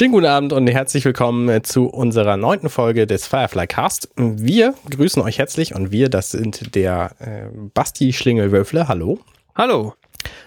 Schönen guten Abend und herzlich willkommen äh, zu unserer neunten Folge des Firefly Cast. Wir grüßen euch herzlich und wir, das sind der äh, Basti Schlingelwürfle, hallo. Hallo.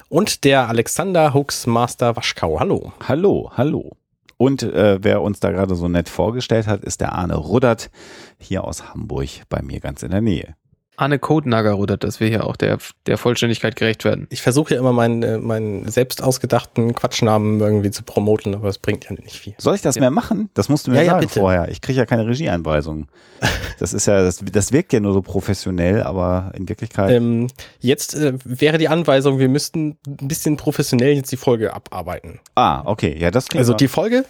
Und der Alexander Hooks Master Waschkau, hallo. Hallo, hallo. Und äh, wer uns da gerade so nett vorgestellt hat, ist der Arne Ruddert hier aus Hamburg bei mir ganz in der Nähe. Anne Codenager rudert, dass wir hier auch der, der Vollständigkeit gerecht werden. Ich versuche ja immer meinen, äh, meinen selbst ausgedachten Quatschnamen irgendwie zu promoten, aber es bringt ja nicht viel. Soll ich das ja. mehr machen? Das musst du mir ja, sagen ja, vorher. Ich kriege ja keine Regieanweisungen. Das ist ja, das, das wirkt ja nur so professionell, aber in Wirklichkeit. Ähm, jetzt äh, wäre die Anweisung, wir müssten ein bisschen professionell jetzt die Folge abarbeiten. Ah, okay. Ja, das klingt Also die Folge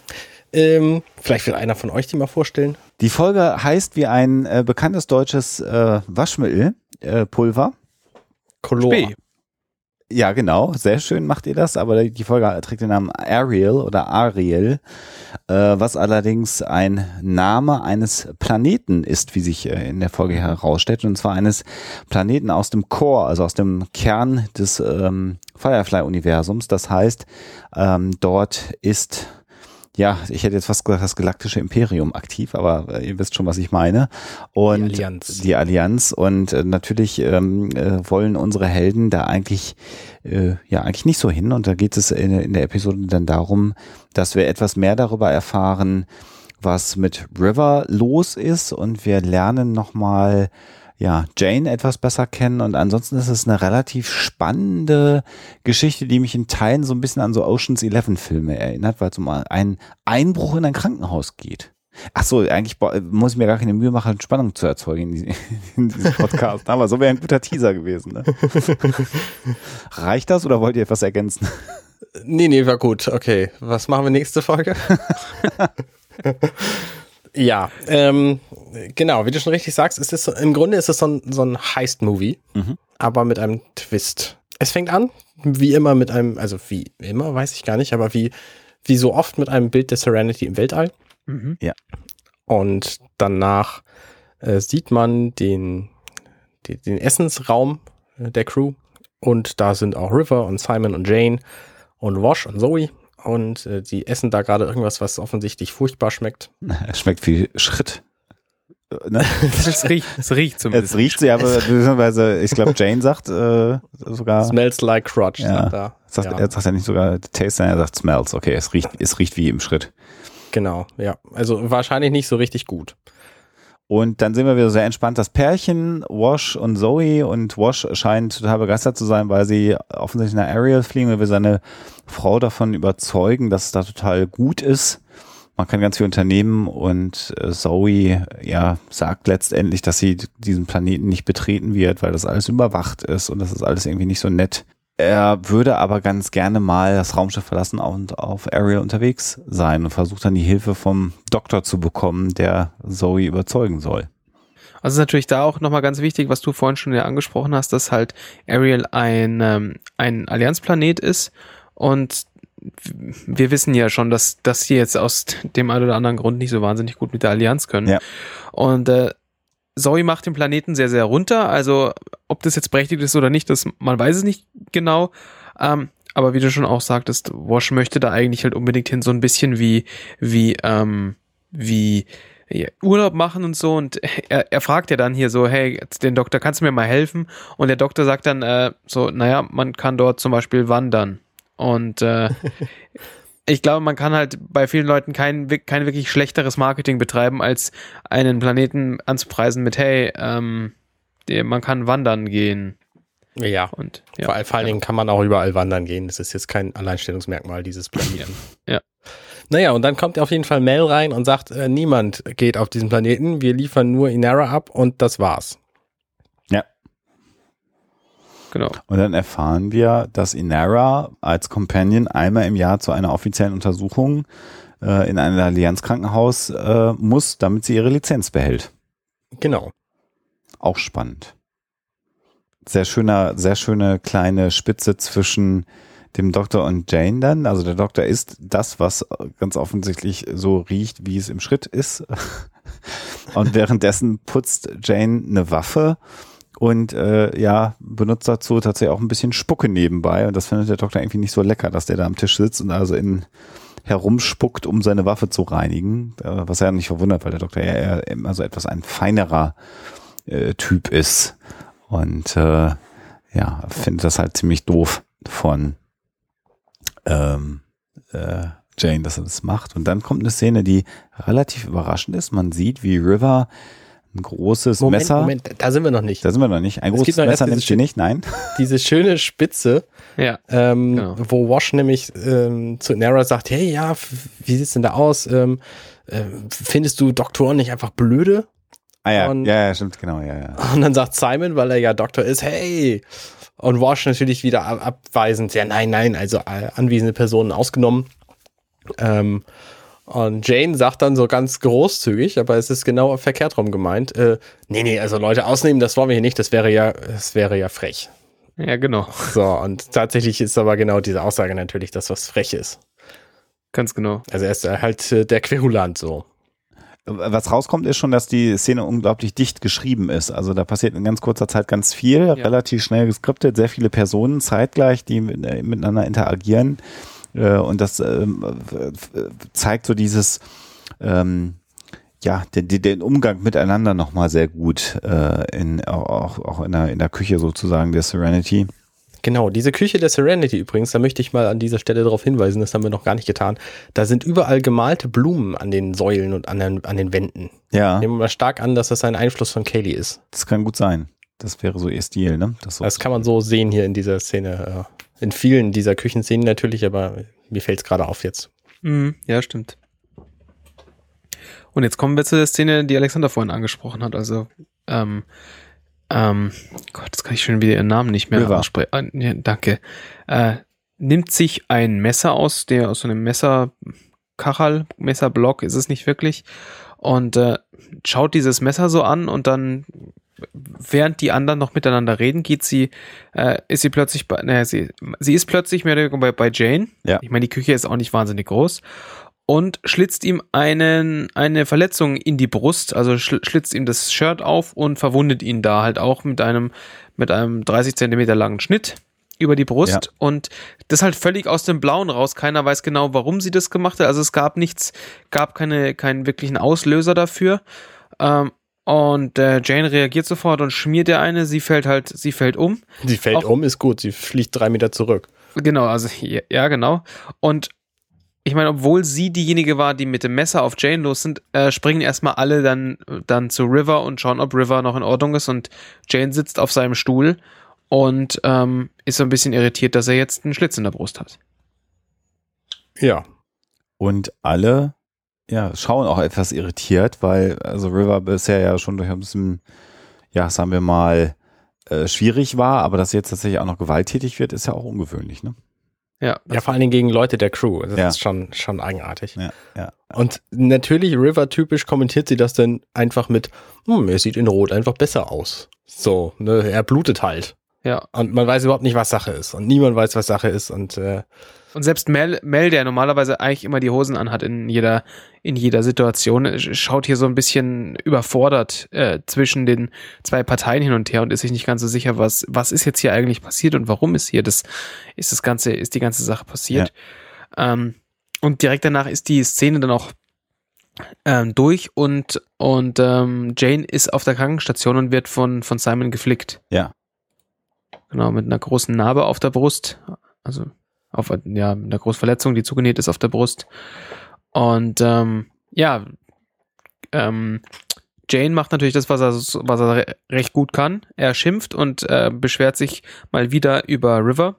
ähm, vielleicht will einer von euch die mal vorstellen. Die Folge heißt wie ein äh, bekanntes deutsches äh, Waschmittel, äh, Pulver. Color. Spee. Ja, genau. Sehr schön macht ihr das, aber die Folge trägt den Namen Ariel oder Ariel, äh, was allerdings ein Name eines Planeten ist, wie sich äh, in der Folge herausstellt, und zwar eines Planeten aus dem Core, also aus dem Kern des ähm, Firefly-Universums. Das heißt, ähm, dort ist ja, ich hätte jetzt fast gesagt, das galaktische Imperium aktiv, aber äh, ihr wisst schon, was ich meine. Und die Allianz. Die Allianz. Und äh, natürlich ähm, äh, wollen unsere Helden da eigentlich, äh, ja, eigentlich nicht so hin. Und da geht es in, in der Episode dann darum, dass wir etwas mehr darüber erfahren, was mit River los ist. Und wir lernen nochmal ja, Jane etwas besser kennen und ansonsten ist es eine relativ spannende Geschichte, die mich in Teilen so ein bisschen an so Oceans 11 Filme erinnert, weil es um einen Einbruch in ein Krankenhaus geht. Ach so, eigentlich muss ich mir gar keine Mühe machen, Spannung zu erzeugen in, in diesem Podcast. Aber so wäre ein guter Teaser gewesen. Ne? Reicht das oder wollt ihr etwas ergänzen? Nee, nee, war gut. Okay, was machen wir nächste Folge? Ja, ähm, genau, wie du schon richtig sagst, ist es im Grunde ist es so ein, so ein Heist-Movie, mhm. aber mit einem Twist. Es fängt an, wie immer mit einem, also wie immer, weiß ich gar nicht, aber wie, wie so oft mit einem Bild der Serenity im Weltall. Mhm. Ja. Und danach äh, sieht man den, den, den Essensraum der Crew und da sind auch River und Simon und Jane und Wash und Zoe und äh, die essen da gerade irgendwas, was offensichtlich furchtbar schmeckt. Es schmeckt wie Schritt. Ne? es riecht, es riecht zumindest. Es riecht sie, aber beziehungsweise, ich glaube, Jane sagt äh, sogar. Smells like crotch, ja, sagt er. Sagt, ja. Er sagt ja nicht sogar taste, er sagt smells. Okay, es riecht, es riecht wie im Schritt. Genau, ja. Also wahrscheinlich nicht so richtig gut. Und dann sehen wir wieder sehr entspannt das Pärchen, Wash und Zoe. Und Wash scheint total begeistert zu sein, weil sie offensichtlich nach Ariel fliegen und will seine Frau davon überzeugen, dass es da total gut ist. Man kann ganz viel unternehmen und äh, Zoe ja sagt letztendlich, dass sie diesen Planeten nicht betreten wird, weil das alles überwacht ist und das ist alles irgendwie nicht so nett. Er würde aber ganz gerne mal das Raumschiff verlassen und auf Ariel unterwegs sein und versucht dann die Hilfe vom Doktor zu bekommen, der Zoe überzeugen soll. Also ist natürlich da auch nochmal ganz wichtig, was du vorhin schon ja angesprochen hast, dass halt Ariel ein, ähm, ein Allianzplanet ist und wir wissen ja schon, dass, dass sie jetzt aus dem einen oder anderen Grund nicht so wahnsinnig gut mit der Allianz können. Ja. Und äh, Zoe macht den Planeten sehr, sehr runter. Also ob das jetzt berechtigt ist oder nicht, das, man weiß es nicht genau. Ähm, aber wie du schon auch sagtest, Wash möchte da eigentlich halt unbedingt hin, so ein bisschen wie, wie, ähm, wie ja, Urlaub machen und so. Und er, er fragt ja dann hier so, hey, den Doktor, kannst du mir mal helfen? Und der Doktor sagt dann äh, so, naja, man kann dort zum Beispiel wandern. Und äh, ich glaube, man kann halt bei vielen Leuten kein, kein wirklich schlechteres Marketing betreiben, als einen Planeten anzupreisen mit, hey, ähm, man kann wandern gehen. Ja, und ja, vor, vor allen Dingen kann man auch überall wandern gehen. Das ist jetzt kein Alleinstellungsmerkmal dieses Planeten. ja. Naja, und dann kommt auf jeden Fall Mel rein und sagt, äh, niemand geht auf diesen Planeten, wir liefern nur Inara ab und das war's. Genau. Und dann erfahren wir, dass Inara als Companion einmal im Jahr zu einer offiziellen Untersuchung äh, in ein Allianzkrankenhaus äh, muss, damit sie ihre Lizenz behält. Genau. Auch spannend. Sehr schöner, sehr schöne kleine Spitze zwischen dem Doktor und Jane dann. Also der Doktor ist das, was ganz offensichtlich so riecht, wie es im Schritt ist. Und währenddessen putzt Jane eine Waffe und äh, ja, benutzt dazu tatsächlich auch ein bisschen Spucke nebenbei. Und das findet der Doktor irgendwie nicht so lecker, dass der da am Tisch sitzt und also in herumspuckt, um seine Waffe zu reinigen, äh, was er nicht verwundert, weil der Doktor eher immer so etwas ein feinerer äh, Typ ist. Und äh, ja, findet das halt ziemlich doof von ähm, äh, Jane, dass er das macht. Und dann kommt eine Szene, die relativ überraschend ist. Man sieht, wie River ein großes Moment, Messer. Moment, da sind wir noch nicht. Da sind wir noch nicht. Ein Es großes Messer nimmt sie nicht, nein. Diese schöne Spitze, Ja. ähm, Genau. wo Wash nämlich ähm, zu Nara sagt, hey, ja, wie sieht's denn da aus? Ähm, äh, findest du Doktoren nicht einfach blöde? Ah ja, Und- ja, ja, stimmt, genau, ja, ja. Und dann sagt Simon, weil er ja Doktor ist, hey. Und Wash natürlich wieder ab abweisend, ja, nein, nein, also äh, anwesende Personen ausgenommen. Ähm, und Jane sagt dann so ganz großzügig, aber es ist genau verkehrt rum gemeint, äh, nee, nee, also Leute ausnehmen, das wollen wir hier nicht, das wäre ja, das wäre ja frech. Ja, genau. So, und tatsächlich ist aber genau diese Aussage natürlich das, was frech ist. Ganz genau. Also er ist halt äh, der Querulant so. Was rauskommt, ist schon, dass die Szene unglaublich dicht geschrieben ist. Also da passiert in ganz kurzer Zeit ganz viel, relativ schnell geskriptet, sehr viele Personen zeitgleich, die mit, äh, miteinander interagieren. Äh, und das ähm, äh, zeigt so dieses, ähm, ja, den, den- Umgang miteinander nochmal sehr gut äh, in, auch, auch in, der, in der Küche sozusagen der Serenity. Genau, diese Küche der Serenity übrigens, da möchte ich mal an dieser Stelle darauf hinweisen, das haben wir noch gar nicht getan. Da sind überall gemalte Blumen an den Säulen und an den, an den Wänden. Ja, Nehmen wir mal stark an, dass das ein Einfluss von Kaylee ist. das kann gut sein. Das wäre so ihr Stil, ne? Das so Das kann man so sehen hier in dieser Szene. In vielen dieser Küchenszenen natürlich, aber mir fällt es gerade auf jetzt. Mhm, ja, stimmt. Und jetzt kommen wir zu der Szene, die Alexander vorhin angesprochen hat. Also, ähm, ähm, Gott, jetzt kann ich schon wieder ihren Namen nicht mehr aussprechen. Ah, ja, danke. Äh, nimmt sich ein Messer aus, der aus so einem Messerkachel, Messerblock ist es nicht wirklich, und äh, schaut dieses Messer so an und dann während die anderen noch miteinander reden, geht sie, äh, ist sie plötzlich bei, naja, sie, sie ist plötzlich mehr oder weniger bei, bei Jane. Ja. Ich meine, die Küche ist auch nicht wahnsinnig groß. Und schlitzt ihm einen, eine Verletzung in die Brust, also schl schlitzt ihm das Shirt auf und verwundet ihn da halt auch mit einem, mit einem 30 Zentimeter langen Schnitt über die Brust Ja. und das halt völlig aus dem Blauen raus. Keiner weiß genau, warum sie das gemacht hat. Also es gab nichts, gab keine, keinen wirklichen Auslöser dafür. Ähm, und äh, Jane reagiert sofort und schmiert ihr eine. Sie fällt halt, sie fällt um. Sie fällt Auch- um, ist gut, sie fliegt drei Meter zurück. Genau, also ja, ja, genau. Und ich meine, obwohl sie diejenige war, die mit dem Messer auf Jane los sind, äh, springen erstmal alle dann, dann zu River und schauen, ob River noch in Ordnung ist. Und Jane sitzt auf seinem Stuhl und ähm, ist so ein bisschen irritiert, dass er jetzt einen Schlitz in der Brust hat. Ja. Und alle ja, schauen auch etwas irritiert, weil also River bisher ja schon durch ein bisschen, ja, sagen wir mal, äh, schwierig war, aber dass jetzt tatsächlich auch noch gewalttätig wird, ist ja auch ungewöhnlich, ne? Ja, Ja, vor allen Dingen gegen Leute der Crew. Das Ja. ist schon, schon eigenartig. Ja, ja. Und natürlich, River-typisch kommentiert sie das dann einfach mit, hm, er sieht in Rot einfach besser aus. So, ne, er blutet halt. Ja. Und man weiß überhaupt nicht, was Sache ist. Und niemand weiß, was Sache ist. Und äh, Und selbst Mel, Mel, der normalerweise eigentlich immer die Hosen anhat in jeder, in jeder Situation, schaut hier so ein bisschen überfordert äh, zwischen den zwei Parteien hin und her und ist sich nicht ganz so sicher, was, was ist jetzt hier eigentlich passiert und warum ist hier das, ist das Ganze, ist die ganze Sache passiert. Ähm, und direkt danach ist die Szene dann auch ähm, durch und, und ähm, Jane ist auf der Krankenstation und wird von, von Simon geflickt. Ja. Genau, mit einer großen Narbe auf der Brust. Also auf ja, mit einer großen Verletzung, die zugenäht ist auf der Brust. Und ähm, ja, ähm, Jane macht natürlich das, was er, was er re- recht gut kann. Er schimpft und äh, beschwert sich mal wieder über River.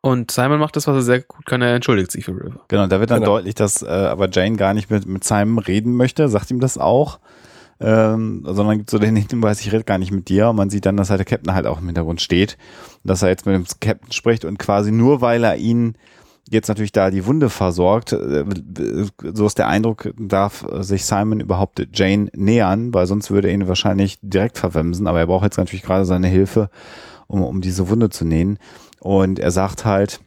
Und Simon macht das, was er sehr gut kann. Er entschuldigt sich für River. Genau, da wird dann Genau. deutlich, dass äh, aber Jane gar nicht mit, mit Simon reden möchte, sagt ihm das auch. Ähm, sondern gibt so den Hinweis, ich rede gar nicht mit dir. Und man sieht dann, dass halt der Captain halt auch im Hintergrund steht. Dass er jetzt mit dem Captain spricht und quasi nur weil er ihn jetzt natürlich da die Wunde versorgt, äh, so ist der Eindruck, darf sich Simon überhaupt Jane nähern, weil sonst würde er ihn wahrscheinlich direkt verwemsen. Aber er braucht jetzt natürlich gerade seine Hilfe, um, um diese Wunde zu nähen. Und er sagt halt,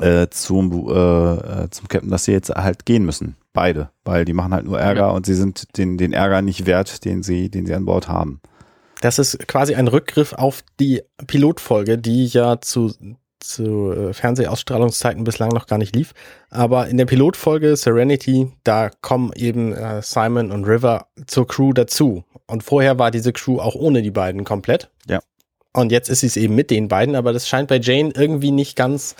äh, zum, äh, äh, zum Captain, dass sie jetzt halt gehen müssen. Beide. Weil die machen halt nur Ärger Ja. und sie sind den, den Ärger nicht wert, den sie, den sie an Bord haben. das ist quasi ein Rückgriff auf die Pilotfolge, die ja zu zu äh, Fernsehausstrahlungszeiten bislang noch gar nicht lief. Aber in der Pilotfolge Serenity, da kommen eben äh, Simon und River zur Crew dazu. Und vorher war diese Crew auch ohne die beiden komplett. Ja. Und jetzt ist sie es eben mit den beiden, aber das scheint bei Jane irgendwie nicht ganz,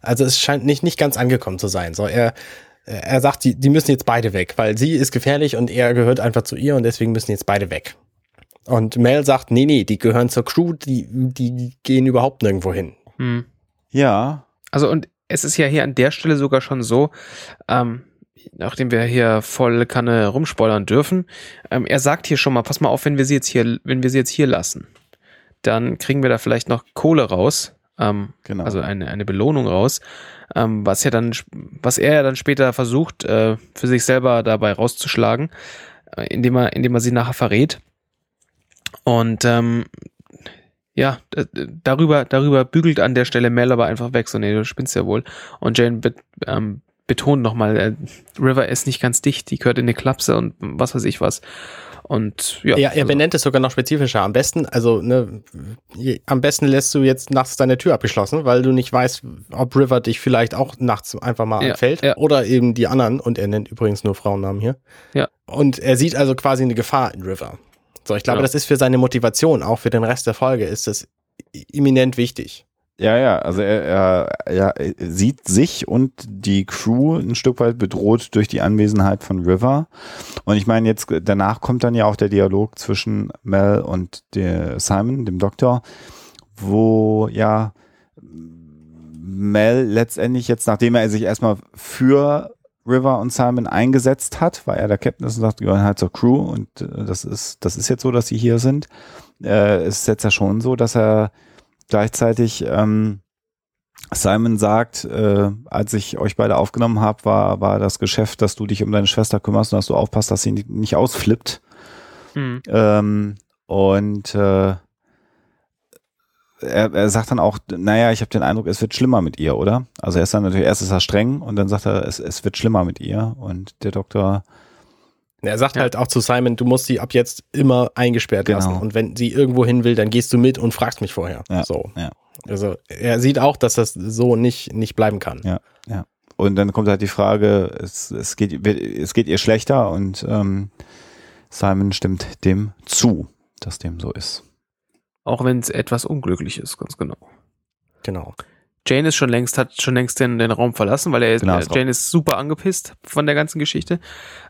also es scheint nicht, nicht ganz angekommen zu sein. So, er, er sagt, die, die müssen jetzt beide weg, weil sie ist gefährlich und er gehört einfach zu ihr und deswegen müssen jetzt beide weg. Und Mel sagt, nee, nee, die gehören zur Crew, die, die gehen überhaupt nirgendwo hin. Hm. Ja. Also und es ist ja hier an der Stelle sogar schon so, ähm, nachdem wir hier voll Kanne rumspoilern dürfen, ähm, er sagt hier schon mal, pass mal auf, wenn wir sie jetzt hier, wenn wir sie jetzt hier lassen, dann kriegen wir da vielleicht noch Kohle raus, ähm, Genau. also eine, eine Belohnung raus, ähm, was ja dann, was er ja dann später versucht, äh, für sich selber dabei rauszuschlagen, äh, indem er, indem er sie nachher verrät. Und ähm, ja, darüber, darüber bügelt an der Stelle Mel aber einfach weg, so nee, du spinnst ja wohl. Und Jane bet, ähm, betont nochmal, äh, River ist nicht ganz dicht, die gehört in eine Klapse und was weiß ich was. Und ja, Ja, er also- benennt es sogar noch spezifischer. Am besten, also ne, am besten lässt du jetzt nachts deine Tür abgeschlossen, weil du nicht weißt, ob River dich vielleicht auch nachts einfach mal Ja, anfällt ja. oder eben die anderen. Und er nennt übrigens nur Frauennamen hier. Ja. Und er sieht also quasi eine Gefahr in River. So, ich glaube, Ja. das ist für seine Motivation, auch für den Rest der Folge, ist das eminent wichtig. Ja, ja, also er, er, er sieht sich und die Crew ein Stück weit bedroht durch die Anwesenheit von River. Und ich meine, jetzt danach kommt dann ja auch der Dialog zwischen Mel und Simon, dem Doktor, wo ja Mel letztendlich jetzt, nachdem er sich erstmal für River und Simon eingesetzt hat, weil er der Captain ist und sagt, gehören halt zur Crew und äh, das ist, das ist jetzt so, dass sie hier sind, äh, ist jetzt ja schon so, dass er gleichzeitig ähm, Simon sagt, äh, als ich euch beide aufgenommen habe, war, war das Geschäft, dass du dich um deine Schwester kümmerst und dass du aufpasst, dass sie nicht, ausflippt. Hm. Ähm, und äh, er, er sagt dann auch, naja, ich habe den Eindruck, es wird schlimmer mit ihr, oder? Also er ist dann natürlich, erst ist er streng und dann sagt er, es, es wird schlimmer mit ihr. Und der Doktor, Er sagt Ja. halt auch zu Simon, du musst sie ab jetzt immer eingesperrt Genau. lassen. Und wenn sie irgendwo hin will, dann gehst du mit und fragst mich vorher. Ja, so. ja. Also er sieht auch, dass das so nicht, nicht bleiben kann. Ja. Und dann kommt halt die Frage, es, es, geht, es geht ihr schlechter und ähm, Simon stimmt dem zu, dass dem so ist. Auch wenn es etwas unglücklich ist, ganz genau. Genau. Jane ist schon längst, hat schon längst den, den Raum verlassen, weil er Genau, äh. Jane ist super angepisst von der ganzen Geschichte.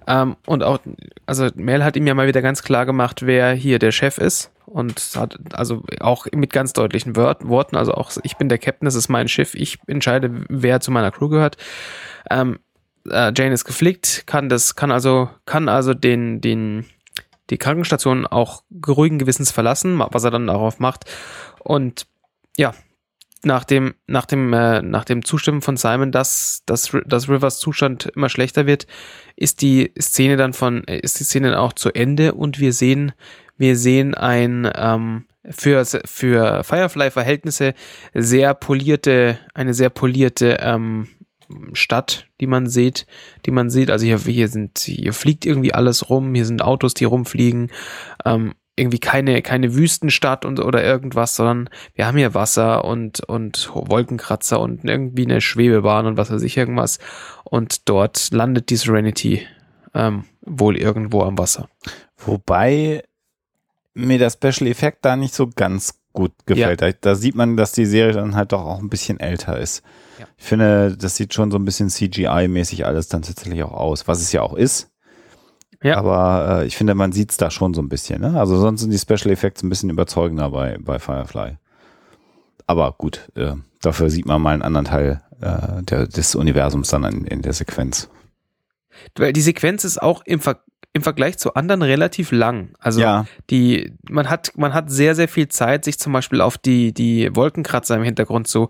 Ähm, und auch, also Mel hat ihm ja mal wieder ganz klar gemacht, wer hier der Chef ist. Und hat, also auch mit ganz deutlichen Wort, Worten, also auch ich bin der Captain, das ist mein Schiff, ich entscheide, wer zu meiner Crew gehört. Ähm, äh, Jane ist geflickt, kann das, kann also, kann also den, den, die Krankenstation auch geruhigen Gewissens verlassen, was er dann darauf macht. Und ja, nach dem, nach dem, äh, nach dem Zustimmen von Simon, dass, dass, dass Rivers Zustand immer schlechter wird, ist die Szene dann von, äh, ist die Szene dann auch zu Ende und wir sehen, wir sehen ein, ähm, für, für Firefly-Verhältnisse sehr polierte, eine sehr polierte, ähm, Stadt, die man sieht, die man sieht. Also hier, hier sind, hier fliegt irgendwie alles rum, hier sind Autos, die rumfliegen. Ähm, irgendwie keine, keine Wüstenstadt und, oder irgendwas, sondern wir haben hier Wasser und, und Wolkenkratzer und irgendwie eine Schwebebahn und was weiß ich irgendwas. Und dort landet die Serenity ähm, wohl irgendwo am Wasser. Wobei mir der Special Effekt da nicht so ganz gut gefällt. Da, da sieht man, dass die Serie dann halt doch auch ein bisschen älter ist. Ja. Ich finde, das sieht schon so ein bisschen CGI-mäßig alles dann tatsächlich auch aus, was es ja auch ist. Ja. Aber äh, ich finde, man sieht es da schon so ein bisschen. Ne? Also sonst sind die Special Effects ein bisschen überzeugender bei, bei Firefly. Aber gut, äh, dafür sieht man mal einen anderen Teil äh, der, des Universums dann in, in der Sequenz. Weil die Sequenz ist auch im, Ver im Vergleich zu anderen relativ lang. Also ja, die, man hat, man hat sehr, sehr viel Zeit, sich zum Beispiel auf die, die Wolkenkratzer im Hintergrund zu,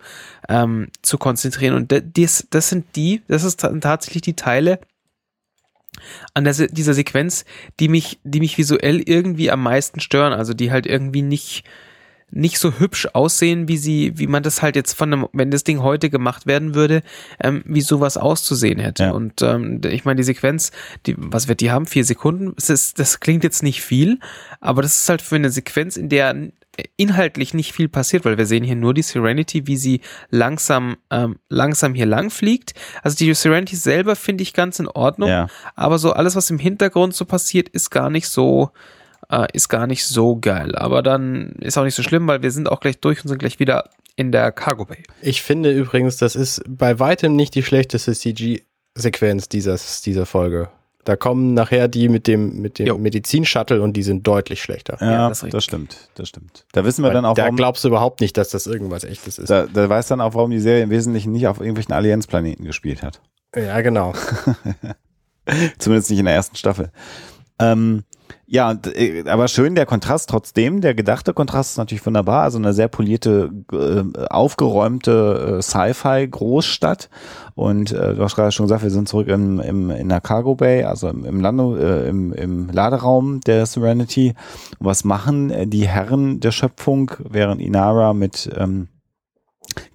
ähm, zu konzentrieren. Und da- dies, das sind die, das ist ta- tatsächlich die Teile an der, Se- dieser Sequenz, die mich, die mich visuell irgendwie am meisten stören. Also die halt irgendwie nicht, nicht so hübsch aussehen, wie sie, wie man das halt jetzt von einem, wenn das Ding heute gemacht werden würde, ähm, wie sowas auszusehen hätte. Ja. Und ähm, ich meine, die Sequenz, die, was wird die haben? Vier Sekunden? Es ist, das klingt jetzt nicht viel, aber das ist halt für eine Sequenz, in der inhaltlich nicht viel passiert, weil wir sehen hier nur die Serenity, wie sie langsam, ähm, langsam hier lang fliegt. Also die Serenity selber finde ich ganz in Ordnung, Ja. aber so alles, was im Hintergrund so passiert, ist gar nicht so, äh, ist gar nicht so geil. Aber dann ist auch nicht so schlimm, weil wir sind auch gleich durch und sind gleich wieder in der Cargo Bay. Ich finde übrigens, das ist bei weitem nicht die schlechteste CG-Sequenz dieses, dieser Folge. Da kommen nachher die mit dem, mit dem Medizin-Shuttle und die sind deutlich schlechter. Ja, Ja, das das, stimmt, das stimmt. Da wissen wir Weil dann auch, da warum, glaubst du überhaupt nicht, dass das irgendwas echtes ist. da, da weiß dann auch, warum die Serie im Wesentlichen nicht auf irgendwelchen Allianzplaneten gespielt hat. Ja, genau. Zumindest nicht in der ersten Staffel. Ähm, ja, äh, aber schön der Kontrast trotzdem. Der gedachte Kontrast ist natürlich wunderbar. Also eine sehr polierte, äh, aufgeräumte äh, Sci-Fi-Großstadt. Und du hast gerade schon gesagt, wir sind zurück im, im, in der Cargo Bay, also im, Lando, im, im Laderaum der Serenity. Und was machen die Herren der Schöpfung, während Inara mit ähm,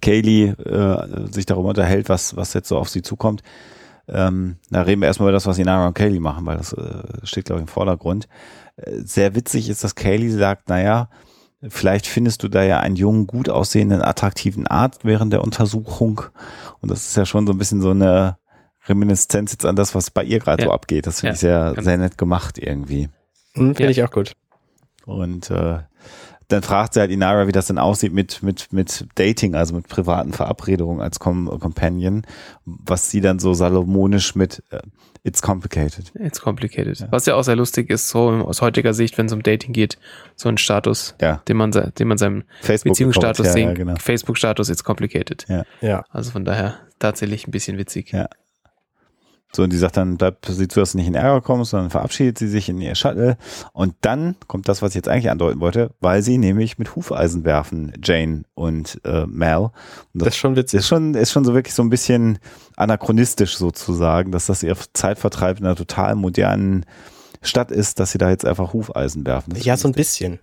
Kaylee äh, sich darüber unterhält, was, was jetzt so auf sie zukommt? Ähm, da reden wir erstmal über das, was Inara und Kaylee machen, weil das äh, steht, glaube ich, im Vordergrund. Äh, sehr witzig ist, dass Kaylee sagt, naja, vielleicht findest du da ja einen jungen, gut aussehenden, attraktiven Arzt während der Untersuchung. Und das ist ja schon so ein bisschen so eine Reminiszenz jetzt an das, was bei ihr gerade Ja. so abgeht. Das finde Ja, ich sehr, sehr nett gemacht irgendwie. Hm, Finde Ja. ich auch gut. Und äh, dann fragt sie halt Inara, wie das denn aussieht mit, mit, mit Dating, also mit privaten Verabredungen als Com Companion, was sie dann so salomonisch mit äh, It's complicated. It's complicated. Was ja auch sehr lustig ist, so aus heutiger Sicht, wenn es um Dating geht, so ein Status, Ja, den man, den man seinem Facebook Beziehungsstatus ja, sehen, ja, genau. Facebook-Status, it's complicated. Ja. Also von daher tatsächlich ein bisschen witzig. Ja. So, und die sagt dann, bleib sie zu, dass du nicht in Ärger kommst, sondern verabschiedet sie sich in ihr Shuttle. Und dann kommt das, was ich jetzt eigentlich andeuten wollte, weil sie nämlich mit Hufeisen werfen, Jane und äh, Mal. Und Das ist schon witzig. ist schon, ist schon so wirklich so ein bisschen anachronistisch sozusagen, dass das ihr Zeitvertreib in einer total modernen Stadt ist, dass sie da jetzt einfach Hufeisen werfen. Das Ja, so ein bisschen.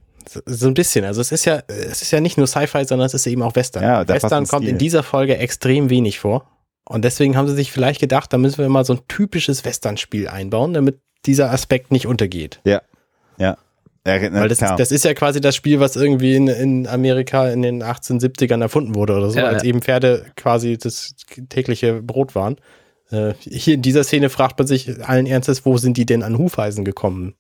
So- ein bisschen. Also es ist ja, es ist ja nicht nur Sci-Fi, sondern es ist eben auch Western. Ja, Western kommt in dieser Folge extrem wenig vor. Und deswegen haben sie sich vielleicht gedacht, da müssen wir mal so ein typisches Western-Spiel einbauen, damit dieser Aspekt nicht untergeht. Ja. Ja. ja na, Weil das ist, das ist ja quasi das Spiel, was irgendwie in, in Amerika in den 1870ern erfunden wurde oder so, Ja, als ja. eben Pferde quasi das tägliche Brot waren. Äh, hier in dieser Szene fragt man sich allen Ernstes, wo sind die denn an Hufeisen gekommen?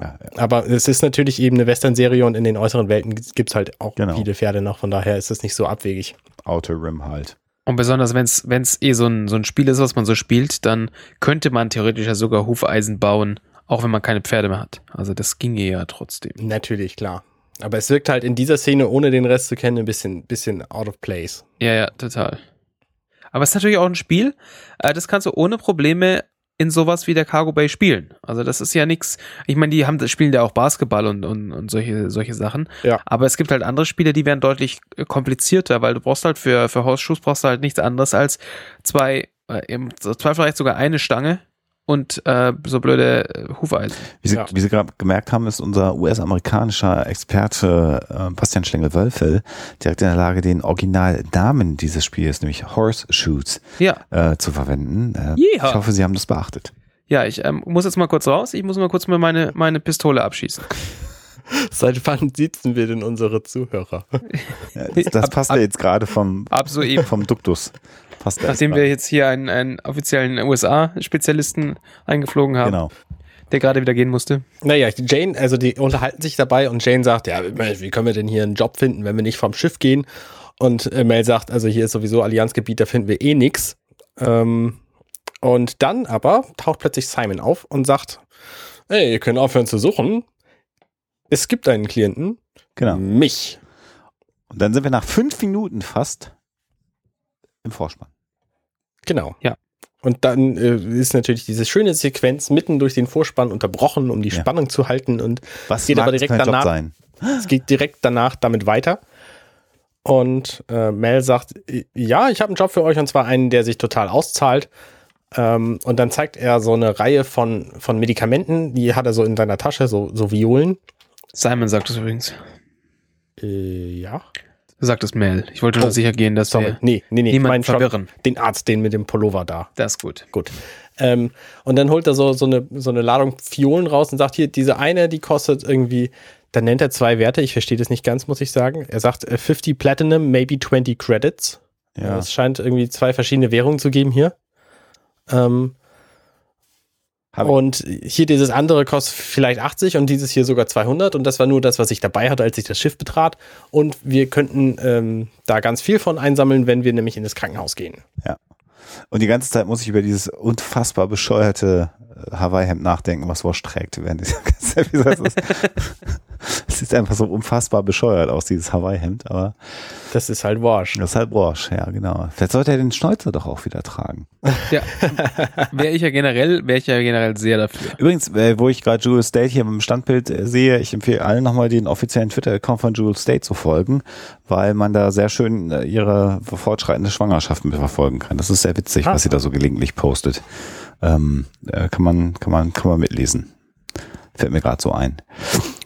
ja, ja. Aber es ist natürlich eben eine Western-Serie und in den äußeren Welten gibt es halt auch Genau. viele Pferde noch, von daher ist es nicht so abwegig. Outer Rim halt. Und besonders wenn es eh so ein, so ein Spiel ist, was man so spielt, dann könnte man theoretisch ja sogar Hufeisen bauen, auch wenn man keine Pferde mehr hat. Also das ginge ja trotzdem. Natürlich, klar. Aber es wirkt halt in dieser Szene, ohne den Rest zu kennen, ein bisschen, bisschen out of place. Ja, ja, total. Aber es ist natürlich auch ein Spiel, äh, das kannst du ohne Probleme in sowas wie der Cargo Bay spielen. Also das ist ja nichts. Ich meine, die haben das spielen ja auch Basketball und, und, und solche, solche Sachen. Ja. Aber es gibt halt andere Spiele, die werden deutlich äh, komplizierter, weil du brauchst halt für, für Hausschuss brauchst du halt nichts anderes als zwei, äh, im Zweifel vielleicht sogar eine Stange und äh, so blöde äh, Hufeisen. Wie Sie, Ja. wie Sie gerade gemerkt haben, ist unser US-amerikanischer Experte äh, Bastian Schlengel-Wölfel direkt in der Lage, den Originalnamen dieses Spiels, nämlich Horseshoes, Ja, äh, zu verwenden. Äh, ich hoffe, Sie haben das beachtet. ja, ich ähm, muss jetzt mal kurz raus. Ich muss mal kurz mal meine, meine Pistole abschießen. Seit wann sitzen wir denn unsere Zuhörer? Ja, das das Ab- passt ab- ja jetzt gerade vom, Ab so eben. vom Duktus. Passt Nachdem wir jetzt hier einen, einen offiziellen USA-Spezialisten eingeflogen haben, Genau. der gerade wieder gehen musste. Naja, Jane, also die unterhalten sich dabei und Jane sagt, ja, wie können wir denn hier einen Job finden, wenn wir nicht vom Schiff gehen? Und äh, Mel sagt, also hier ist sowieso Allianzgebiet, da finden wir eh nix. Ähm, und dann aber taucht plötzlich Simon auf und sagt, hey, ihr könnt aufhören zu suchen. Es gibt einen Klienten, Genau. mich. Und dann sind wir nach fünf Minuten fast im Vorspann. Genau. Ja. Und dann äh, ist natürlich diese schöne Sequenz mitten durch den Vorspann unterbrochen, um die Ja. Spannung zu halten. Und Was Geht aber das direkt danach. sein? es geht direkt danach damit weiter. Und äh, Mel sagt, ja, ich habe einen Job für euch und zwar einen, der sich total auszahlt. Ähm, und dann zeigt er so eine Reihe von, von Medikamenten, die hat er so in seiner Tasche, so, so Violen. Simon sagt es übrigens. Äh, ja. Du sagtest Mel. Ich wollte nur Oh, sicher gehen, dass Sorry. wir Nee, nee, nee. Ich niemanden meine schon verwirren. den Arzt, den mit dem Pullover da. Das ist gut. Gut. Ähm, und dann holt er so, so, eine, so eine Ladung Fiolen raus und sagt, hier, diese eine, die kostet irgendwie Dann nennt er zwei Werte, ich verstehe das nicht ganz, muss ich sagen. Er sagt äh, 50 Platinum, maybe 20 Credits. Ja. Es scheint irgendwie zwei verschiedene Währungen zu geben hier. Ähm, Hab- und hier dieses andere kostet vielleicht 80 und dieses hier sogar 200 und das war nur das, was ich dabei hatte, als ich das Schiff betrat. Und wir könnten ähm, da ganz viel von einsammeln, wenn wir nämlich in das Krankenhaus gehen. Und die ganze Zeit muss ich über dieses unfassbar bescheuerte Hawaii-Hemd nachdenken, was Wash trägt während dieser ganzen Episode. Es ist- Es sieht einfach so unfassbar bescheuert aus, dieses Hawaii-Hemd, aber Das ist halt Wash. das ist halt Wash, ja, genau. Vielleicht sollte er den Schnäuzer doch auch wieder tragen. Ja, wäre ich ja generell, wäre ich ja generell sehr dafür. Übrigens, äh, wo ich gerade Jules State hier im Standbild äh, sehe, ich empfehle allen nochmal den offiziellen Twitter-Account von Jules State zu folgen, weil man da sehr schön äh, ihre fortschreitende Schwangerschaft mit verfolgen kann. Das ist sehr witzig, Ah. was sie da so gelegentlich postet. Ähm, äh, kann man, kann man, kann man mitlesen. Fällt mir gerade so ein.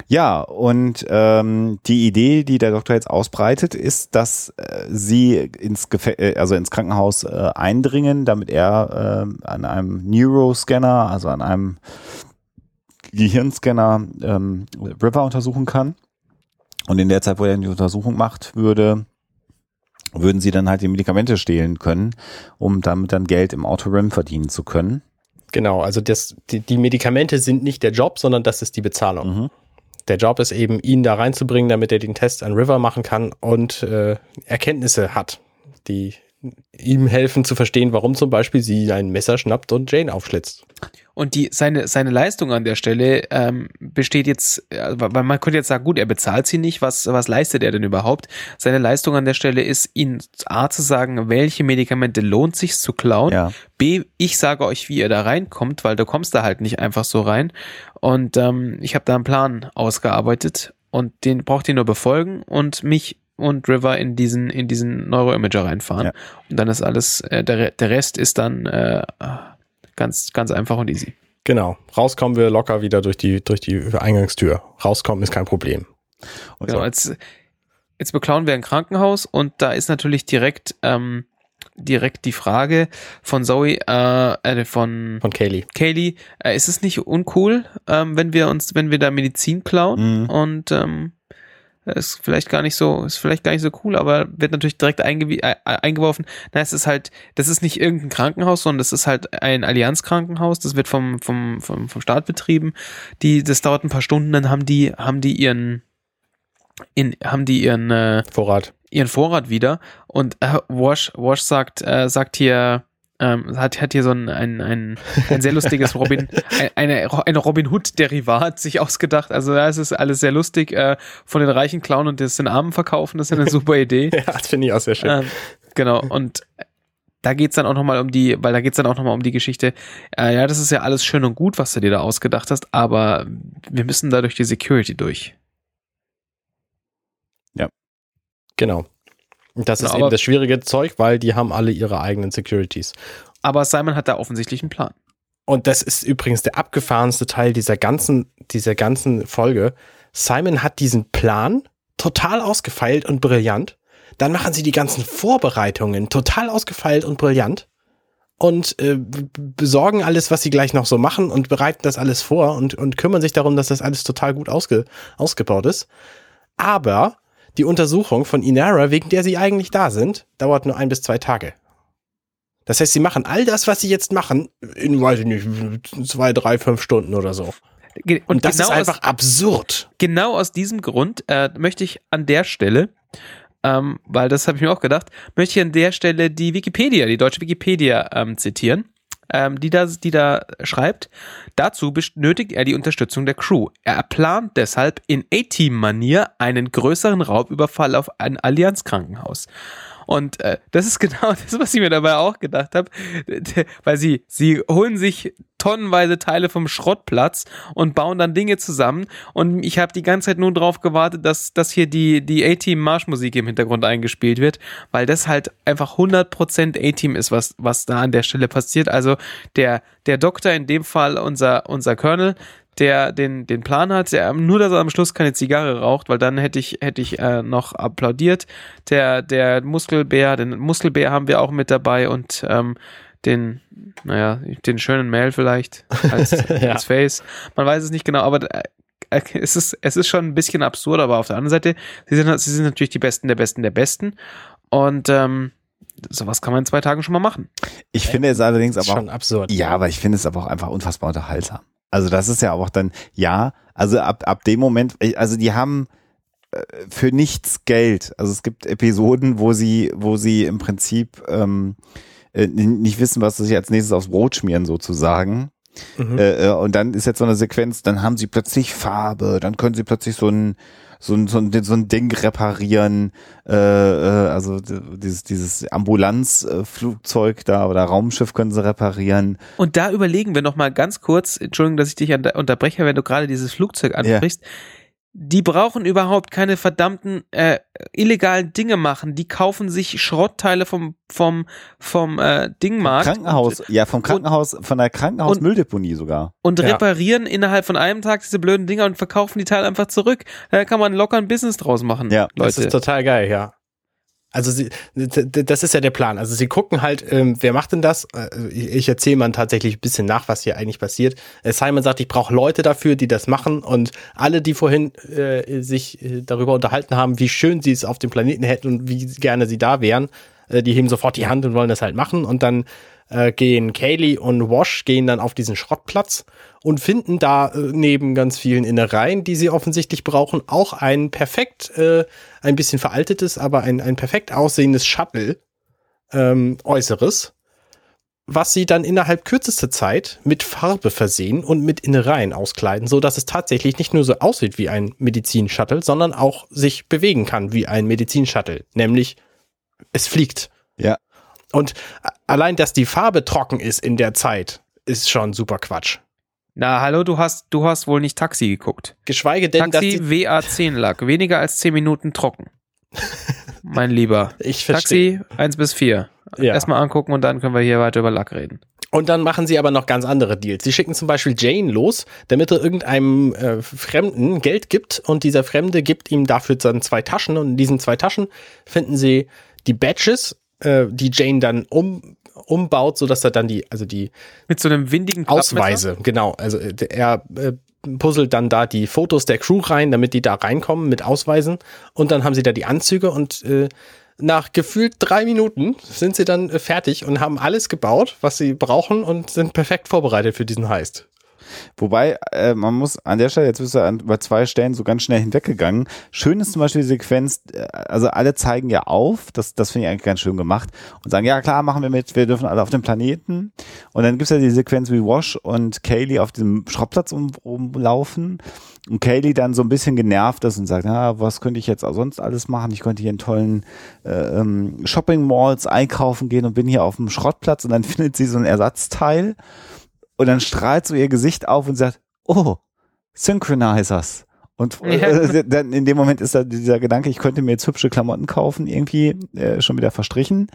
Ja, und ähm, die Idee, die der Doktor jetzt ausbreitet, ist, dass äh, sie ins, Gefä äh, also ins Krankenhaus äh, eindringen, damit er äh, an einem Neuroscanner, also an einem Gehirnscanner, ähm, River untersuchen kann. Und in der Zeit, wo er die Untersuchung macht, würde würden sie dann halt die Medikamente stehlen können, um damit dann Geld im Autorim verdienen zu können. Genau, also das, die, die Medikamente sind nicht der Job, sondern das ist die Bezahlung. Mhm. Der Job ist eben, ihn da reinzubringen, damit er den Test an River machen kann und äh, Erkenntnisse hat, die ihm helfen zu verstehen, warum zum Beispiel sie ein Messer schnappt und Jane aufschlitzt. Und die, seine, seine Leistung an der Stelle ähm, besteht jetzt, weil man könnte jetzt sagen, gut, er bezahlt sie nicht, was, was leistet er denn überhaupt? Seine Leistung an der Stelle ist, ihnen A zu sagen, welche Medikamente lohnt sich zu klauen. Ja. B, ich sage euch, wie ihr da reinkommt, weil du kommst da halt nicht einfach so rein. Und ähm, ich habe da einen Plan ausgearbeitet und den braucht ihr nur befolgen und mich und River in diesen in diesen Neuroimager reinfahren. Ja. Und dann ist alles, äh, der, der Rest ist dann äh, ganz ganz einfach und easy. Genau. Rauskommen wir locker wieder durch die, durch die Eingangstür. Rauskommen ist kein Problem. Und Genau, so. jetzt, jetzt beklauen wir ein Krankenhaus und da ist natürlich direkt, ähm, direkt die Frage von Zoe, äh, äh, von Von Kaylee. Kaylee, äh, ist es nicht uncool, ähm, wenn wir uns, wenn wir da Medizin klauen Mhm. und ähm, ist vielleicht gar nicht so, ist vielleicht gar nicht so cool, aber wird natürlich direkt eingew äh, eingeworfen. Na, es ist halt, das ist nicht irgendein Krankenhaus, sondern das ist halt ein Allianz-Krankenhaus. Das wird vom, vom, vom, vom Staat betrieben. Die, das dauert ein paar Stunden, dann haben die, haben die ihren, in, haben die ihren, äh, Vorrat. ihren Vorrat wieder. Und äh, Wash, Wash sagt, äh, sagt hier, ähm, hat, hat hier so ein, ein, ein, ein sehr lustiges Robin, ein, eine, eine Robin Hood-Derivat sich ausgedacht. Also da ist es alles sehr lustig. Äh, von den reichen Clown und das den Armen verkaufen, das ist eine super Idee. Ja, das finde ich auch sehr schön. Ähm, genau, und da geht's dann auch nochmal um die, weil da geht's dann auch nochmal um die Geschichte, äh, ja, das ist ja alles schön und gut, was du dir da ausgedacht hast, aber wir müssen da durch die Security durch. Genau. Und das Genau, ist eben das schwierige Zeug, weil die haben alle ihre eigenen Securities. Aber Simon hat da offensichtlich einen Plan. Und das ist übrigens der abgefahrenste Teil dieser ganzen, dieser ganzen Folge. Simon hat diesen Plan total ausgefeilt und brillant. Dann machen sie die ganzen Vorbereitungen total ausgefeilt und brillant und äh, besorgen alles, was sie gleich noch so machen und bereiten das alles vor und, und kümmern sich darum, dass das alles total gut ausge, ausgebaut ist. Aber die Untersuchung von Inara, wegen der sie eigentlich da sind, dauert nur ein bis zwei Tage. Das heißt, sie machen all das, was sie jetzt machen, in, weiß ich nicht, zwei, drei, fünf Stunden oder so. Ge- Und, das ist aus- einfach absurd. genau aus diesem Grund äh, möchte ich an der Stelle, ähm, weil das habe ich mir auch gedacht, möchte ich an der Stelle die Wikipedia, die deutsche Wikipedia ähm, zitieren, ähm, die, da, die da schreibt, dazu benötigt er die Unterstützung der Crew. Er plant deshalb in A-Team-Manier einen größeren Raubüberfall auf ein Allianz-Krankenhaus. Und äh, das ist genau das, was ich mir dabei auch gedacht habe, weil sie sie holen sich tonnenweise Teile vom Schrottplatz und bauen dann Dinge zusammen. Und ich habe die ganze Zeit nur drauf gewartet, dass, dass hier die, die A-Team-Marschmusik im Hintergrund eingespielt wird, weil das halt einfach 100% A-Team ist, was, was da an der Stelle passiert. Also der, der Doktor, in dem Fall unser, unser Colonel, der den, den Plan hat, der nur, dass er am Schluss keine Zigarre raucht, weil dann hätte ich, hätte ich äh, noch applaudiert. Der, der Muskelbär, den Muskelbär haben wir auch mit dabei und ähm, den, naja, den schönen Mail vielleicht als, Ja. als Face. Man weiß es nicht genau, aber äh, äh, es ist, es ist schon ein bisschen absurd, aber auf der anderen Seite, sie sind, sie sind natürlich die Besten der Besten der Besten. Und ähm, sowas kann man in zwei Tagen schon mal machen. Ich finde es allerdings aber schon auch, absurd. ja, aber ich finde es aber auch einfach unfassbar unterhaltsam. Also das ist ja auch dann, ja, also ab, ab dem Moment, also die haben äh, für nichts Geld. Also es gibt Episoden, wo sie, wo sie im Prinzip ähm, äh, nicht wissen, was sie sich als nächstes aufs Brot schmieren sozusagen. Mhm. Äh, äh, und dann ist jetzt so eine Sequenz, dann haben sie plötzlich Farbe, dann können sie plötzlich so ein so ein, so ein, so ein Ding reparieren, äh, äh, also dieses, dieses Ambulanzflugzeug da oder Raumschiff können sie reparieren. Und da überlegen wir noch mal ganz kurz, Entschuldigung, dass ich dich unterbreche, wenn du gerade dieses Flugzeug ansprichst. Die brauchen überhaupt keine verdammten äh, illegalen Dinge machen. Die kaufen sich Schrottteile vom vom vom äh, Dingmarkt Krankenhaus, ja, vom Krankenhaus, von der Krankenhausmülldeponie sogar. und Ja. reparieren innerhalb von einem Tag diese blöden Dinger und verkaufen die Teile einfach zurück. Da kann man locker ein Business draus machen, Ja, Das Leute. ist total geil, ja. Also sie, das ist ja der Plan. Also sie gucken halt, ähm, wer macht denn das? Äh, Ich, ich erzähle mal tatsächlich ein bisschen nach, was hier eigentlich passiert. Äh, Simon sagt, ich brauche Leute dafür, die das machen. Und alle, die vorhin äh, sich äh, darüber unterhalten haben, wie schön sie es auf dem Planeten hätten und wie gerne sie da wären, äh, die heben sofort die Hand und wollen das halt machen. Und dann äh, gehen Kaylee und Wash gehen dann auf diesen Schrottplatz und finden da äh, neben ganz vielen Innereien, die sie offensichtlich brauchen, auch ein perfekt, äh, ein bisschen veraltetes, aber ein, ein perfekt aussehendes Shuttle ähm, Äußeres, was sie dann innerhalb kürzester Zeit mit Farbe versehen und mit Innereien auskleiden, so dass es tatsächlich nicht nur so aussieht wie ein Medizin-Shuttle, sondern auch sich bewegen kann wie ein Medizin-Shuttle, nämlich es fliegt. Ja. Und a- allein, dass die Farbe trocken ist in der Zeit, ist schon super Quatsch. Na, hallo, du hast du hast wohl nicht Taxi geguckt. Geschweige denn, dass Taxi die, WA10 lag, weniger als 10 Minuten trocken. mein Lieber. ich verstehe. Taxi 1 bis 4. Ja. Erstmal angucken und dann können wir hier weiter über Lack reden. Und dann machen sie aber noch ganz andere Deals. Sie schicken zum Beispiel Jane los, damit er irgendeinem äh, Fremden Geld gibt und dieser Fremde gibt ihm dafür dann zwei Taschen und in diesen zwei Taschen finden sie die Badges, äh, die Jane dann um, umbaut, sodass er dann die, also die Mit so einem windigen Klappmesser? Ausweise, genau. Also äh, er äh, puzzelt dann da die Fotos der Crew rein, damit die da reinkommen mit Ausweisen. Und dann haben sie da die Anzüge und äh, nach gefühlt drei Minuten sind sie dann äh, fertig und haben alles gebaut, was sie brauchen und sind perfekt vorbereitet für diesen Heist. Wobei, äh, man muss an der Stelle, jetzt bist du an, bei zwei Stellen so ganz schnell hinweggegangen. Schön ist zum Beispiel die Sequenz, äh, also alle zeigen ja auf, das, das finde ich eigentlich ganz schön gemacht und sagen, ja klar, machen wir mit, wir dürfen alle auf dem Planeten. Und dann gibt's ja die Sequenz, wie Wash und Kaylee auf dem Schrottplatz um, rumlaufen und Kaylee dann so ein bisschen genervt ist und sagt, ja, was könnte ich jetzt sonst alles machen? Ich könnte hier in tollen äh, ähm, Shopping Malls einkaufen gehen und bin hier auf dem Schrottplatz und dann findet sie so ein Ersatzteil und dann strahlt so ihr Gesicht auf und sagt, oh, Synchronizers. Und äh, dann in dem Moment ist da dieser Gedanke, ich könnte mir jetzt hübsche Klamotten kaufen, irgendwie äh, schon wieder verstrichen.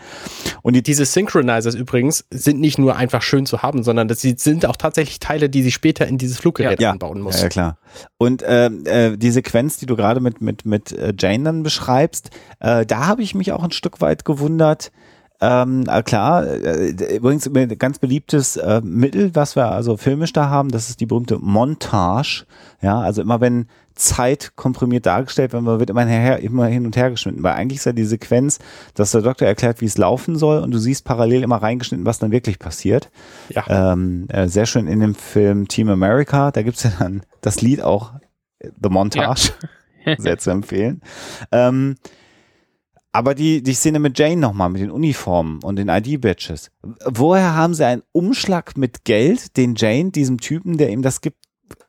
Und die, Diese Synchronizers übrigens sind nicht nur einfach schön zu haben, sondern das sie sind auch tatsächlich Teile, die sie später in dieses Fluggerät Ja. anbauen muss. Ja, ja klar. Und ähm, äh, die Sequenz, die du gerade mit mit mit äh, Jane dann beschreibst, äh, da habe ich mich auch ein Stück weit gewundert. Ähm, äh, klar, äh, übrigens ein ganz beliebtes äh, Mittel, was wir also filmisch da haben, das ist die berühmte Montage. Ja, also immer wenn Zeit komprimiert dargestellt wird, wird immer, her, immer hin und her geschnitten. Weil eigentlich ist ja die Sequenz, dass der Doktor erklärt, wie es laufen soll und du siehst parallel immer reingeschnitten, was dann wirklich passiert. Ja. Ähm, äh, sehr schön in dem Film Team America, da gibt's ja dann das Lied auch, äh, The Montage, sehr zu empfehlen. Ähm, aber die, die Szene mit Jane nochmal, mit den Uniformen und den ID-Badges. Woher haben sie einen Umschlag mit Geld, den Jane, diesem Typen, der ihm das gibt,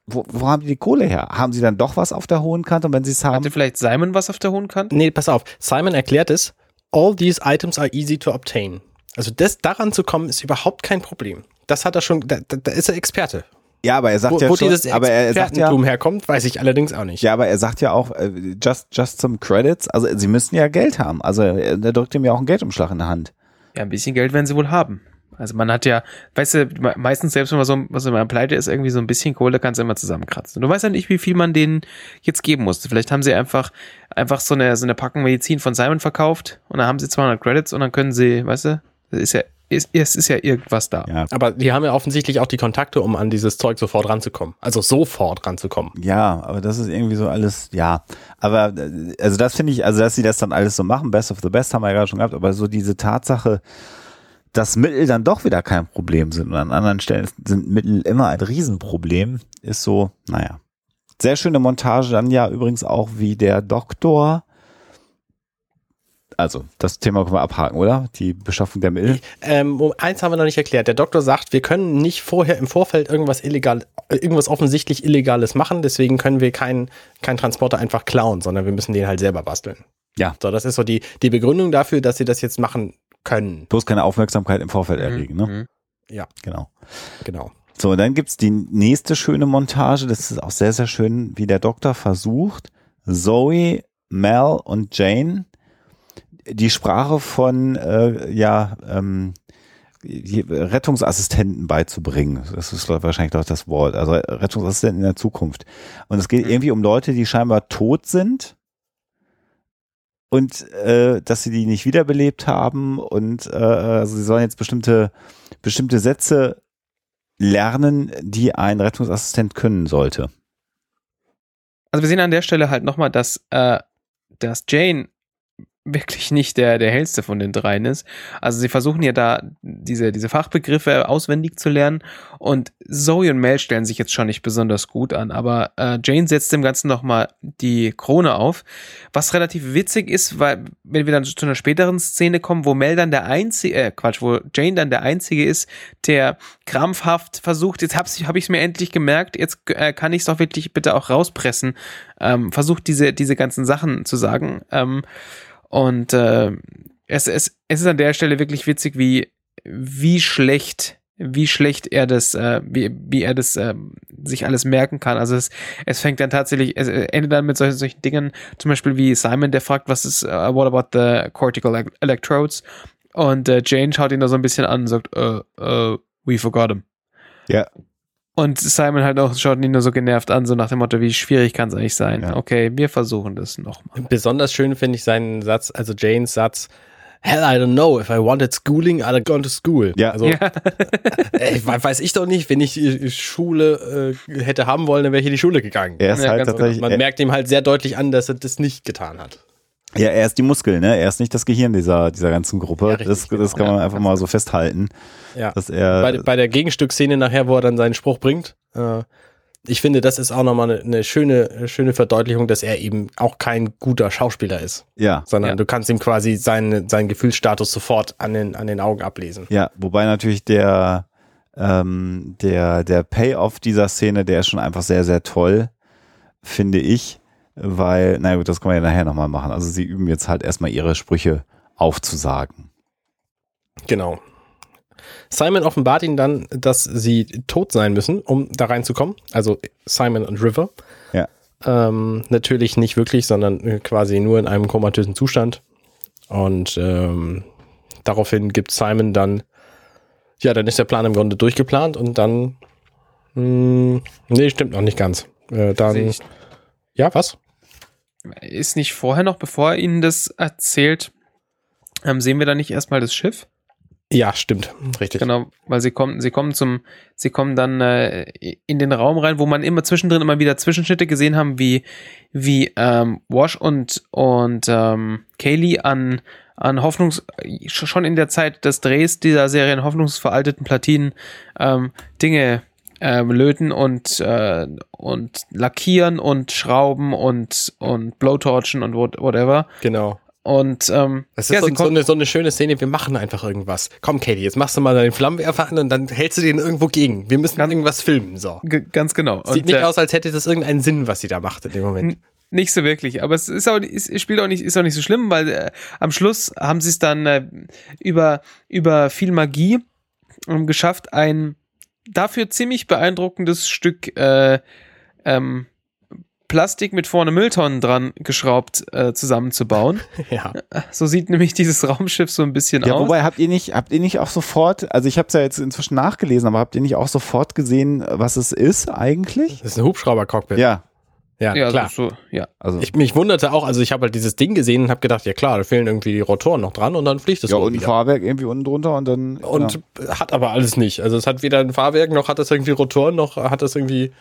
wo, wo haben die die Kohle her? Haben sie dann doch was auf der hohen Kante und wenn sie es haben? Hatte vielleicht Simon was auf der hohen Kante? Nee, pass auf. Simon erklärt es. All these items are easy to obtain. Also das, daran zu kommen, ist überhaupt kein Problem. Das hat er schon, da, da da ist er Experte. Ja, aber er sagt Wo, ja wo schon, dieses aber er sagt ja, herkommt, weiß ich allerdings auch nicht. ja, aber er sagt ja auch, äh, just, just some credits, also sie müssen ja Geld haben. Also er, er drückt ihm ja auch einen Geldumschlag in der Hand. Ja, ein bisschen Geld werden sie wohl haben. Also man hat ja, weißt du, me- meistens selbst wenn man so, was wenn man pleite ist, irgendwie so ein bisschen Kohle kannst du immer zusammenkratzen. Du weißt ja nicht, wie viel man denen jetzt geben musste. Vielleicht haben sie einfach, einfach so eine, so eine Packung Medizin von Simon verkauft und dann haben sie 200 Credits und dann können sie, weißt du, das ist ja es, es ist ja irgendwas da. Ja, Aber die haben ja offensichtlich auch die Kontakte, um an dieses Zeug sofort ranzukommen. Also sofort ranzukommen. ja, aber das ist irgendwie so alles, ja. Aber äh, also das finde ich, also dass sie das dann alles so machen, Best of the Best haben wir ja gerade schon gehabt, aber so diese Tatsache, dass Mittel dann doch wieder kein Problem sind und an anderen Stellen sind Mittel immer ein Riesenproblem, ist so, naja. Sehr schöne Montage dann ja übrigens auch, wie der Doktor, also das Thema können wir abhaken, oder? Die Beschaffung der Mittel. Ähm, eins haben wir noch nicht erklärt. Der Doktor sagt, wir können nicht vorher im Vorfeld irgendwas illegal, äh, irgendwas offensichtlich Illegales machen, deswegen können wir keinen keinen Transporter einfach klauen, sondern wir müssen den halt selber basteln. Ja. So, das ist so die, die Begründung dafür, dass sie das jetzt machen können. Bloß keine Aufmerksamkeit im Vorfeld erregen, ne? Mhm. Genau. Genau. So, und dann gibt's die nächste schöne Montage. Das ist auch sehr, sehr schön, wie der Doktor versucht, Zoe, Mel und Jane die Sprache von äh, ja, ähm, Rettungsassistenten beizubringen. Das ist wahrscheinlich doch das Wort. Also Rettungsassistenten in der Zukunft. Und es geht irgendwie um Leute, die scheinbar tot sind und äh, dass sie die nicht wiederbelebt haben und äh, also sie sollen jetzt bestimmte bestimmte Sätze lernen, die ein Rettungsassistent können sollte. Also wir sehen an der Stelle halt nochmal, dass, äh, dass Jane wirklich nicht der, der hellste von den dreien ist. Also sie versuchen ja da diese, diese Fachbegriffe auswendig zu lernen. Und Zoe und Mel stellen sich jetzt schon nicht besonders gut an, aber äh, Jane setzt dem Ganzen nochmal die Krone auf, was relativ witzig ist, weil wenn wir dann zu einer späteren Szene kommen, wo Mel dann der einzige, äh, Quatsch, wo Jane dann der einzige ist, der krampfhaft versucht, jetzt habe hab ich es mir endlich gemerkt, jetzt äh, kann ich es doch wirklich bitte auch rauspressen, ähm, versucht diese, diese ganzen Sachen zu sagen, ähm, und äh, es, es, es ist an der Stelle wirklich witzig, wie, wie schlecht, wie schlecht er das, äh, wie, wie er das äh, sich alles merken kann. Also es, es fängt dann tatsächlich, es endet dann mit solchen, solchen Dingen, zum Beispiel wie Simon, der fragt, was ist, uh, what about the cortical electrodes? Und äh, Jane schaut ihn da so ein bisschen an und sagt, uh, uh, we forgot him. Ja. Und Simon halt auch schaut ihn nur so genervt an, so nach dem Motto, wie schwierig kann es eigentlich sein? Ja. Okay, wir versuchen das nochmal. Besonders schön finde ich seinen Satz, also Janes Satz, Hell, I don't know. If I wanted schooling, I'd have gone to school. Ja. Also, Ja. äh, weiß ich doch nicht. Wenn ich äh, Schule äh, hätte haben wollen, dann wäre ich in die Schule gegangen. Er ist Ja, halt ganz tatsächlich, Man er, merkt ihm halt sehr deutlich an, dass er das nicht getan hat. Ja, er ist die Muskel, ne? Er ist nicht das Gehirn dieser, dieser ganzen Gruppe. Ja, richtig, das, das genau. kann man einfach mal so festhalten, Ja. dass er, bei, bei der Gegenstückszene nachher, wo er dann seinen Spruch bringt, äh, ich finde, das ist auch nochmal eine, eine schöne, schöne Verdeutlichung, dass er eben auch kein guter Schauspieler ist, ja, sondern Ja. du kannst ihm quasi seinen, seinen Gefühlsstatus sofort an den, an den Augen ablesen. ja, wobei natürlich der, ähm, der, der Payoff dieser Szene, der ist schon einfach sehr, sehr toll, finde ich, weil, na gut, das können wir ja nachher nochmal machen. Also sie üben jetzt halt erstmal ihre Sprüche aufzusagen. Genau. Simon offenbart ihnen dann, dass sie tot sein müssen, um da reinzukommen. Also Simon und River. Ja. Ähm, natürlich nicht wirklich, sondern äh, quasi nur in einem komatösen Zustand. Und ähm, daraufhin gibt Simon dann, ja, dann ist der Plan im Grunde durchgeplant und dann, mh, nee, stimmt noch nicht ganz. Äh, dann, ja, was? Ist nicht vorher noch, bevor er ihnen das erzählt, ähm, sehen wir da nicht erstmal das Schiff? Ja, stimmt, richtig. Genau, weil sie kommen, sie kommen zum, sie kommen dann äh, in den Raum rein, wo man immer zwischendrin immer wieder Zwischenschnitte gesehen haben, wie wie ähm, Wash und und ähm, Kaylee an an Hoffnungs schon in der Zeit des Drehs dieser Serien hoffnungsveralteten Platinen ähm, Dinge ähm, löten und äh, und lackieren und schrauben und und blowtorchen und what, whatever Genau. und ähm, Das ist ja, so, so, eine, so eine schöne Szene, wir machen einfach irgendwas. Komm, Katie, jetzt machst du mal deinen Flammenwerfer an und dann hältst du den irgendwo gegen. Wir müssen irgendwas filmen, so. Ganz genau. Sieht Und, nicht äh, aus, als hätte das irgendeinen Sinn, was sie da macht in dem Moment. Nicht so wirklich, aber es ist auch, es es spielt auch nicht, ist auch nicht so schlimm, weil äh, am Schluss haben sie es dann äh, über, über viel Magie ähm, geschafft, ein dafür ziemlich beeindruckendes Stück äh, ähm, Plastik mit vorne Mülltonnen dran geschraubt äh, zusammenzubauen. Ja. So sieht nämlich dieses Raumschiff so ein bisschen Ja, aus. wobei habt ihr nicht, habt ihr nicht auch sofort, also ich habe es ja jetzt inzwischen nachgelesen, aber habt ihr nicht auch sofort gesehen, was es ist eigentlich? Das ist ein Hubschrauber-Cockpit. Ja, Ja, Ja, klar. so, ja. Also Ich, mich wunderte auch, also ich habe halt dieses Ding gesehen und habe gedacht, ja klar, da fehlen irgendwie die Rotoren noch dran und dann fliegt es ja, und ein wieder. Fahrwerk irgendwie unten drunter und dann. Und hat aber alles nicht. Also es hat weder ein Fahrwerk, noch hat es irgendwie Rotoren, noch hat es irgendwie,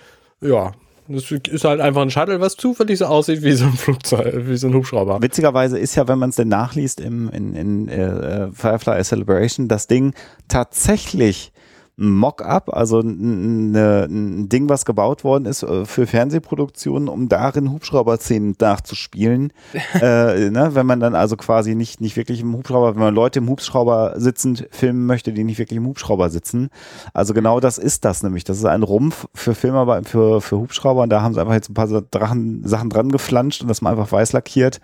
ja, das ist halt einfach ein Shuttle, was zufällig so aussieht wie so ein Flugzeug, wie so ein Hubschrauber. Witzigerweise ist ja, wenn man es denn nachliest im, in, in äh, Firefly Celebration, das Ding tatsächlich ein Mock-up, also ein, ein Ding, was gebaut worden ist äh, für Fernsehproduktionen, um darin Hubschrauber-Szenen nachzuspielen. äh, ne? Wenn man dann also quasi nicht, nicht wirklich im Hubschrauber, wenn man Leute im Hubschrauber sitzend filmen möchte, die nicht wirklich im Hubschrauber sitzen. Also genau das ist das nämlich. Das ist ein Rumpf für Filme, für, für Hubschrauber und da haben sie einfach jetzt ein paar Drachen, Sachen dran geflanscht und das mal einfach weiß lackiert.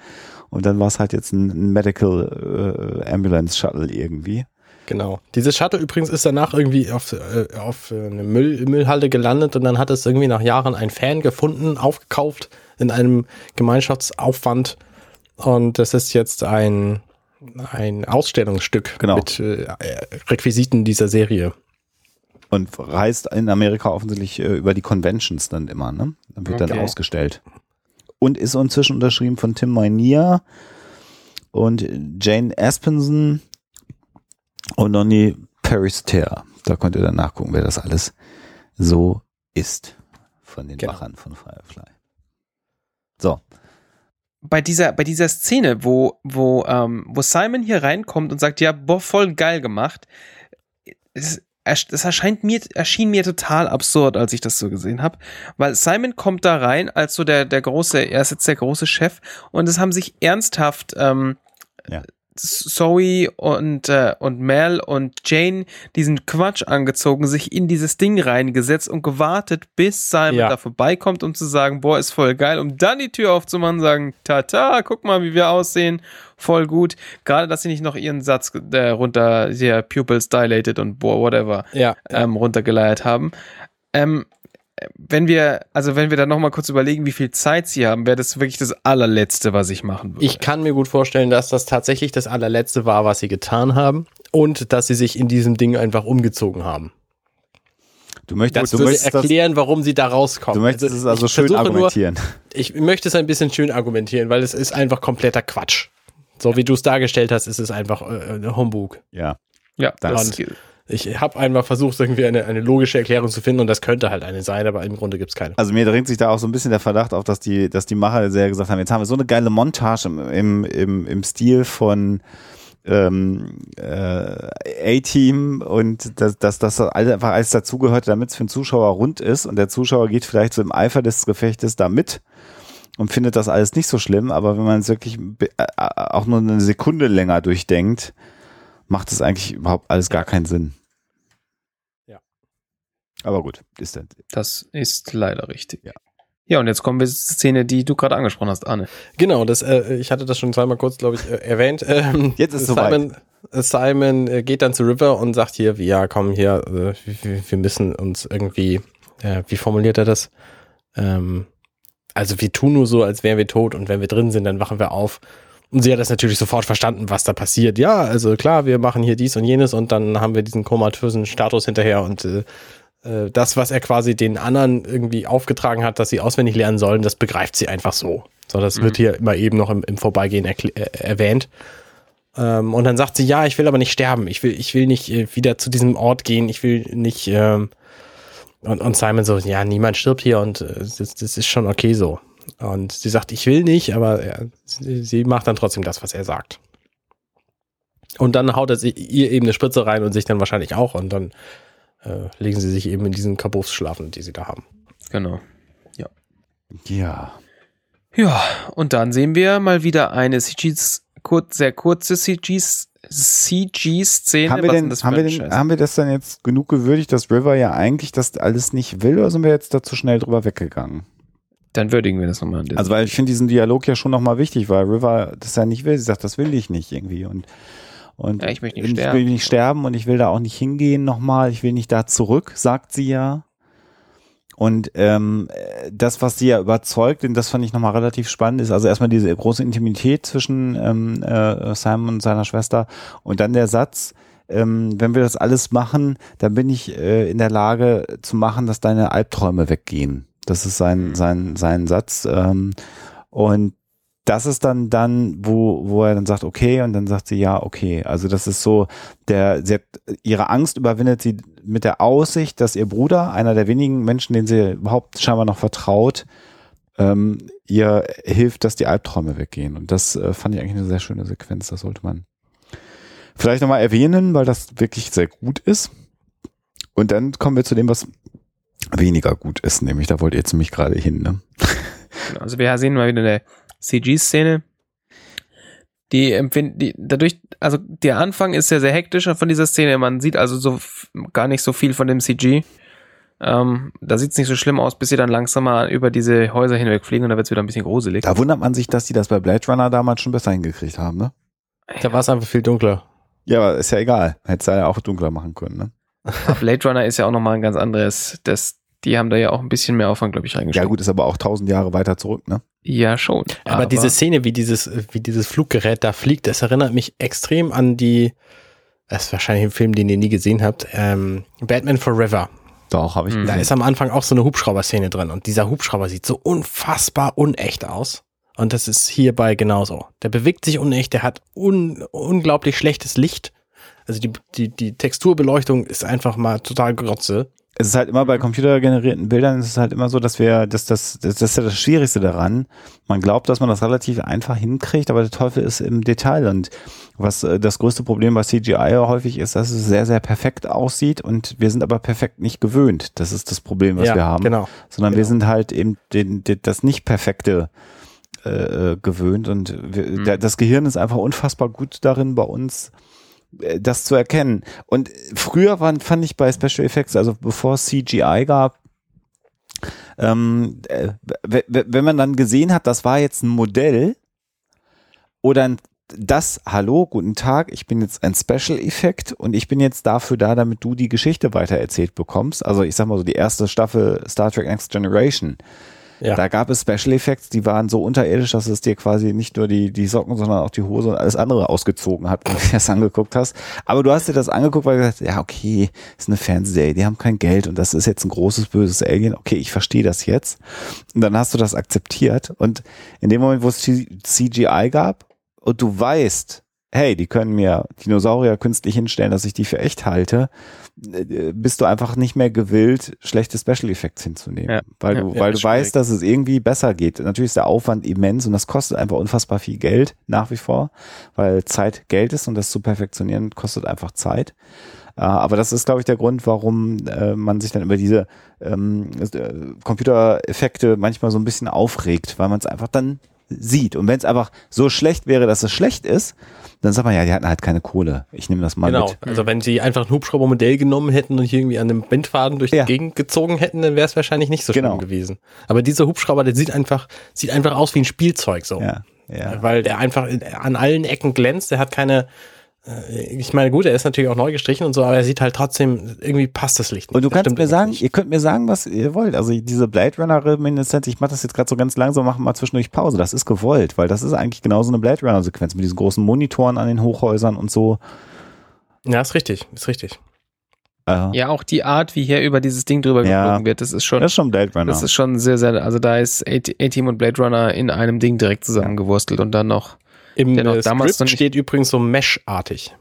Und dann war es halt jetzt ein, ein Medical äh, Ambulance Shuttle irgendwie. Genau. Dieses Shuttle übrigens ist danach irgendwie auf, äh, auf eine Müll, Müllhalde gelandet und dann hat es irgendwie nach Jahren ein Fan gefunden, aufgekauft in einem Gemeinschaftsaufwand. Und das ist jetzt ein, ein Ausstellungsstück Genau. mit äh, Requisiten dieser Serie. Und reist in Amerika offensichtlich äh, über die Conventions dann immer, ne? Dann wird dann Okay. ausgestellt. Und ist inzwischen unterschrieben von Tim Moynier und Jane Aspenson und Nonny Perister. Da könnt ihr dann nachgucken, wer das alles so ist von den Genau. Machern von Firefly. So, bei dieser, bei dieser Szene, wo, wo, ähm, wo Simon hier reinkommt und sagt, ja, boah, voll geil gemacht, es, es erscheint mir, erschien mir total absurd, als ich das so gesehen habe, weil Simon kommt da rein als so der, der große, er ist jetzt der große Chef und es haben sich ernsthaft, ähm, Ja. Zoe und, äh, und Mel und Jane diesen Quatsch angezogen, sich in dieses Ding reingesetzt und gewartet, bis Simon Ja. da vorbeikommt, um zu sagen, boah, ist voll geil, um dann die Tür aufzumachen und sagen, tata, guck mal, wie wir aussehen, voll gut. Gerade, dass sie nicht noch ihren Satz äh, runter, hier Pupils dilated und boah, whatever, Ja. ähm, runtergeleiert haben. Ähm, wenn wir, also wenn wir dann nochmal kurz überlegen, wie viel Zeit sie haben, wäre das wirklich das allerletzte, was ich machen würde. Ich kann mir gut vorstellen, dass das tatsächlich das allerletzte war, was sie getan haben und dass sie sich in diesem Ding einfach umgezogen haben. du möchtest, Das du möchtest, das, erklären, warum sie da rauskommen. du möchtest es also ich schön argumentieren. Nur, ich möchte es ein bisschen schön argumentieren, weil es ist einfach kompletter Quatsch. So wie du es dargestellt hast, ist es einfach äh, ein Humbug. Ja. ja, das, Und ich habe einmal versucht, irgendwie eine, eine logische Erklärung zu finden und das könnte halt eine sein, aber im Grunde gibt es keine. Also mir dringt sich da auch so ein bisschen der Verdacht auf, dass die, dass die Macher sehr gesagt haben, jetzt haben wir so eine geile Montage im, im, im, Stil von ähm, äh, A-Team und dass, das alles einfach alles dazugehört, damit es für den Zuschauer rund ist und der Zuschauer geht vielleicht so im Eifer des Gefechtes da mit und findet das alles nicht so schlimm, aber wenn man es wirklich be- äh, auch nur eine Sekunde länger durchdenkt, macht es eigentlich überhaupt alles gar keinen Sinn. Aber gut, ist dann. Das ist leider richtig. Ja. Ja, und jetzt kommen wir zur Szene, die du gerade angesprochen hast, Arne. Genau, das, äh, ich hatte das schon zweimal kurz, glaube ich, äh, erwähnt. Ähm, Jetzt ist es Simon, äh, Simon äh, geht dann zu River und sagt hier, ja, komm hier, äh, wir, wir müssen uns irgendwie, äh, wie formuliert er das? Ähm, also wir tun nur so, als wären wir tot und wenn wir drin sind, dann wachen wir auf. Und sie hat das natürlich sofort verstanden, was da passiert. Ja, also klar, wir machen hier dies und jenes und dann haben wir diesen komatösen Status hinterher und äh, äh, das, was er quasi den anderen irgendwie aufgetragen hat, dass sie auswendig lernen sollen, das begreift sie einfach so. So, das Mhm. wird hier immer eben noch im, im Vorbeigehen äh, erwähnt. Ähm, und dann sagt sie, ja, ich will aber nicht sterben. Ich will, ich will nicht äh, wieder zu diesem Ort gehen. Ich will nicht. Ähm, und, und Simon so, ja, niemand stirbt hier und äh, das, das ist schon okay so. Und sie sagt, ich will nicht, aber ja, sie, sie macht dann trotzdem das, was er sagt. Und dann haut er sie, ihr eben eine Spritze rein und sich dann wahrscheinlich auch. Und dann äh, legen sie sich eben in diesen Kabuffs schlafen, die sie da haben. Genau. Ja. Ja, und dann sehen wir mal wieder eine CGs, kurz, sehr kurze CGs, CG-Szene. Haben wir, denn, haben, wir denn, haben wir das dann jetzt genug gewürdigt, dass River ja eigentlich das alles nicht will, oder sind wir jetzt da zu schnell drüber weggegangen? Dann würdigen wir das nochmal. Also, weil ich finde diesen Dialog ja schon nochmal wichtig, weil River das ja nicht will. Sie sagt, das will ich nicht irgendwie. Und, und Ja, ich möchte nicht ich sterben. will nicht sterben und ich will da auch nicht hingehen nochmal. Ich will nicht da zurück, sagt sie ja. Und ähm, äh, das, was sie ja überzeugt, und das fand ich nochmal relativ spannend, ist also erstmal diese große Intimität zwischen ähm, äh, Simon und seiner Schwester und dann der Satz, ähm, wenn wir das alles machen, dann bin ich äh, in der Lage zu machen, dass deine Albträume weggehen. Das ist sein, sein, sein Satz. Ähm, und das ist dann dann, wo, wo er dann sagt, okay, und dann sagt sie, ja, okay. Also das ist so, der, sie hat, ihre Angst überwindet sie mit der Aussicht, dass ihr Bruder, einer der wenigen Menschen, den sie überhaupt scheinbar noch vertraut, ähm, ihr hilft, dass die Albträume weggehen. Und das äh, fand ich eigentlich eine sehr schöne Sequenz. Das sollte man vielleicht nochmal erwähnen, weil das wirklich sehr gut ist. Und dann kommen wir zu dem, was weniger gut ist, nämlich da wollt ihr jetzt nämlich gerade hin, ne? Also wir sehen mal wieder eine CG-Szene. Die empfinden, die, dadurch, also der Anfang ist ja sehr hektisch von dieser Szene. Man sieht also so gar nicht so viel von dem CG. Ähm, da sieht es nicht so schlimm aus, bis sie dann langsamer über diese Häuser hinwegfliegen und da wird es wieder ein bisschen gruselig. Da wundert man sich, dass die das bei Blade Runner damals schon besser hingekriegt haben, ne? Da war es einfach viel dunkler. Ja, aber ist ja egal. Hätte es ja auch dunkler machen können, ne? Blade Runner ist ja auch nochmal ein ganz anderes. Das, die haben da ja auch ein bisschen mehr Aufwand, glaube ich, reingesteckt. Ja, gut, ist aber auch tausend Jahre weiter zurück, ne? Ja, schon. Aber, aber, diese Szene, wie dieses, wie dieses Fluggerät da fliegt, das erinnert mich extrem an die, das ist wahrscheinlich ein Film, den ihr nie gesehen habt, ähm, Batman Forever. Doch, habe ich. Da ist am Anfang auch so eine Hubschrauber-Szene drin und dieser Hubschrauber sieht so unfassbar unecht aus. Und das ist hierbei genauso. Der bewegt sich unecht, der hat un unglaublich schlechtes Licht. Also die, die, die Texturbeleuchtung ist einfach mal total grotze es ist halt immer bei computergenerierten Bildern, es ist halt immer so, dass wir, dass das, das, das ist ja das Schwierigste daran. Man glaubt, dass man das relativ einfach hinkriegt, aber der Teufel ist im Detail. Und was äh, das größte Problem bei CGI häufig ist, dass es sehr, sehr perfekt aussieht und wir sind aber perfekt nicht gewöhnt. Das ist das Problem, was ja, wir haben. Genau. Sondern genau. wir sind halt eben den, den, das nicht perfekte äh, äh gewöhnt und wir, mhm. das Gehirn ist einfach unfassbar gut darin, bei uns das zu erkennen. Und früher waren, fand ich bei Special Effects, also bevor es CGI gab, ähm, äh, wenn man dann gesehen hat, das war jetzt ein Modell oder ein, das, hallo, guten Tag, ich bin jetzt ein Special Effekt und ich bin jetzt dafür da, damit du die Geschichte weitererzählt bekommst. Also ich sag mal so die erste Staffel Star Trek Next Generation ja. Da gab es Special Effects, die waren so unterirdisch, dass es dir quasi nicht nur die, die Socken, sondern auch die Hose und alles andere ausgezogen hat, wenn du das angeguckt hast. Aber du hast dir das angeguckt, weil du gesagt ja, okay, ist eine Fernsehserie, die haben kein Geld und das ist jetzt ein großes, böses Alien. Okay, ich verstehe das jetzt. Und dann hast du das akzeptiert. Und in dem Moment, wo es CGI gab und du weißt, hey, die können mir Dinosaurier künstlich hinstellen, dass ich die für echt halte, äh, bist du einfach nicht mehr gewillt, schlechte Special Effects hinzunehmen. Ja. Weil du, ja, weil du weißt, dass es irgendwie besser geht. Natürlich ist der Aufwand immens und das kostet einfach unfassbar viel Geld nach wie vor, weil Zeit Geld ist und das zu perfektionieren kostet einfach Zeit. Äh, aber das ist, glaube ich, der Grund, warum äh, man sich dann über diese ähm, Computereffekte manchmal so ein bisschen aufregt, weil man es einfach dann sieht. Und wenn es einfach so schlecht wäre, dass es schlecht ist, dann sagt man ja, die hatten halt keine Kohle. Ich nehme das mal genau. mit. Genau. Also wenn sie einfach ein Hubschraubermodell genommen hätten und hier irgendwie an einem Bindfaden durch ja. die Gegend gezogen hätten, dann wäre es wahrscheinlich nicht so schlimm genau. gewesen. Aber dieser Hubschrauber, der sieht einfach, sieht einfach aus wie ein Spielzeug so. Ja. Ja. Weil der einfach an allen Ecken glänzt, der hat keine, ich meine, gut, er ist natürlich auch neu gestrichen und so, aber er sieht halt trotzdem, irgendwie passt das Licht nicht. Und du das kannst mir sagen, nicht. ihr könnt mir sagen, was ihr wollt. Also diese Blade Runner Reminiszenz, ich mache das jetzt gerade so ganz langsam, machen mal zwischendurch Pause. Das ist gewollt, weil das ist eigentlich genauso eine Blade Runner Sequenz mit diesen großen Monitoren an den Hochhäusern und so. Ja, ist richtig, ist richtig. Uh, ja, auch die Art, wie hier über dieses Ding drüber ja, geflogen wird, das ist schon. Das ist schon Blade Runner. Das ist schon sehr, sehr, also da ist A-Team und Blade Runner in einem Ding direkt zusammengewurstelt und dann noch. Im äh, damals Script steht übrigens so Mesh-artig.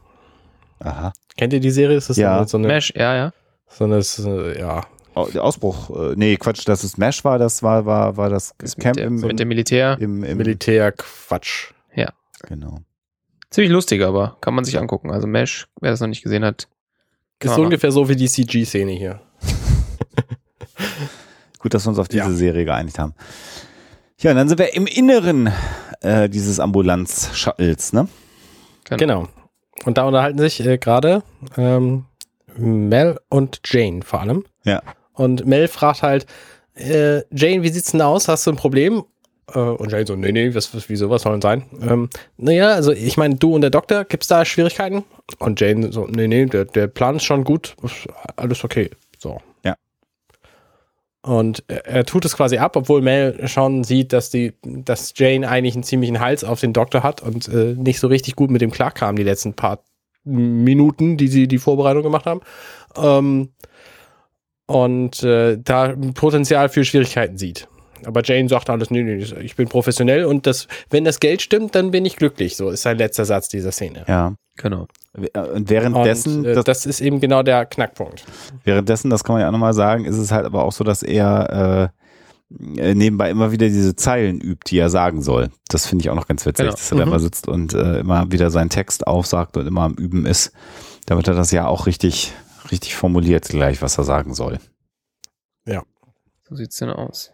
Aha. Kennt ihr die Serie? Ist das ja. so eine, Mesh, ja, ja. So eine, äh, ja. Oh, Ausbruch, äh, nee, Quatsch, dass es Mesh war, das war, war, war das, das Camp mit, der, im, mit dem Militär. Im, im Militär-Quatsch. Ja. Genau. Ziemlich lustig, aber kann man sich angucken. Also Mesh, wer das noch nicht gesehen hat. Ist so ungefähr so wie die CG-Szene hier. Gut, dass wir uns auf diese ja. Serie geeinigt haben. Ja, und dann sind wir im Inneren äh, dieses Ambulanz-Shuttles, ne? Genau. genau. Und da unterhalten sich äh, gerade ähm, Mel und Jane vor allem. Ja. Und Mel fragt halt, äh, Jane, wie sieht's denn aus? Hast du ein Problem? Äh, und Jane so, nee, nee, was, was, wieso, was soll denn sein? Ähm, naja, also ich meine, du und der Doktor, gibt's da Schwierigkeiten? Und Jane so, nee, nee, der, der Plan ist schon gut, alles okay. So. Ja. Und er, tut es quasi ab, obwohl Mel schon sieht, dass die, dass Jane eigentlich einen ziemlichen Hals auf den Doktor hat und äh, nicht so richtig gut mit dem klarkam die letzten paar Minuten, die sie die Vorbereitung gemacht haben. Ähm, und äh, da Potenzial für Schwierigkeiten sieht. Aber Jane sagt alles, nee, nee, ich bin professionell und das, wenn das Geld stimmt, dann bin ich glücklich. So ist sein letzter Satz dieser Szene. Ja. Genau. Und währenddessen, und, äh, das, ist eben genau der Knackpunkt. währenddessen, das kann man ja auch nochmal sagen, ist es halt aber auch so, dass er äh, nebenbei immer wieder diese Zeilen übt, die er sagen soll. Das finde ich auch noch ganz witzig, Genau. dass er da Mhm. immer sitzt und äh, immer wieder seinen Text aufsagt und immer am Üben ist, damit er das ja auch richtig, richtig formuliert gleich, was er sagen soll. So sieht's denn aus.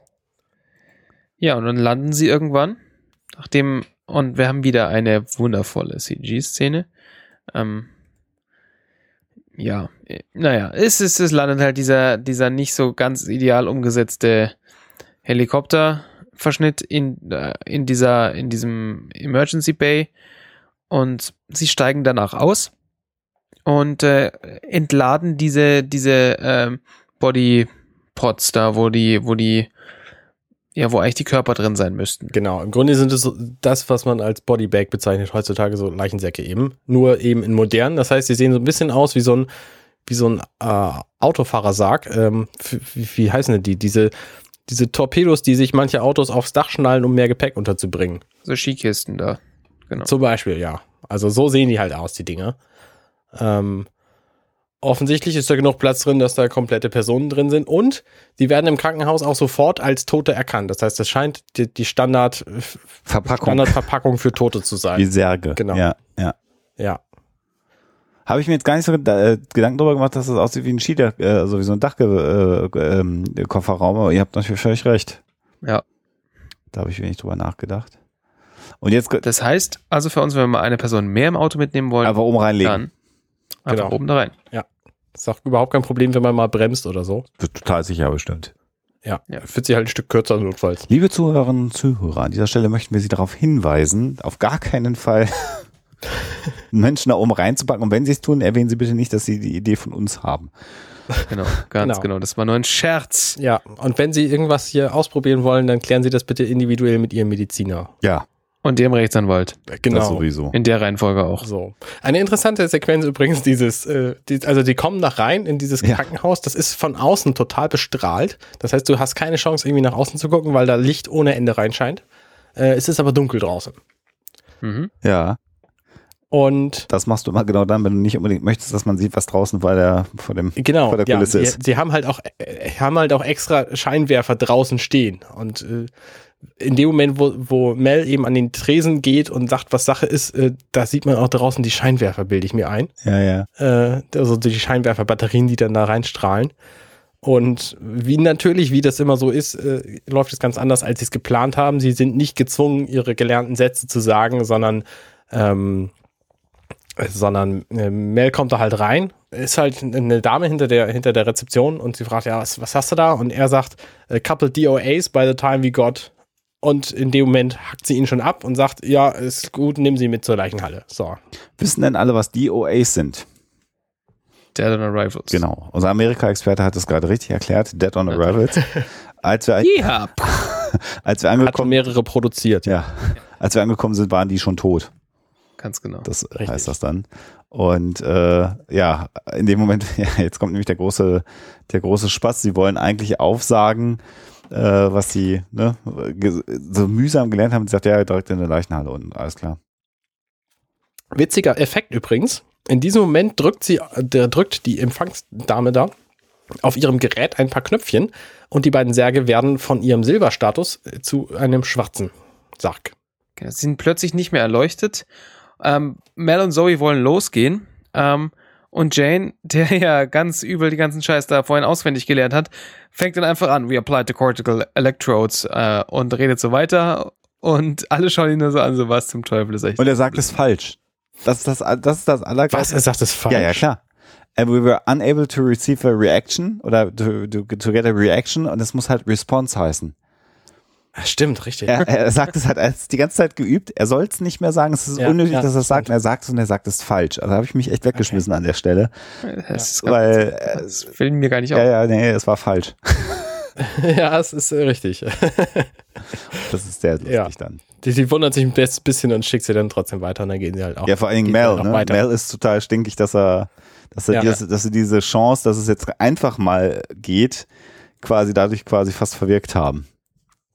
Ja, und dann landen sie irgendwann, nachdem, und wir haben wieder eine wundervolle CG-Szene. Ähm, ja, äh, naja, es ist, es landet halt dieser, dieser nicht so ganz ideal umgesetzte Helikopterverschnitt in, äh, in dieser, in diesem Emergency Bay und sie steigen danach aus und äh, entladen diese, diese ähm, Body Pots da, wo die, wo die, ja, wo eigentlich die Körper drin sein müssten. Genau, im Grunde sind es das, was man als Bodybag bezeichnet, heutzutage so Leichensäcke eben. Nur eben in modern. Das heißt, sie sehen so ein bisschen aus wie so ein, wie so ein äh, Autofahrersarg. Ähm, wie, wie heißen denn die? Diese, diese Torpedos, die sich manche Autos aufs Dach schnallen, um mehr Gepäck unterzubringen. So Skikisten da. Genau. Zum Beispiel, ja. Also so sehen die halt aus, die Dinger. Ähm, offensichtlich ist da genug Platz drin, dass da komplette Personen drin sind und die werden im Krankenhaus auch sofort als Tote erkannt. Das heißt, das scheint die, die Standard, Verpackung. Standardverpackung für Tote zu Wie sein. Särge. Genau. Ja, ja. Ja. Habe ich mir jetzt gar nicht so äh, Gedanken darüber gemacht, dass das aussieht wie ein Skidach, äh, also wie so ein Dachkofferraum, äh, ähm, Kofferraum, aber ihr habt natürlich völlig recht. Ja. Da habe ich wenig drüber nachgedacht. Und jetzt Das heißt, also für uns, wenn wir mal eine Person mehr im Auto mitnehmen wollen, einfach oben reinlegen. dann einfach Genau. oben da rein. Ist auch überhaupt kein Problem, wenn man mal bremst oder so. Wird total sicher bestimmt. Ja. Ja. Fühlt sich halt ein Stück kürzer notfalls. Liebe Zuhörerinnen und Zuhörer, an dieser Stelle möchten wir Sie darauf hinweisen, auf gar keinen Fall Menschen da oben reinzupacken. Und wenn Sie es tun, erwähnen Sie bitte nicht, dass Sie die Idee von uns haben. Genau, ganz Genau. genau. Das war nur ein Scherz. Ja. Und wenn Sie irgendwas hier ausprobieren wollen, dann klären Sie das bitte individuell mit Ihrem Mediziner. Ja, Und dem Rechtsanwalt. Genau. das sowieso. In der Reihenfolge auch. So. Eine interessante Sequenz übrigens, dieses, äh, die, also die kommen da rein in dieses Ja. Krankenhaus, das ist von außen total bestrahlt. Das heißt, du hast keine Chance, irgendwie nach außen zu gucken, weil da Licht ohne Ende reinscheint. Äh, es ist aber dunkel draußen. Mhm. Ja, Und das machst du immer genau dann, wenn du nicht unbedingt möchtest, dass man sieht, was draußen vor der, vor dem, genau, vor der ja, Kulisse sie, ist. sie haben halt auch, äh, haben halt auch extra Scheinwerfer draußen stehen. Und äh, in dem Moment, wo, wo Mel eben an den Tresen geht und sagt, was Sache ist, äh, da sieht man auch draußen die Scheinwerfer, bilde ich mir ein. Ja, ja. äh, also die Scheinwerferbatterien, die dann da reinstrahlen. Und wie natürlich, wie das immer so ist, äh, läuft es ganz anders, als sie es geplant haben. Sie sind nicht gezwungen, ihre gelernten Sätze zu sagen, sondern, ähm, äh, sondern äh, Mel kommt da halt rein, ist halt eine Dame hinter der, hinter der Rezeption und sie fragt, ja, was, was hast du da? Und er sagt, a couple DOAs by the time we got. Und in dem Moment hackt sie ihn schon ab und sagt, ja, ist gut, nimm sie mit zur Leichenhalle. So. Wissen denn alle, was DOAs sind? Dead on Arrivals. Genau. Unser Amerika-Experte hat es gerade richtig erklärt. Dead on Arrivals. Als wir, Ja. als wir Hat angekommen, mehrere produziert. ja, als wir angekommen sind, waren die schon tot. Ganz genau. Das Richtig. heißt das dann. Und äh, ja, in dem Moment, ja, jetzt kommt nämlich der große, der große Spaß. Sie wollen eigentlich aufsagen, äh, was sie ne, so mühsam gelernt haben. Sie sagt, ja, direkt in der Leichenhalle und alles klar. Witziger Effekt übrigens. In diesem Moment drückt sie, der drückt die Empfangsdame da auf ihrem Gerät ein paar Knöpfchen und die beiden Särge werden von ihrem Silberstatus äh, zu einem schwarzen Sarg. Sie sind plötzlich nicht mehr erleuchtet. Ähm, Mel und Zoe wollen losgehen. Ähm, und Jane, der ja ganz übel die ganzen Scheiß da vorhin auswendig gelernt hat, fängt dann einfach an, we applied the cortical electrodes äh, und redet so weiter. Und alle schauen ihn nur so an, so was zum Teufel ist echt. Und er sagt es falsch. Das ist das, das ist das Was? allergeilste. Er sagt es falsch. Ja, ja, klar. And we were unable to receive a reaction oder to, to, to get a reaction und es muss halt Response heißen. Ja, Stimmt, richtig. Er, er sagt es halt, er hat es die ganze Zeit geübt. Er soll es nicht mehr sagen. Es ist Ja, unnötig, ja, dass er es sagt. Und er sagt es und er sagt es falsch. Also habe ich mich echt weggeschmissen an der Stelle. das, ist ganz, Weil, äh, das fällt mir gar nicht auf. ja, ja, nee, es war falsch. ja, es ist äh, richtig. Das ist sehr lustig Ja. dann. Die, die wundert sich ein bisschen und schickt sie dann trotzdem weiter und dann gehen sie halt auch. Ja, vor allen Dingen Mel, halt auch ne? Mel ist total stinkig, dass er, dass, er Ja. dieses, dass sie diese Chance, dass es jetzt einfach mal geht, quasi dadurch quasi fast verwirkt haben.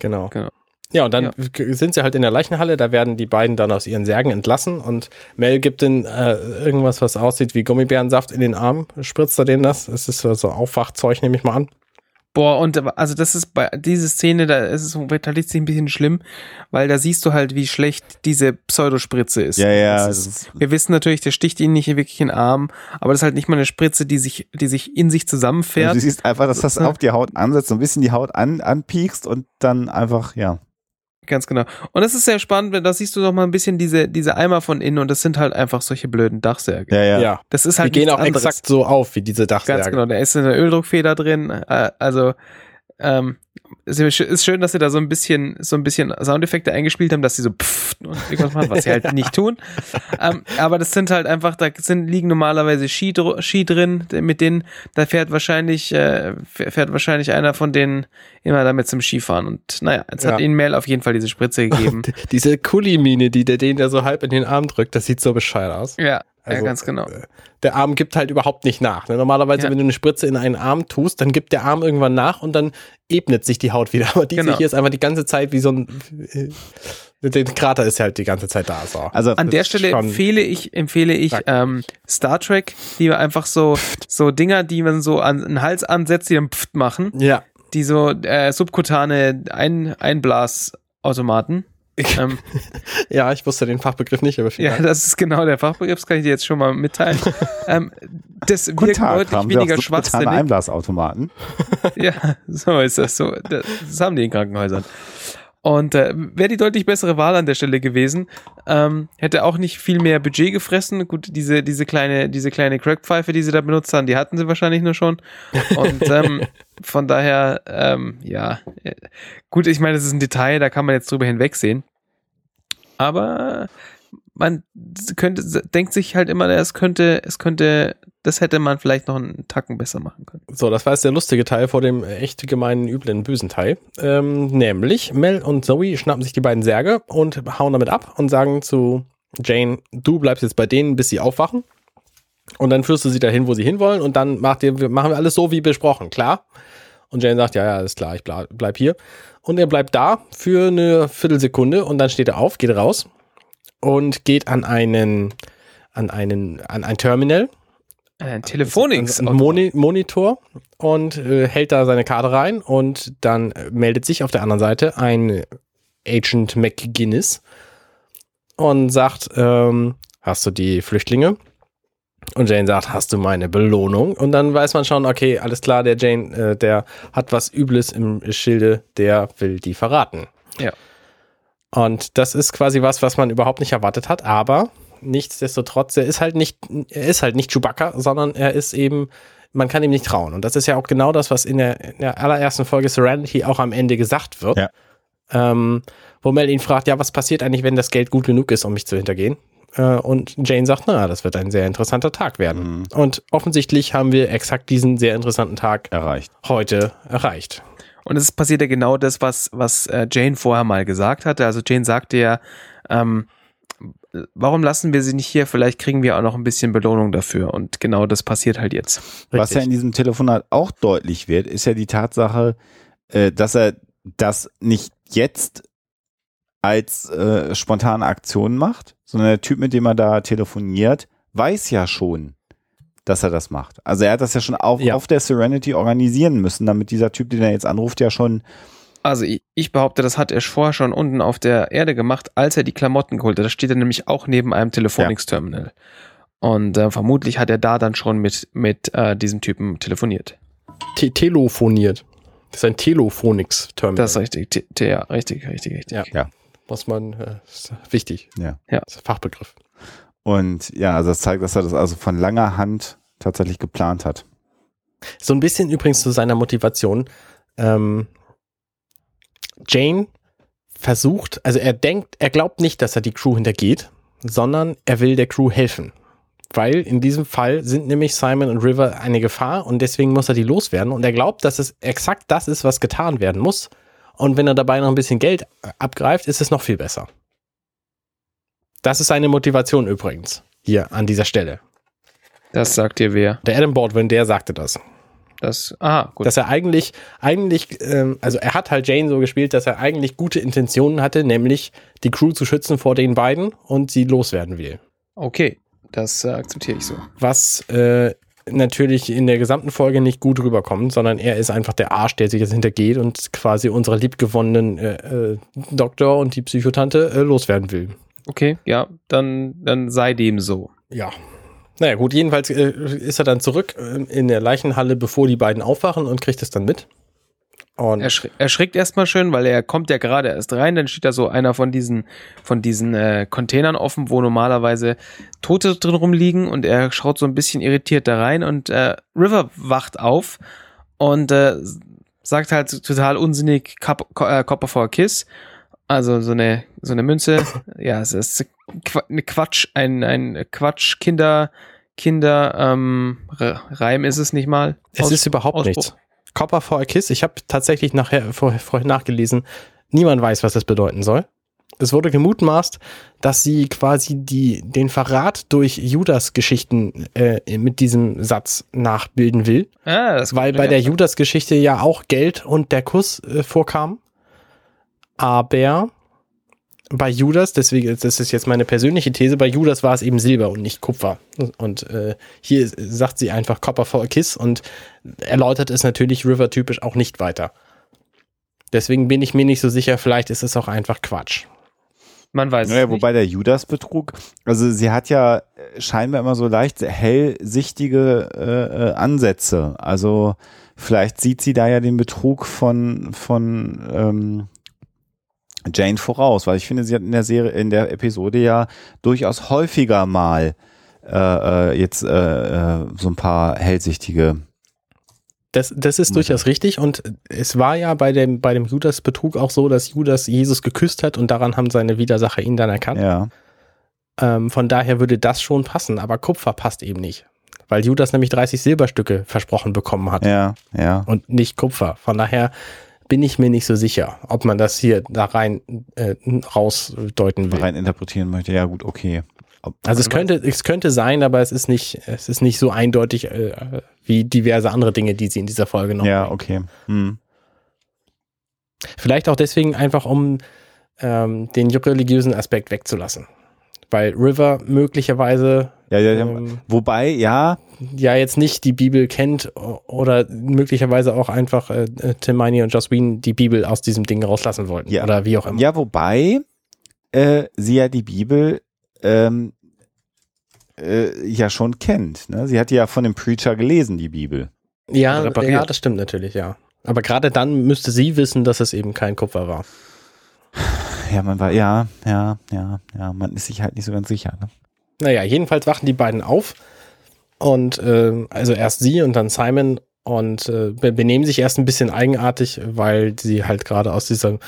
Genau. Genau. Ja, und dann sind sie halt in der Leichenhalle, da werden die beiden dann aus ihren Särgen entlassen und Mel gibt den äh, irgendwas, was aussieht wie Gummibärensaft in den Arm, spritzt er denen das. Es ist so so Aufwachzeug, nehme ich mal an. Boah, und also das ist bei diese Szene, da ist es tatsächlich ein bisschen schlimm, weil da siehst du halt, wie schlecht diese Pseudospritze ist. Ja, ja, ist, ist- wir wissen natürlich, der sticht ihn nicht wirklich in den Arm, aber das ist halt nicht mal eine Spritze, die sich, die sich in sich zusammenfährt. Du siehst einfach, dass das auf die Haut ansetzt, so ein bisschen die Haut an, anpiekst und dann einfach, ja. Ganz genau. Und das ist sehr spannend, weil da siehst du noch mal ein bisschen diese, diese Eimer von innen und das sind halt einfach solche blöden Dachsärge. Ja, ja. Ja. Das ist Die halt gehen nichts auch anderes. exakt so auf wie diese Ganz Dachsärge. genau, da ist eine Öldruckfeder drin. Äh, also ähm, es ist schön, dass sie da so ein bisschen so ein bisschen Soundeffekte eingespielt haben, dass sie so pfft und irgendwas machen, was sie halt nicht tun. Ähm, aber das sind halt einfach, da sind liegen normalerweise Ski, Ski drin, mit denen da fährt wahrscheinlich äh, fährt wahrscheinlich einer von denen immer damit zum Skifahren und naja, jetzt hat Ja. ihnen Mel auf jeden Fall diese Spritze gegeben. Diese Kullimine, die der den da so halb in den Arm drückt, das sieht so bescheuert aus. ja, Also, ja, ganz genau. äh, Der Arm gibt halt überhaupt nicht nach. ne? Normalerweise, Ja. wenn du eine Spritze in einen Arm tust, dann gibt der Arm irgendwann nach und dann ebnet sich die Haut wieder. Aber diese Genau. hier ist einfach die ganze Zeit wie so ein. äh, Der Krater ist halt die ganze Zeit da. So. Also, An der Stelle empfehle ich, empfehle ich ähm, Star Trek, die wir einfach so, so Dinger, die man so an den Hals ansetzt, die dann pft machen, Ja. die so äh, subkutane Ein Einblasautomaten. Ähm, Ja, ich wusste den Fachbegriff nicht, aber vielen ja, Dank. das ist genau der Fachbegriff, das kann ich dir jetzt schon mal mitteilen. ähm, das Guten wirkt Tag, deutlich haben weniger subkutane schwachsinnig. Einblasautomaten. Ja, so ist das so. Das, das haben die in Krankenhäusern. Und äh, wäre die deutlich bessere Wahl an der Stelle gewesen, ähm, hätte auch nicht viel mehr Budget gefressen. Gut, diese, diese kleine, diese kleine Crackpfeife, die sie da benutzt haben, die hatten sie wahrscheinlich nur schon. Und ähm, von daher, ähm, ja, äh, gut, ich meine, das ist ein Detail, da kann man jetzt drüber hinwegsehen. Aber man könnte, denkt sich halt immer, es könnte, es könnte, das hätte man vielleicht noch einen Tacken besser machen können. So, das war jetzt der lustige Teil vor dem äh, echt gemeinen, üblen, bösen Teil. Ähm, nämlich Mel und Zoe schnappen sich die beiden Särge und hauen damit ab und sagen zu Jane, du bleibst jetzt bei denen, bis sie aufwachen. Und dann führst du sie dahin, wo sie hinwollen und dann macht ihr, machen wir alles so wie besprochen, klar? Und Jane sagt, ja, ja, ist klar, ich bleib, bleib hier. Und er bleibt da für eine Viertelsekunde und dann steht er auf, geht raus und geht an einen, an einen, an ein Terminal Ein Telefonix. ein Moni Monitor und äh, hält da seine Karte rein und dann äh, meldet sich auf der anderen Seite ein Agent McGuinness und sagt, ähm, hast du die Flüchtlinge? Und Jane sagt, hast du meine Belohnung? Und dann weiß man schon, okay, alles klar, der Jane, äh, der hat was Übles im Schilde, der will die verraten. Ja. Und das ist quasi was, was man überhaupt nicht erwartet hat, aber nichtsdestotrotz, er ist halt nicht, er ist halt nicht Chewbacca, sondern er ist eben, man kann ihm nicht trauen. Und das ist ja auch genau das, was in der, in der allerersten Folge Serenity auch am Ende gesagt wird. Ja. Ähm, wo Mel ihn fragt, ja, was passiert eigentlich, wenn das Geld gut genug ist, um mich zu hintergehen? Äh, und Jane sagt, na, das wird ein sehr interessanter Tag werden. Mhm. Und offensichtlich haben wir exakt diesen sehr interessanten Tag Erreicht. heute erreicht. Und es passiert ja genau das, was, was äh, Jane vorher mal gesagt hatte. Also Jane sagte ja, ähm, warum lassen wir sie nicht hier? Vielleicht kriegen wir auch noch ein bisschen Belohnung dafür. Und genau das passiert halt jetzt. Was ja Richtig. in diesem Telefonat auch deutlich wird, ist ja die Tatsache, äh, dass er das nicht jetzt als äh, spontane Aktion macht, sondern der Typ, mit dem er da telefoniert, weiß ja schon, dass er das macht. Also er hat das ja schon auf, Ja. auf der Serenity organisieren müssen, damit dieser Typ, den er jetzt anruft, ja schon Also ich, ich behaupte, das hat er vorher schon unten auf der Erde gemacht, als er die Klamotten geholt hat. Da steht er nämlich auch neben einem Telefonix-Terminal. Und äh, vermutlich hat er da dann schon mit, mit äh, diesem Typen telefoniert. Te telefoniert. Das ist ein Telefonix-Terminal. Das ist richtig. T T- ja, richtig, richtig, richtig. Ja. Ja. Muss man, äh, wichtig. Ja. Ja. Das ist ein Fachbegriff. und ja, also das zeigt, dass er das also von langer Hand tatsächlich geplant hat. So ein bisschen übrigens zu seiner Motivation. Ähm, Jane versucht, also er denkt, er glaubt nicht, dass er die Crew hintergeht, sondern er will der Crew helfen. Weil in diesem Fall sind nämlich Simon und River eine Gefahr und deswegen muss er die loswerden. Und er glaubt, dass es exakt das ist, was getan werden muss. Und wenn er dabei noch ein bisschen Geld abgreift, ist es noch viel besser. Das ist seine Motivation übrigens hier an dieser Stelle. Das sagt dir wer? Der Adam Baldwin, der sagte das. Das, ah, gut. Dass er eigentlich, eigentlich, ähm, also er hat halt Jane so gespielt, dass er eigentlich gute Intentionen hatte, nämlich die Crew zu schützen vor den beiden und sie loswerden will. Okay, das äh, akzeptiere ich so. Was äh, natürlich in der gesamten Folge nicht gut rüberkommt, sondern er ist einfach der Arsch, der sich jetzt hintergeht und quasi unsere liebgewonnenen äh, äh, Doktor und die Psychotante äh, loswerden will. Okay, ja, dann, dann sei dem so. Ja. Naja, gut, jedenfalls äh, ist er dann zurück äh, in der Leichenhalle, bevor die beiden aufwachen und kriegt es dann mit. Und Er, schri er schrickt erstmal schön, weil er kommt ja gerade erst rein, dann steht da so einer von diesen, von diesen äh, Containern offen, wo normalerweise Tote drin rumliegen und er schaut so ein bisschen irritiert da rein und äh, River wacht auf und äh, sagt halt total unsinnig Cup, äh, Copper for a Kiss. Also so eine, so eine Münze. ja, es ist eine Quatsch, ein, ein Quatsch, Kinder, Kinder, ähm, Re- Reim ist es nicht mal. es Aus- ist überhaupt Ausspruch. nichts. Copper for a Kiss, ich habe tatsächlich nachher vor, vorhin nachgelesen, niemand weiß, was das bedeuten soll. Es wurde gemutmaßt, dass sie quasi die, den Verrat durch Judas-Geschichten äh, mit diesem Satz nachbilden will. Ah, das Weil bei der Judas-Geschichte ja auch Geld und der Kuss äh, vorkamen. Aber bei Judas, deswegen, das ist jetzt meine persönliche These, bei Judas war es eben Silber und nicht Kupfer. Und äh, hier sagt sie einfach Copper for a Kiss und erläutert es natürlich River-typisch auch nicht weiter. Deswegen bin ich mir nicht so sicher, vielleicht ist es auch einfach Quatsch. Man weiß Naja, es nicht. wobei der Judas-Betrug, also sie hat ja äh, scheinbar immer so leicht hellsichtige äh, äh, Ansätze. Also vielleicht sieht sie da ja den Betrug von, von ähm, Jane voraus, weil ich finde, sie hat in der Serie, in der Episode ja durchaus häufiger mal äh, äh, jetzt äh, äh, so ein paar hellsichtige. Das, das ist durchaus richtig und es war ja bei dem, bei dem Judas-Betrug auch so, dass Judas Jesus geküsst hat und daran haben seine Widersacher ihn dann erkannt. Ja. Ähm, von daher würde das schon passen, aber Kupfer passt eben nicht. Weil Judas nämlich 30 Silberstücke versprochen bekommen hat Ja, ja. und nicht Kupfer. Von daher bin ich mir nicht so sicher, ob man das hier da rein äh, rausdeuten will. rein interpretieren möchte. Ja, gut, okay. Ob, Also es könnte, es könnte sein, aber es ist nicht, es ist nicht so eindeutig äh, wie diverse andere Dinge, die sie in dieser Folge noch ja, okay. Hm. Vielleicht auch deswegen einfach, um ähm, den religiösen Aspekt wegzulassen. Weil River möglicherweise Ja, ja, ja. ähm, Wobei, ja, ja jetzt nicht die Bibel kennt oder möglicherweise auch einfach äh, äh, Hermione und Joss Whedon die Bibel aus diesem Ding rauslassen wollten. Ja. Oder wie auch immer. Ja, wobei äh, sie ja die Bibel ähm, äh, ja schon kennt. Ne? Sie hat ja von dem Preacher gelesen, die Bibel. Ja, repariert. ja, das stimmt natürlich, ja. Aber gerade dann müsste sie wissen, dass es eben kein Kupfer war. Ja, man war, ja, ja, ja, ja, man ist sich halt nicht so ganz sicher. Ne? Naja, jedenfalls wachen die beiden auf und äh, also erst sie und dann Simon und äh, be- benehmen sich erst ein bisschen eigenartig, weil sie halt gerade aus diesem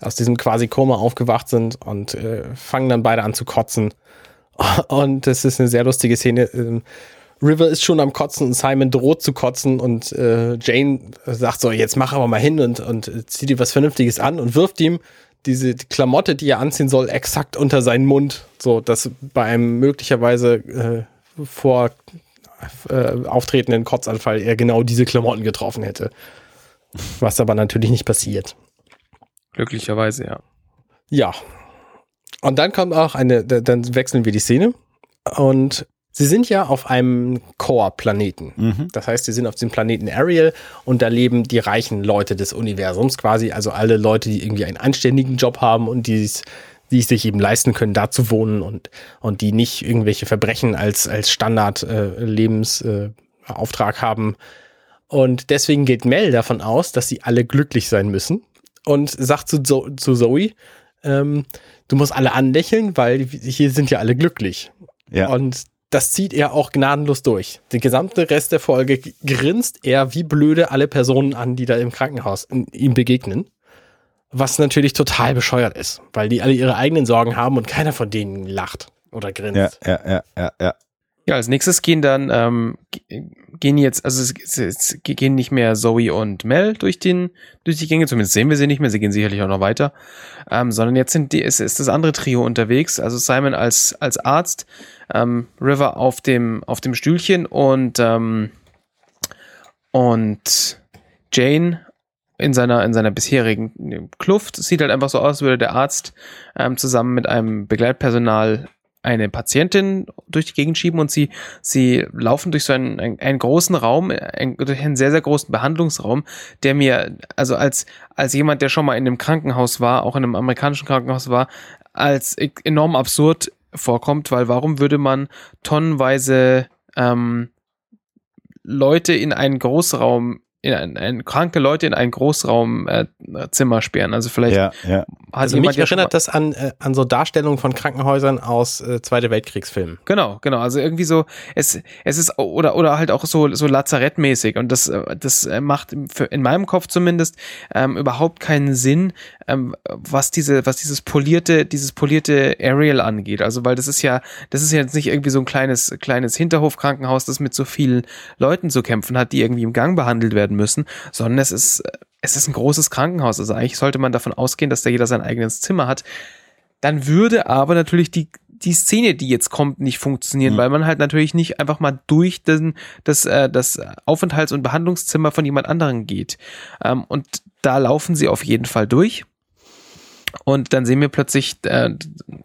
aus diesem quasi Koma aufgewacht sind und äh, fangen dann beide an zu kotzen. Und das ist eine sehr lustige Szene. Ähm, River ist schon am Kotzen und Simon droht zu kotzen und äh, Jane sagt so, jetzt mach aber mal hin und, und äh, zieh dir was Vernünftiges an und wirft ihm diese Klamotte, die er anziehen soll, exakt unter seinen Mund, so dass bei einem möglicherweise äh, vor äh, auftretenden Kotzanfall er genau diese Klamotten getroffen hätte. Was aber natürlich nicht passiert. Glücklicherweise, ja. Ja. Und dann kommt auch eine, da- dann wechseln wir die Szene und sie sind ja auf einem Core-Planeten. Mhm. Das heißt, sie sind auf dem Planeten Ariel und da leben die reichen Leute des Universums quasi, also alle Leute, die irgendwie einen anständigen Job haben und die es die sich eben leisten können, da zu wohnen und, und die nicht irgendwelche Verbrechen als, als Standard-Lebensauftrag äh, Auftrag haben. Und deswegen geht Mel davon aus, dass sie alle glücklich sein müssen und sagt zu, Zo zu Zoe, ähm, du musst alle anlächeln, weil hier sind ja alle glücklich. Ja. Und das zieht er auch gnadenlos durch. Den gesamten Rest der Folge grinst er wie blöde alle Personen an, die da im Krankenhaus ihm begegnen. Was natürlich total bescheuert ist, weil die alle ihre eigenen Sorgen haben und keiner von denen lacht oder grinst. ja, ja, ja, ja, ja. Ja, als nächstes gehen dann, ähm, gehen jetzt, also es, es, es gehen nicht mehr Zoe und Mel durch den, durch die Gänge, zumindest sehen wir sie nicht mehr, sie gehen sicherlich auch noch weiter, ähm, sondern jetzt sind die, es ist das andere Trio unterwegs, also Simon als, als Arzt, ähm, River auf dem, auf dem Stühlchen und, ähm, und Jane in seiner, in seiner bisherigen Kluft. Es sieht halt einfach so aus, als würde der Arzt ähm, zusammen mit einem Begleitpersonal eine Patientin durch die Gegend schieben und sie, sie laufen durch so einen, einen, einen großen Raum, einen, durch einen sehr, sehr großen Behandlungsraum, der mir, also als, als jemand, der schon mal in einem Krankenhaus war, auch in einem amerikanischen Krankenhaus war, als e-, enorm absurd vorkommt, weil warum würde man tonnenweise ähm, Leute in einen Großraum in ein, ein, kranke Leute in ein Großraumzimmer äh, sperren. Also vielleicht ja, ja. also mich erinnert das an, äh, an so Darstellungen von Krankenhäusern aus äh, Zweite Weltkriegsfilmen. Genau, genau. Also irgendwie so, es, es ist oder oder halt auch so so Lazarettmäßig und das äh, das äh, macht für, in meinem Kopf zumindest ähm, überhaupt keinen Sinn, ähm, was diese was dieses polierte dieses polierte Aerial angeht. Also weil das ist ja das ist ja jetzt nicht irgendwie so ein kleines kleines Hinterhofkrankenhaus, das mit so vielen Leuten zu kämpfen hat, die irgendwie im Gang behandelt werden müssen, sondern es ist, es ist ein großes Krankenhaus. Also eigentlich sollte man davon ausgehen, dass da jeder sein eigenes Zimmer hat. Dann würde aber natürlich die, die Szene, die jetzt kommt, nicht funktionieren, mhm. weil man halt natürlich nicht einfach mal durch den, das, äh, das Aufenthalts- und Behandlungszimmer von jemand anderem geht. Ähm, und da laufen sie auf jeden Fall durch. Und dann sehen wir plötzlich, äh,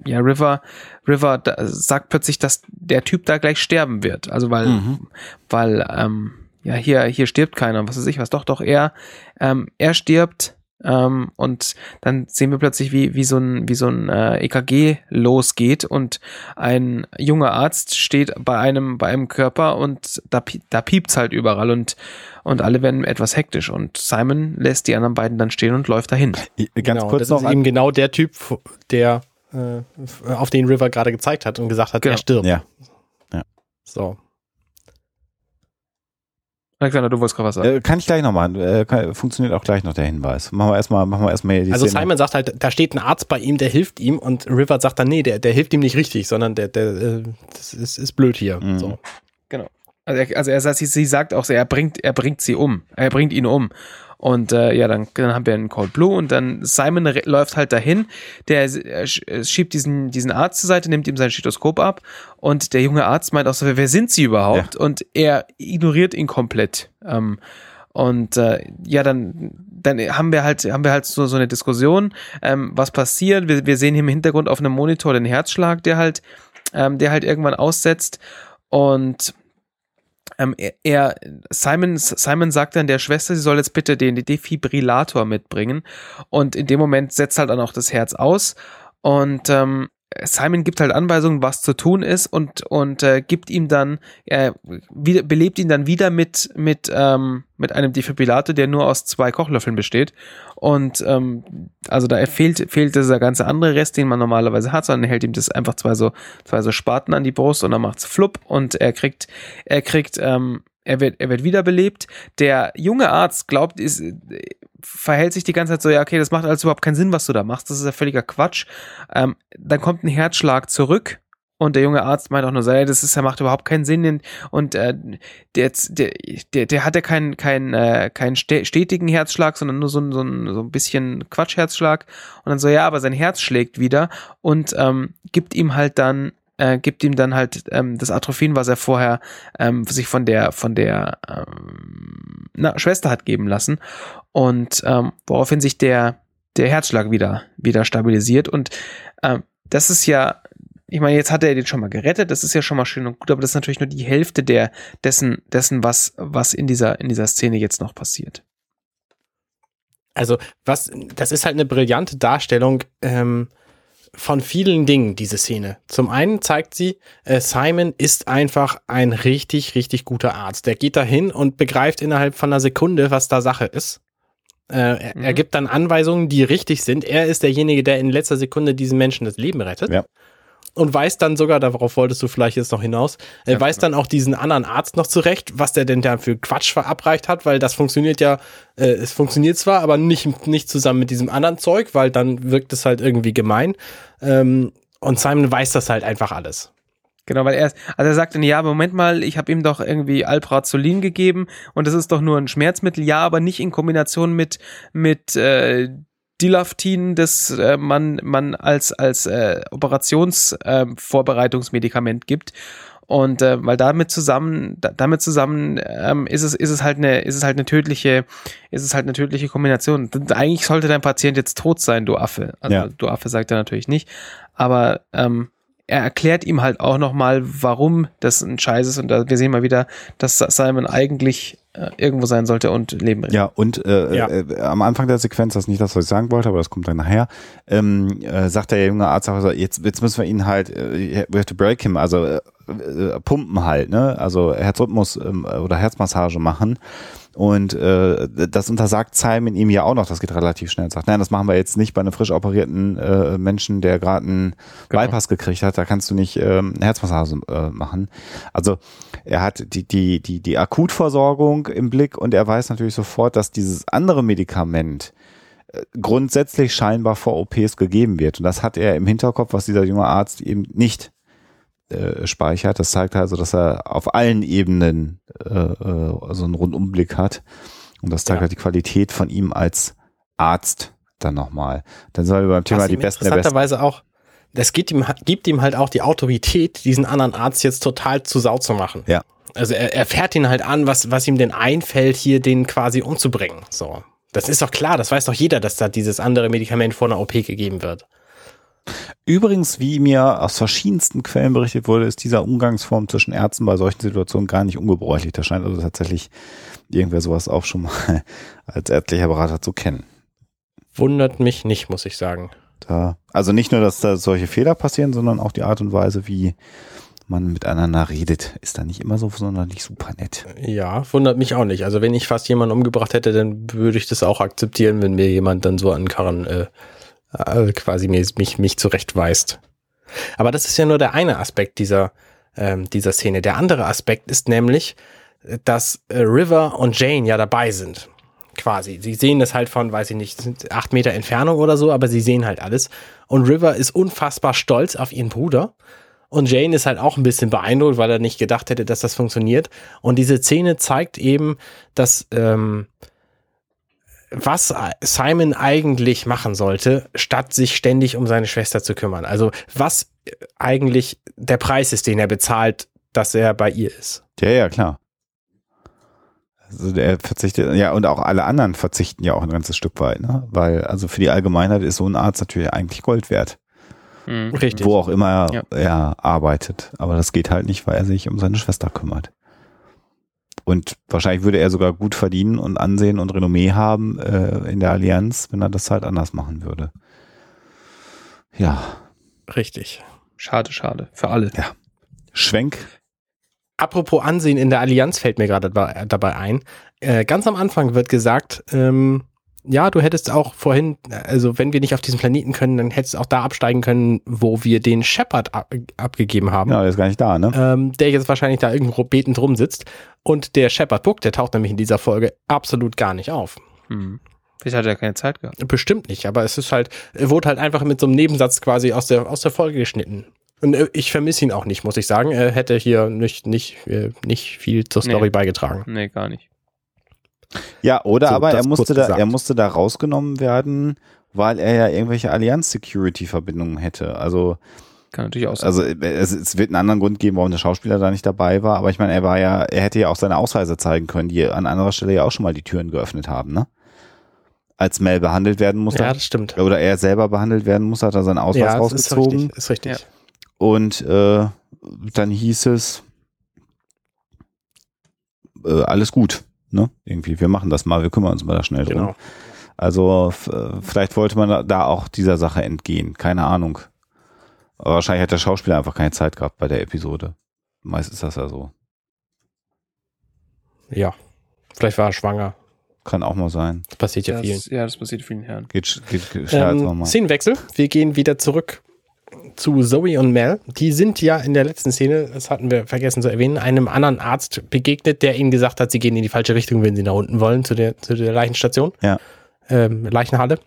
ja, River, River sagt plötzlich, dass der Typ da gleich sterben wird. Also weil, mhm. weil, ähm, ja, hier, hier stirbt keiner, was weiß ich was, doch, doch, er, ähm, er stirbt, ähm, und dann sehen wir plötzlich, wie, wie so ein, wie so ein äh, EKG losgeht und ein junger Arzt steht bei einem, bei einem Körper und da, da piept's halt überall und, und alle werden etwas hektisch und Simon lässt die anderen beiden dann stehen und läuft dahin. Ganz genau, kurz das noch ist eben genau der Typ, der, äh, auf den River gerade gezeigt hat und gesagt hat, genau. er stirbt. Ja. ja. So. Alexander, du wolltest gerade was sagen. Äh, kann ich gleich noch machen. Äh, funktioniert auch gleich noch der Hinweis. Machen wir erstmal, machen wir erstmal die Also Szene. Simon sagt halt, da steht ein Arzt bei ihm, der hilft ihm und River sagt dann, nee, der, der hilft ihm nicht richtig, sondern der, der, äh, das ist, ist blöd hier. Mhm. So. Genau. Also er, also er sagt, sie, sie sagt auch, er bringt, er bringt sie um. Er bringt ihn um. Und äh, ja, dann, dann haben wir einen Cold Blue und dann Simon läuft halt dahin, der äh, schiebt diesen, diesen Arzt zur Seite, nimmt ihm sein Stethoskop ab und der junge Arzt meint auch so, wer sind sie überhaupt? Ja. Und er ignoriert ihn komplett. Ähm, und äh, ja, dann, dann haben wir halt, haben wir halt so, so eine Diskussion, ähm, was passiert. Wir, wir sehen hier im Hintergrund auf einem Monitor den Herzschlag, der halt, ähm, der halt irgendwann aussetzt. Und ähm, er, er, Simon, Simon sagt dann der Schwester, sie soll jetzt bitte den Defibrillator mitbringen. Und in dem Moment setzt halt dann auch das Herz aus. Und ähm, Simon gibt halt Anweisungen, was zu tun ist und und äh, gibt ihm dann äh, wieder, belebt ihn dann wieder mit mit ähm, mit einem Defibrillator, der nur aus zwei Kochlöffeln besteht und ähm, also da fehlt fehlt dieser ganze andere Rest, den man normalerweise hat, sondern er hält ihm das einfach zwei so zwei so Spaten an die Brust und dann macht's flupp und er kriegt er kriegt ähm, er wird, er wird wiederbelebt. Der junge Arzt glaubt, ist, verhält sich die ganze Zeit so, ja, okay, das macht alles überhaupt keinen Sinn, was du da machst, das ist ja völliger Quatsch. Ähm, dann kommt ein Herzschlag zurück und der junge Arzt meint auch nur ja, das ist, er macht überhaupt keinen Sinn. Und äh, der, der, der, der hat ja keinen keinen äh, keinen stetigen Herzschlag, sondern nur so, ein so, ein, so ein bisschen Quatschherzschlag. Und dann so, ja, aber sein Herz schlägt wieder und ähm, gibt ihm halt dann äh, gibt ihm dann halt ähm, das Atrophin, was er vorher ähm, sich von der von der ähm, na, Schwester hat geben lassen und ähm, woraufhin sich der der Herzschlag wieder wieder stabilisiert und ähm, das ist ja ich meine, jetzt hat er den schon mal gerettet, das ist ja schon mal schön und gut, aber das ist natürlich nur die Hälfte der dessen dessen was was in dieser in dieser Szene jetzt noch passiert. Also was, das ist halt eine brillante Darstellung ähm, von vielen Dingen, diese Szene. Zum einen zeigt sie, äh, Simon ist einfach ein richtig, richtig guter Arzt. Der geht dahin und begreift innerhalb von einer Sekunde, was da Sache ist. Äh, er, mhm. er, gibt dann Anweisungen, die richtig sind. Er ist derjenige, der in letzter Sekunde diesen Menschen das Leben rettet. Ja und weiß dann sogar, darauf wolltest du vielleicht jetzt noch hinaus, äh, ja, weiß dann auch diesen anderen Arzt noch zurecht, was der denn da für Quatsch verabreicht hat, weil das funktioniert ja, äh, es funktioniert zwar, aber nicht, nicht zusammen mit diesem anderen Zeug, weil dann wirkt es halt irgendwie gemein. Ähm, und Simon weiß das halt einfach alles. Genau, weil er, also er sagt dann, ja, aber Moment mal, ich habe ihm doch irgendwie Alprazolin gegeben und das ist doch nur ein Schmerzmittel, ja, aber nicht in Kombination mit mit äh, Dilaftin, das äh, man man als als äh, Operationsvorbereitungsmedikament äh, gibt. Und äh, weil damit zusammen, da, damit zusammen ähm, ist es ist es halt eine ist es halt eine tödliche ist es halt eine tödliche Kombination. Eigentlich sollte dein Patient jetzt tot sein, du Affe. Also Ja. du Affe sagt er natürlich nicht, aber ähm, er erklärt ihm halt auch nochmal, warum das ein Scheiß ist. Und da, wir sehen mal wieder, dass Simon eigentlich äh, irgendwo sein sollte und Leben retten. Ja, und äh, Ja. Äh, am Anfang der Sequenz, das ist nicht das, was ich sagen wollte, aber das kommt dann nachher, ähm, äh, sagt der junge Arzt auch jetzt, jetzt müssen wir ihn halt, äh, we have to break him, also äh, äh, pumpen halt, ne? Also Herzrhythmus ähm, oder Herzmassage machen. Und äh, das untersagt Simon ihm ja auch noch, das geht relativ schnell. Sagt, nein, das machen wir jetzt nicht bei einem frisch operierten äh, Menschen, der gerade einen Genau. Bypass gekriegt hat, da kannst du nicht ähm, Herzmassage äh, machen. Also er hat die, die, die, die Akutversorgung im Blick und er weiß natürlich sofort, dass dieses andere Medikament äh, grundsätzlich scheinbar vor OPs gegeben wird. Und das hat er im Hinterkopf, was dieser junge Arzt eben nicht äh, speichert. Das zeigt also, dass er auf allen Ebenen äh, äh, so einen Rundumblick hat. Und das zeigt Ja. halt die Qualität von ihm als Arzt dann nochmal. Dann soll beim Thema die der Besten. interessanterweise auch, das gibt ihm, gibt ihm halt auch die Autorität, diesen anderen Arzt jetzt total zu Sau zu machen. Ja. Also er, er fährt ihn halt an, was, was ihm denn einfällt, hier den quasi umzubringen. So. Das ist doch klar, das weiß doch jeder, dass da dieses andere Medikament vor einer OP gegeben wird. Übrigens, wie mir aus verschiedensten Quellen berichtet wurde, ist dieser Umgangsform zwischen Ärzten bei solchen Situationen gar nicht ungebräuchlich. Da scheint also tatsächlich irgendwer sowas auch schon mal als ärztlicher Berater zu kennen. Wundert mich nicht, muss ich sagen. Da, also nicht nur, dass da solche Fehler passieren, sondern auch die Art und Weise, wie man miteinander redet, ist da nicht immer so sonderlich super nett. Ja, wundert mich auch nicht. Also wenn ich fast jemanden umgebracht hätte, dann würde ich das auch akzeptieren, wenn mir jemand dann so an Karren äh, äh, quasi mir, mich, mich zurechtweist. Aber das ist ja nur der eine Aspekt dieser, ähm, dieser Szene. Der andere Aspekt ist nämlich, dass äh, River und Jane ja dabei sind. Quasi. Sie sehen das halt von, weiß ich nicht, acht Meter Entfernung oder so, aber sie sehen halt alles. Und River ist unfassbar stolz auf ihren Bruder. Und Jane ist halt auch ein bisschen beeindruckt, weil er nicht gedacht hätte, dass das funktioniert. Und diese Szene zeigt eben, dass ähm, was Simon eigentlich machen sollte, statt sich ständig um seine Schwester zu kümmern. Also was eigentlich der Preis ist, den er bezahlt, dass er bei ihr ist. Ja, ja, klar. Also der verzichtet, ja, und auch alle anderen verzichten ja auch ein ganzes Stück weit, ne? Weil, also für die Allgemeinheit ist so ein Arzt natürlich eigentlich Gold wert. Mhm. Richtig. Wo auch immer Ja. er arbeitet. Aber das geht halt nicht, weil er sich um seine Schwester kümmert. Und wahrscheinlich würde er sogar gut verdienen und Ansehen und Renommee haben äh, in der Allianz, wenn er das halt anders machen würde. Ja, Richtig. Schade, schade. Für alle. Schwenk. Apropos Ansehen in der Allianz fällt mir gerade dabei, dabei ein. Äh, ganz am Anfang wird gesagt, ähm, ja, du hättest auch vorhin, also wenn wir nicht auf diesem Planeten können, dann hättest du auch da absteigen können, wo wir den Shepard ab, abgegeben haben. Ja, der ist gar nicht da, ne? ähm, der jetzt wahrscheinlich da irgendwo betend rumsitzt. Und der Shepard Book, der taucht nämlich in dieser Folge absolut gar nicht auf. Mhm. Vielleicht hat er keine Zeit gehabt. Bestimmt nicht, aber es ist halt, er wurde halt einfach mit so einem Nebensatz quasi aus der, aus der Folge geschnitten. Und äh, ich vermisse ihn auch nicht, muss ich sagen. Er hätte hier nicht, nicht, äh, nicht viel zur Story Nee. beigetragen. Nee, gar nicht. Ja, oder So, aber er musste da, er musste da rausgenommen werden, weil er ja irgendwelche Allianz-Security-Verbindungen hätte. Also, Kann natürlich auch sein. also es, es wird einen anderen Grund geben, warum der Schauspieler da nicht dabei war. Aber ich meine, er war ja, er hätte ja auch seine Ausweise zeigen können, die an anderer Stelle ja auch schon mal die Türen geöffnet haben, ne? Als Mel behandelt werden musste, Ja, das stimmt. oder er selber behandelt werden musste, hat er seinen Ausweis ja, das ist rausgezogen. richtig. Ist richtig. Ja. Und äh, dann hieß es, äh, alles gut, ne? Irgendwie, wir machen das mal, wir kümmern uns mal da schnell drum. Genau. Also f- äh, vielleicht wollte man da- auch dieser Sache entgehen, keine Ahnung. Aber wahrscheinlich hat der Schauspieler einfach keine Zeit gehabt bei der Episode. Meist ist das ja so. Ja. Vielleicht war er schwanger. Kann auch mal sein. Das passiert ja vielen. das, ja, das passiert vielen Herren. Geht, geht, geht schneller als Ähm, normal. Szenenwechsel. Wir gehen wieder zurück zu Zoe und Mel. Die sind ja in der letzten Szene, das hatten wir vergessen zu erwähnen, einem anderen Arzt begegnet, der ihnen gesagt hat, sie gehen in die falsche Richtung, wenn sie nach unten wollen, zu der, zu der Leichenstation. Ja. Ähm, Leichenhalle.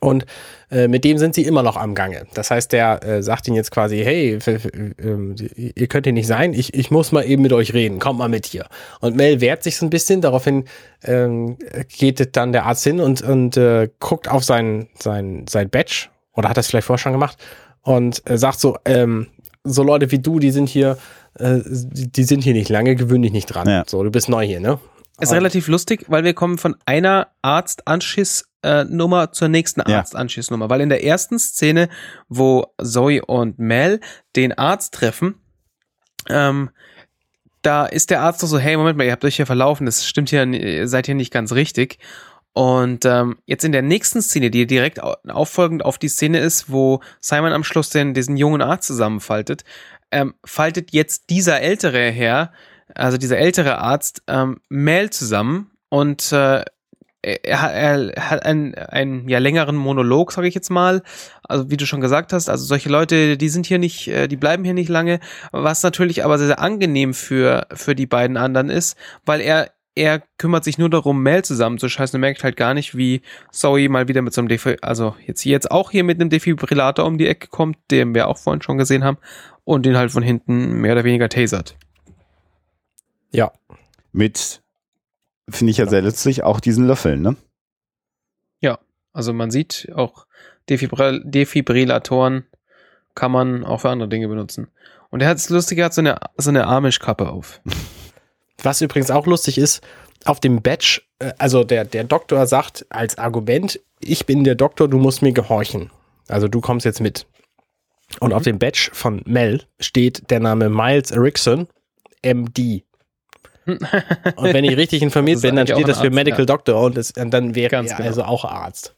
Und äh, mit dem sind sie immer noch am Gange. Das heißt, der äh, sagt ihnen jetzt quasi, hey, äh, ihr könnt hier nicht sein, ich, ich muss mal eben mit euch reden, kommt mal mit hier. Und Mel wehrt sich so ein bisschen, daraufhin ähm, geht dann der Arzt hin und, und äh, guckt auf sein, sein, sein Badge, oder hat das vielleicht vorher schon gemacht, und äh, sagt so, ähm, so Leute wie du, die sind hier, äh, die sind hier nicht lange, gewöhn dich nicht dran. Ja. So, du bist neu hier, ne? Ist und relativ lustig, weil wir kommen von einer Arztanschiss äh, Nummer zur nächsten Arztanschlussnummer, weil in der ersten Szene, wo Zoe und Mel den Arzt treffen, ähm, da ist der Arzt doch so, hey, Moment mal, ihr habt euch hier verlaufen, das stimmt hier, ihr seid hier nicht ganz richtig. Und ähm, jetzt in der nächsten Szene, die direkt auffolgend auf die Szene ist, wo Simon am Schluss den, diesen jungen Arzt zusammenfaltet, ähm, faltet jetzt dieser ältere Herr, also dieser ältere Arzt, ähm, Mel zusammen und äh, er, er hat einen, einen ja längeren Monolog, sage ich jetzt mal. Also wie du schon gesagt hast, also solche Leute, die sind hier nicht, äh, die bleiben hier nicht lange, was natürlich aber sehr, sehr angenehm für für die beiden anderen ist, weil er er kümmert sich nur darum, Mel zusammenzuscheißen und merkt halt gar nicht, wie Zoe mal wieder mit so einem Defi also jetzt jetzt auch hier mit einem Defibrillator um die Ecke kommt, den wir auch vorhin schon gesehen haben, und den halt von hinten mehr oder weniger tasert. Ja. Mit finde ich ja sehr letztlich auch diesen Löffeln, ne? Ja, also man sieht auch Defibrill Defibrillatoren kann man auch für andere Dinge benutzen. Und er hat es lustig, er hat so eine, so eine Amish-Kappe auf. Was übrigens auch lustig ist, auf dem Badge, äh, also der, der Doktor sagt als Argument, ich bin der Doktor, du musst mir gehorchen. Also du kommst jetzt mit. Und mhm. auf dem Badge von Mel steht der Name Miles Erickson, MD. und wenn ich richtig informiert bin, dann steht das für Medical ja. Doctor und, das, und dann wäre Ganz er genau. also auch Arzt.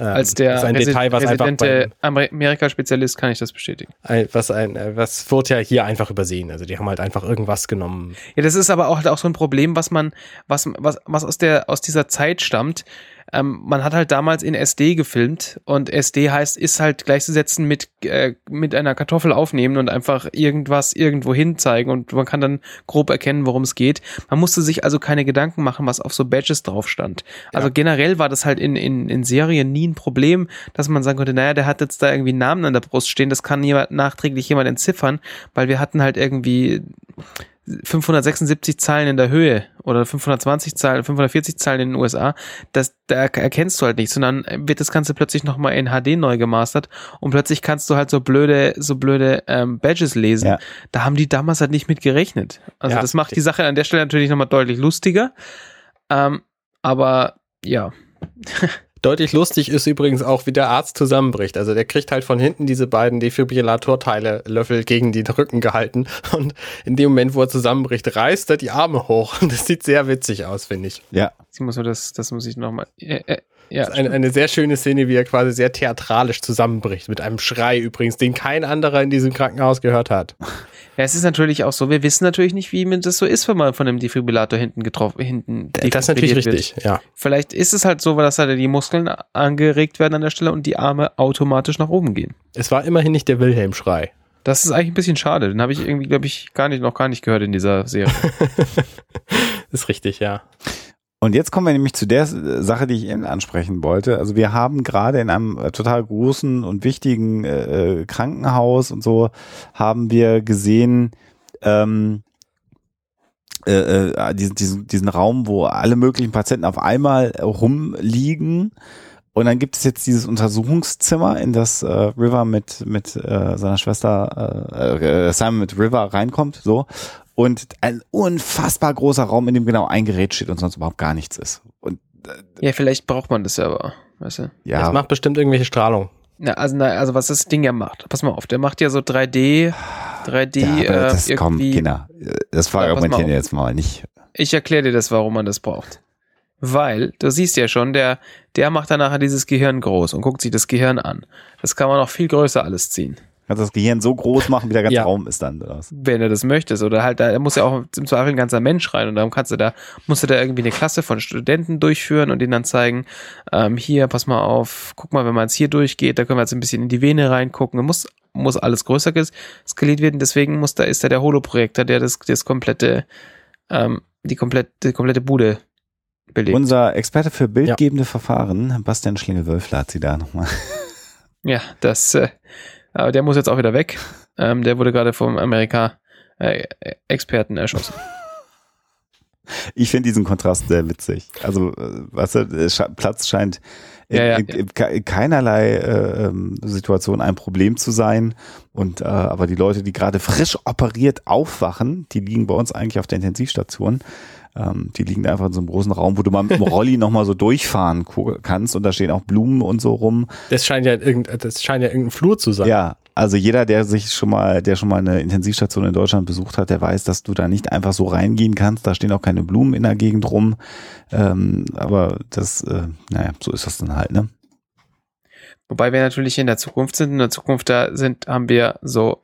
Ähm, Als der ein Detail, was residente Amerika-Spezialist kann ich das bestätigen. Ein, was ein, äh, was wurde ja hier einfach übersehen. Also die haben halt einfach irgendwas genommen. Ja, das ist aber auch, auch so ein Problem, was man, was, was, was aus der, aus dieser Zeit stammt ähm, man hat halt damals in SD gefilmt und SD heißt, ist halt gleichzusetzen mit, äh, mit einer Kartoffel aufnehmen und einfach irgendwas irgendwo hin zeigen und man kann dann grob erkennen, worum es geht. Man musste sich also keine Gedanken machen, was auf so Badges drauf stand. Also ja. generell war das halt in, in, in Serien nie ein Problem, dass man sagen konnte, naja, der hat jetzt da irgendwie einen Namen an der Brust stehen, das kann jemand, nachträglich jemand entziffern, weil wir hatten halt irgendwie 576 Zeilen in der Höhe oder 520 Zeilen, 540 Zeilen in den USA, das, da erkennst du halt nichts, sondern wird das Ganze plötzlich nochmal in HD neu gemastert und plötzlich kannst du halt so blöde, so blöde ähm, Badges lesen. Ja. Da haben die damals halt nicht mit gerechnet. Also ja, das macht die Sache an der Stelle natürlich nochmal deutlich lustiger. Ähm, aber ja. Deutlich lustig ist übrigens auch, wie der Arzt zusammenbricht. Also der kriegt halt von hinten diese beiden Defibrillatorteile Löffel gegen den Rücken gehalten und in dem Moment, wo er zusammenbricht, reißt er die Arme hoch. Und das sieht sehr witzig aus, finde ich. Ja. Ich muss das, das muss ich nochmal. Äh, äh, ja, das ist eine, eine sehr schöne Szene, wie er quasi sehr theatralisch zusammenbricht. Mit einem Schrei übrigens, den kein anderer in diesem Krankenhaus gehört hat. Ja, es ist natürlich auch so, wir wissen natürlich nicht, wie das so ist, wenn man von einem Defibrillator hinten getroffen, hinten Das ist natürlich richtig, wird. ja. Vielleicht ist es halt so, weil das halt die Muskeln angeregt werden an der Stelle und die Arme automatisch nach oben gehen. Es war immerhin nicht der Wilhelm-Schrei. Das ist eigentlich ein bisschen schade. Den habe ich irgendwie, glaube ich, gar nicht, noch gar nicht gehört in dieser Serie. ist richtig, ja. Und jetzt kommen wir nämlich zu der Sache, die ich eben ansprechen wollte. Also wir haben gerade in einem äh, total großen und wichtigen äh, äh, Krankenhaus und so haben wir gesehen, ähm, äh, äh, diesen, diesen, diesen Raum, wo alle möglichen Patienten auf einmal rumliegen. Und dann gibt es jetzt dieses Untersuchungszimmer, in das äh, River mit, mit äh, seiner Schwester, äh, äh, Simon mit River reinkommt, so und ein unfassbar großer Raum, in dem genau ein Gerät steht und sonst überhaupt gar nichts ist. Und, äh, ja, vielleicht braucht man das ja aber, weißt du? Ja. Das macht bestimmt irgendwelche Strahlung. Na, also, na, also was das Ding ja macht. Pass mal auf, der macht ja so 3D, 3D. Ja, äh, das kommt, Kinder. Das verargumentieren wir jetzt mal nicht. Ich erkläre dir das, warum man das braucht. Weil, du siehst ja schon, der, der macht dann nachher dieses Gehirn groß und guckt sich das Gehirn an. Das kann man auch viel größer alles ziehen. Kannst das Gehirn so groß machen, wie der ganze ja. Raum ist dann. Oder Wenn du das möchtest. Oder halt, da muss ja auch im Zweifel ein ganzer Mensch rein. Und dann kannst du da, musst du da irgendwie eine Klasse von Studenten durchführen und denen dann zeigen, ähm, hier, pass mal auf, guck mal, wenn man jetzt hier durchgeht, da können wir jetzt ein bisschen in die Vene reingucken. Da muss, muss alles größer skaliert werden. Deswegen muss da, ist da der Holoprojektor, der das, das komplette, ähm, die komplette, die komplette Bude belegt. Unser Experte für bildgebende Verfahren, Bastian Schlingel-Wölfler, hat sie da nochmal. Ja, das, äh, aber der muss jetzt auch wieder weg. Ähm, der wurde gerade vom Amerika-Experten erschossen. Ich finde diesen Kontrast sehr witzig. Also, äh, weißt du, Platz scheint in, Ja, ja, in ke- in keinerlei äh, ähm, Situation ein Problem zu sein. Und äh, aber die Leute, die gerade frisch operiert aufwachen, die liegen bei uns eigentlich auf der Intensivstation. Ähm, die liegen einfach in so einem großen Raum, wo du mal mit dem Rolli nochmal so durchfahren kannst und da stehen auch Blumen und so rum. Das scheint ja irgend, das scheint ja irgendein Flur zu sein. Ja, also jeder, der sich schon mal, der schon mal eine Intensivstation in Deutschland besucht hat, der weiß, dass du da nicht einfach so reingehen kannst. Da stehen auch keine Blumen in der Gegend rum. Ähm, aber das, äh, naja, so ist das dann halt, ne? Wobei wir natürlich in der Zukunft sind. In der Zukunft da sind, haben wir so,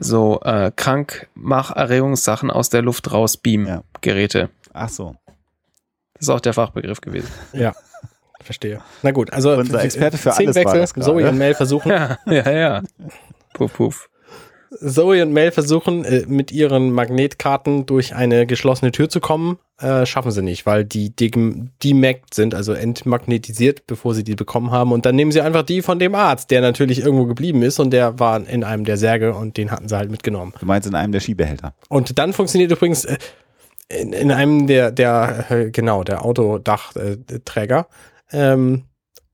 so äh, Krankmacherregungssachen aus der Luft raus Beam-Geräte. Ach so. Das ist auch der Fachbegriff gewesen. Ja, verstehe. Na gut, also Unser Experte für alles war das gerade. Zoe und Mel versuchen, Ja, ja, ja. Puff, puff. Zoe und Mel versuchen äh, mit ihren Magnetkarten durch eine geschlossene Tür zu kommen. Äh, schaffen sie nicht, weil die dem- demaggt sind, also entmagnetisiert, bevor sie die bekommen haben. Und dann nehmen sie einfach die von dem Arzt, der natürlich irgendwo geblieben ist und der war in einem der Särge und den hatten sie halt mitgenommen. Du meinst in einem der Skibehälter. Und dann funktioniert übrigens äh, in, in einem der, der äh, genau, der Autodachträger. Ähm,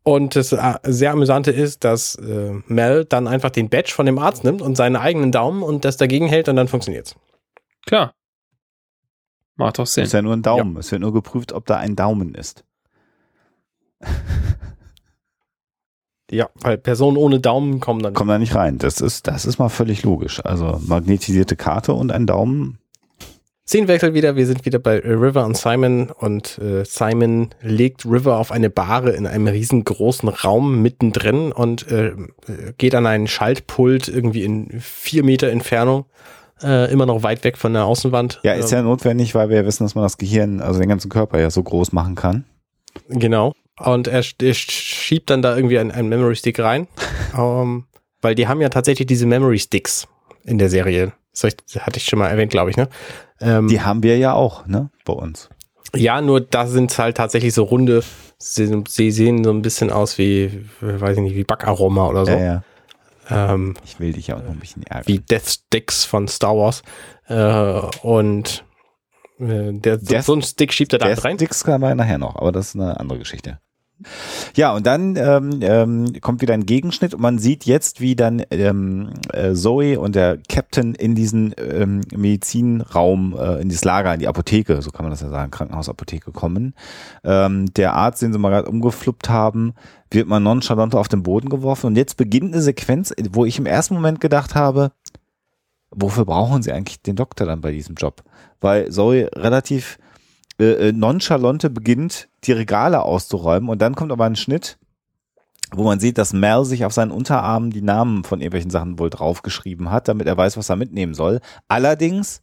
und das äh, sehr amüsante ist, dass äh, Mel dann einfach den Badge von dem Arzt nimmt und seinen eigenen Daumen und das dagegen hält und dann funktioniert's. Klar. Macht doch Sinn. ist ja nur ein Daumen. Es wird nur geprüft, ob da ein Daumen ist. Ja, weil Personen ohne Daumen kommen dann. Kommt da nicht rein. Das ist, das ist mal völlig logisch. Also magnetisierte Karte und ein Daumen. Szenenwechsel wieder, wir sind wieder bei äh, River und Simon und äh, Simon legt River auf eine Bahre in einem riesengroßen Raum mittendrin und äh, geht an einen Schaltpult irgendwie in vier Meter Entfernung, äh, immer noch weit weg von der Außenwand. Ja, ist ja notwendig, weil wir ja wissen, dass man das Gehirn, also den ganzen Körper ja so groß machen kann. Genau. Und er, er schiebt dann da irgendwie einen, einen Memory Stick rein, ähm, weil die haben ja tatsächlich diese Memory Sticks in der Serie. Ich- hatte ich schon mal erwähnt, glaube ich, ne? Ähm, Die haben wir ja auch, ne, bei uns. Ja, nur da sind halt tatsächlich so runde, sie, sie sehen so ein bisschen aus wie, weiß ich nicht, wie Backaroma oder so. Ja, ja. Ähm, Ich will dich ja auch noch ein bisschen ärgern. wie Death Sticks von Star Wars. Äh, und äh, der, so, Death- so ein Stick schiebt er da Der rein. Sticks kann man nachher noch, aber das ist eine andere Geschichte. Ja, und dann ähm, ähm, kommt wieder ein Gegenschnitt und man sieht jetzt, wie dann ähm, äh, Zoe und der Captain in diesen ähm, Medizinraum, äh, in das Lager, in die Apotheke, so kann man das ja sagen, Krankenhausapotheke kommen. Ähm, der Arzt, den sie mal gerade umgefluppt haben, wird mal nonchalant auf den Boden geworfen und jetzt beginnt eine Sequenz, wo ich im ersten Moment gedacht habe, wofür brauchen sie eigentlich den Doktor dann bei diesem Job? Weil Zoe relativ äh, äh, nonchalante beginnt, die Regale auszuräumen und dann kommt aber ein Schnitt, wo man sieht, dass Mel sich auf seinen Unterarmen die Namen von irgendwelchen Sachen wohl draufgeschrieben hat, damit er weiß, was er mitnehmen soll. Allerdings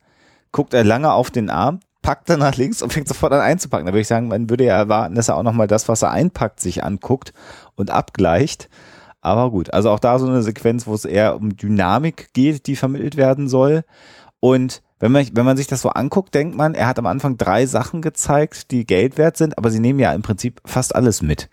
guckt er lange auf den Arm, packt dann nach links und fängt sofort an einzupacken. Da würde ich sagen, man würde ja erwarten, dass er auch nochmal das, was er einpackt, sich anguckt und abgleicht. Aber gut, also auch da so eine Sequenz, wo es eher um Dynamik geht, die vermittelt werden soll. Und wenn man, wenn man sich das so anguckt, denkt man, er hat am Anfang drei Sachen gezeigt, die Geld wert sind, aber sie nehmen ja im Prinzip fast alles mit.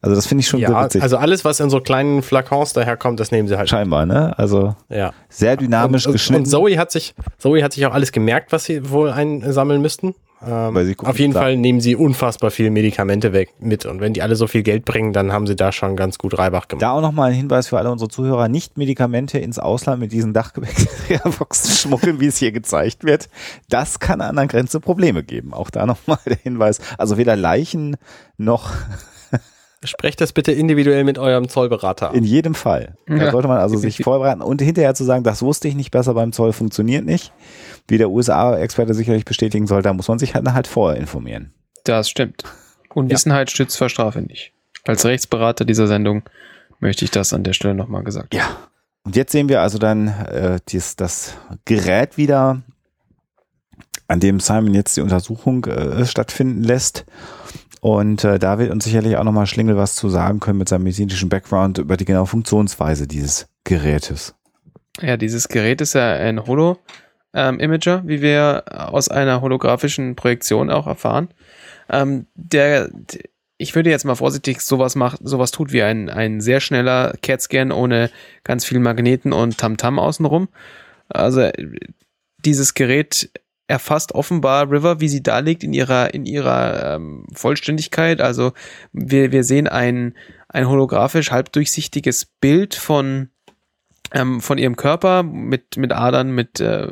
Also das finde ich schon Ja, witzig. also alles, was in so kleinen Flakons daherkommt, das nehmen sie halt. Scheinbar, ne? Also Ja. sehr dynamisch und, geschnitten. Und Zoe hat sich, Zoe hat sich auch alles gemerkt, was sie wohl einsammeln müssten. Ähm, Weil sie gucken, auf jeden klar. Fall nehmen sie unfassbar viel Medikamente weg mit. Und wenn die alle so viel Geld bringen, dann haben sie da schon ganz gut Reibach gemacht. Da auch nochmal ein Hinweis für alle unsere Zuhörer, nicht Medikamente ins Ausland mit diesen Dachgebäckboxen schmuggeln, wie es hier gezeigt wird. Das kann an der Grenze Probleme geben. Auch da nochmal der Hinweis. Also weder Leichen noch Sprecht das bitte individuell mit eurem Zollberater. in jedem Fall. Da Ja, sollte man also sich vorbereiten und hinterher zu sagen, das wusste ich nicht besser beim Zoll, funktioniert nicht. Wie der USA-Experte sicherlich bestätigen soll, da muss man sich halt, halt vorher informieren. Das stimmt. Unwissenheit stützt vor Strafe nicht. Als Rechtsberater dieser Sendung möchte ich das an der Stelle nochmal gesagt. Ja. Und jetzt sehen wir also dann äh, dies, das Gerät wieder, an dem Simon jetzt die Untersuchung äh, stattfinden lässt. Und äh, da wird uns sicherlich auch nochmal Schlingel was zu sagen können mit seinem medizinischen Background über die genaue Funktionsweise dieses Gerätes. Ja, dieses Gerät ist ja ein Holo, ähm, Imager, wie wir aus einer holographischen Projektion auch erfahren. Ähm, der, ich würde jetzt mal vorsichtig sowas macht, sowas tut wie ein, ein sehr schneller CAT-Scan ohne ganz viel Magneten und Tamtam -Tam außenrum. Also dieses Gerät erfasst offenbar River, wie sie da liegt in ihrer in ihrer ähm, Vollständigkeit. Also wir, wir sehen ein ein holographisch halbdurchsichtiges Bild von ähm, von ihrem Körper mit mit Adern mit äh,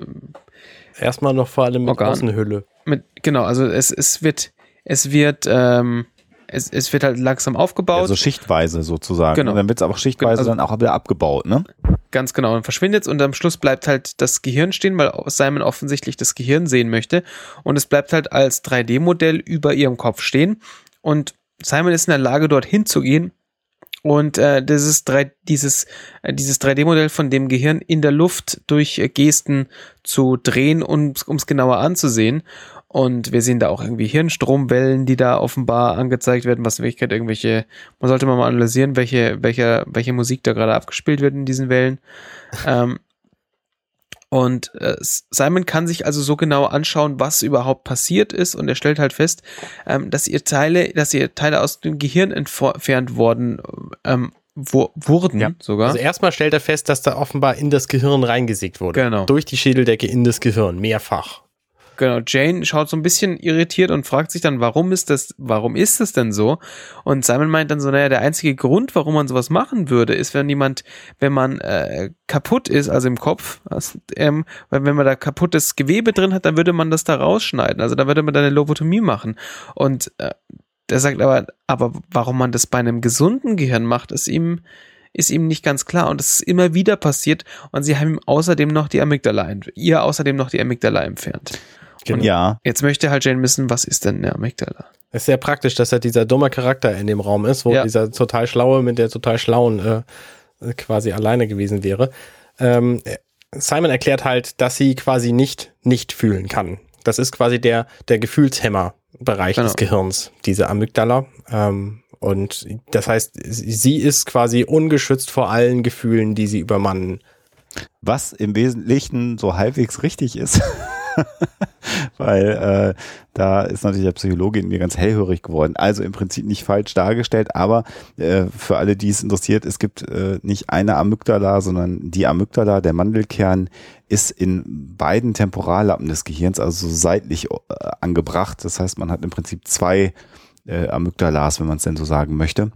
erstmal noch vor allem mit Organ. Außenhülle. Mit genau, also es es wird es wird ähm, es, es wird halt langsam aufgebaut. Also schichtweise sozusagen. Genau. Und dann wird es aber schichtweise Also- dann auch wieder abgebaut, ne? Ganz genau, und verschwindet und am Schluss bleibt halt das Gehirn stehen, weil Simon offensichtlich das Gehirn sehen möchte. Und es bleibt halt als 3D-Modell über ihrem Kopf stehen. Und Simon ist in der Lage, dort hinzugehen und äh, dieses, 3, dieses, äh, dieses 3D-Modell von dem Gehirn in der Luft durch äh, Gesten zu drehen, um es genauer anzusehen. Und wir sehen da auch irgendwie Hirnstromwellen, die da offenbar angezeigt werden, was in Wirklichkeit irgendwelche, man sollte mal analysieren, welche, welche, welche Musik da gerade abgespielt wird in diesen Wellen. ähm, und äh, Simon kann sich also so genau anschauen, was überhaupt passiert ist, und er stellt halt fest, ähm, dass ihr Teile, dass ihr Teile aus dem Gehirn entfernt worden ähm, wo, wurden Ja. sogar. Also erstmal stellt er fest, dass da offenbar in das Gehirn reingesägt wurde. Genau. Durch die Schädeldecke in das Gehirn, mehrfach. Genau, Jane schaut so ein bisschen irritiert und fragt sich dann, warum ist das, warum ist das denn so? Und Simon meint dann so, naja, der einzige Grund, warum man sowas machen würde, ist, wenn jemand, wenn man äh, kaputt ist, also im Kopf, also, ähm, weil wenn man da kaputtes Gewebe drin hat, dann würde man das da rausschneiden. Also da würde man dann eine Lobotomie machen. Und äh, der sagt aber, aber warum man das bei einem gesunden Gehirn macht, ist ihm ist ihm nicht ganz klar und es ist immer wieder passiert und sie haben ihm außerdem noch die Amygdala, ihr außerdem noch die Amygdala entfernt. Und Ja. Jetzt möchte halt Jane wissen, was ist denn eine Amygdala? Es ist sehr praktisch, dass er dieser dumme Charakter in dem Raum ist, wo Ja. dieser total schlaue mit der total schlauen äh, quasi alleine gewesen wäre. Ähm, Simon erklärt halt, dass sie quasi nicht nicht fühlen kann. Das ist quasi der der Gefühlshemmer-Bereich Genau. des Gehirns, diese Amygdala. Ähm, und das heißt, sie ist quasi ungeschützt vor allen Gefühlen, die sie übermannen. Was im Wesentlichen so halbwegs richtig ist. Weil äh, da ist natürlich der Psychologe in mir ganz hellhörig geworden. Also im Prinzip nicht falsch dargestellt, aber äh, für alle, die es interessiert, es gibt äh, nicht eine Amygdala, sondern die Amygdala, der Mandelkern, ist in beiden Temporallappen des Gehirns, also so seitlich äh, angebracht. Das heißt, man hat im Prinzip zwei äh, Amygdalas, wenn man es denn so sagen möchte.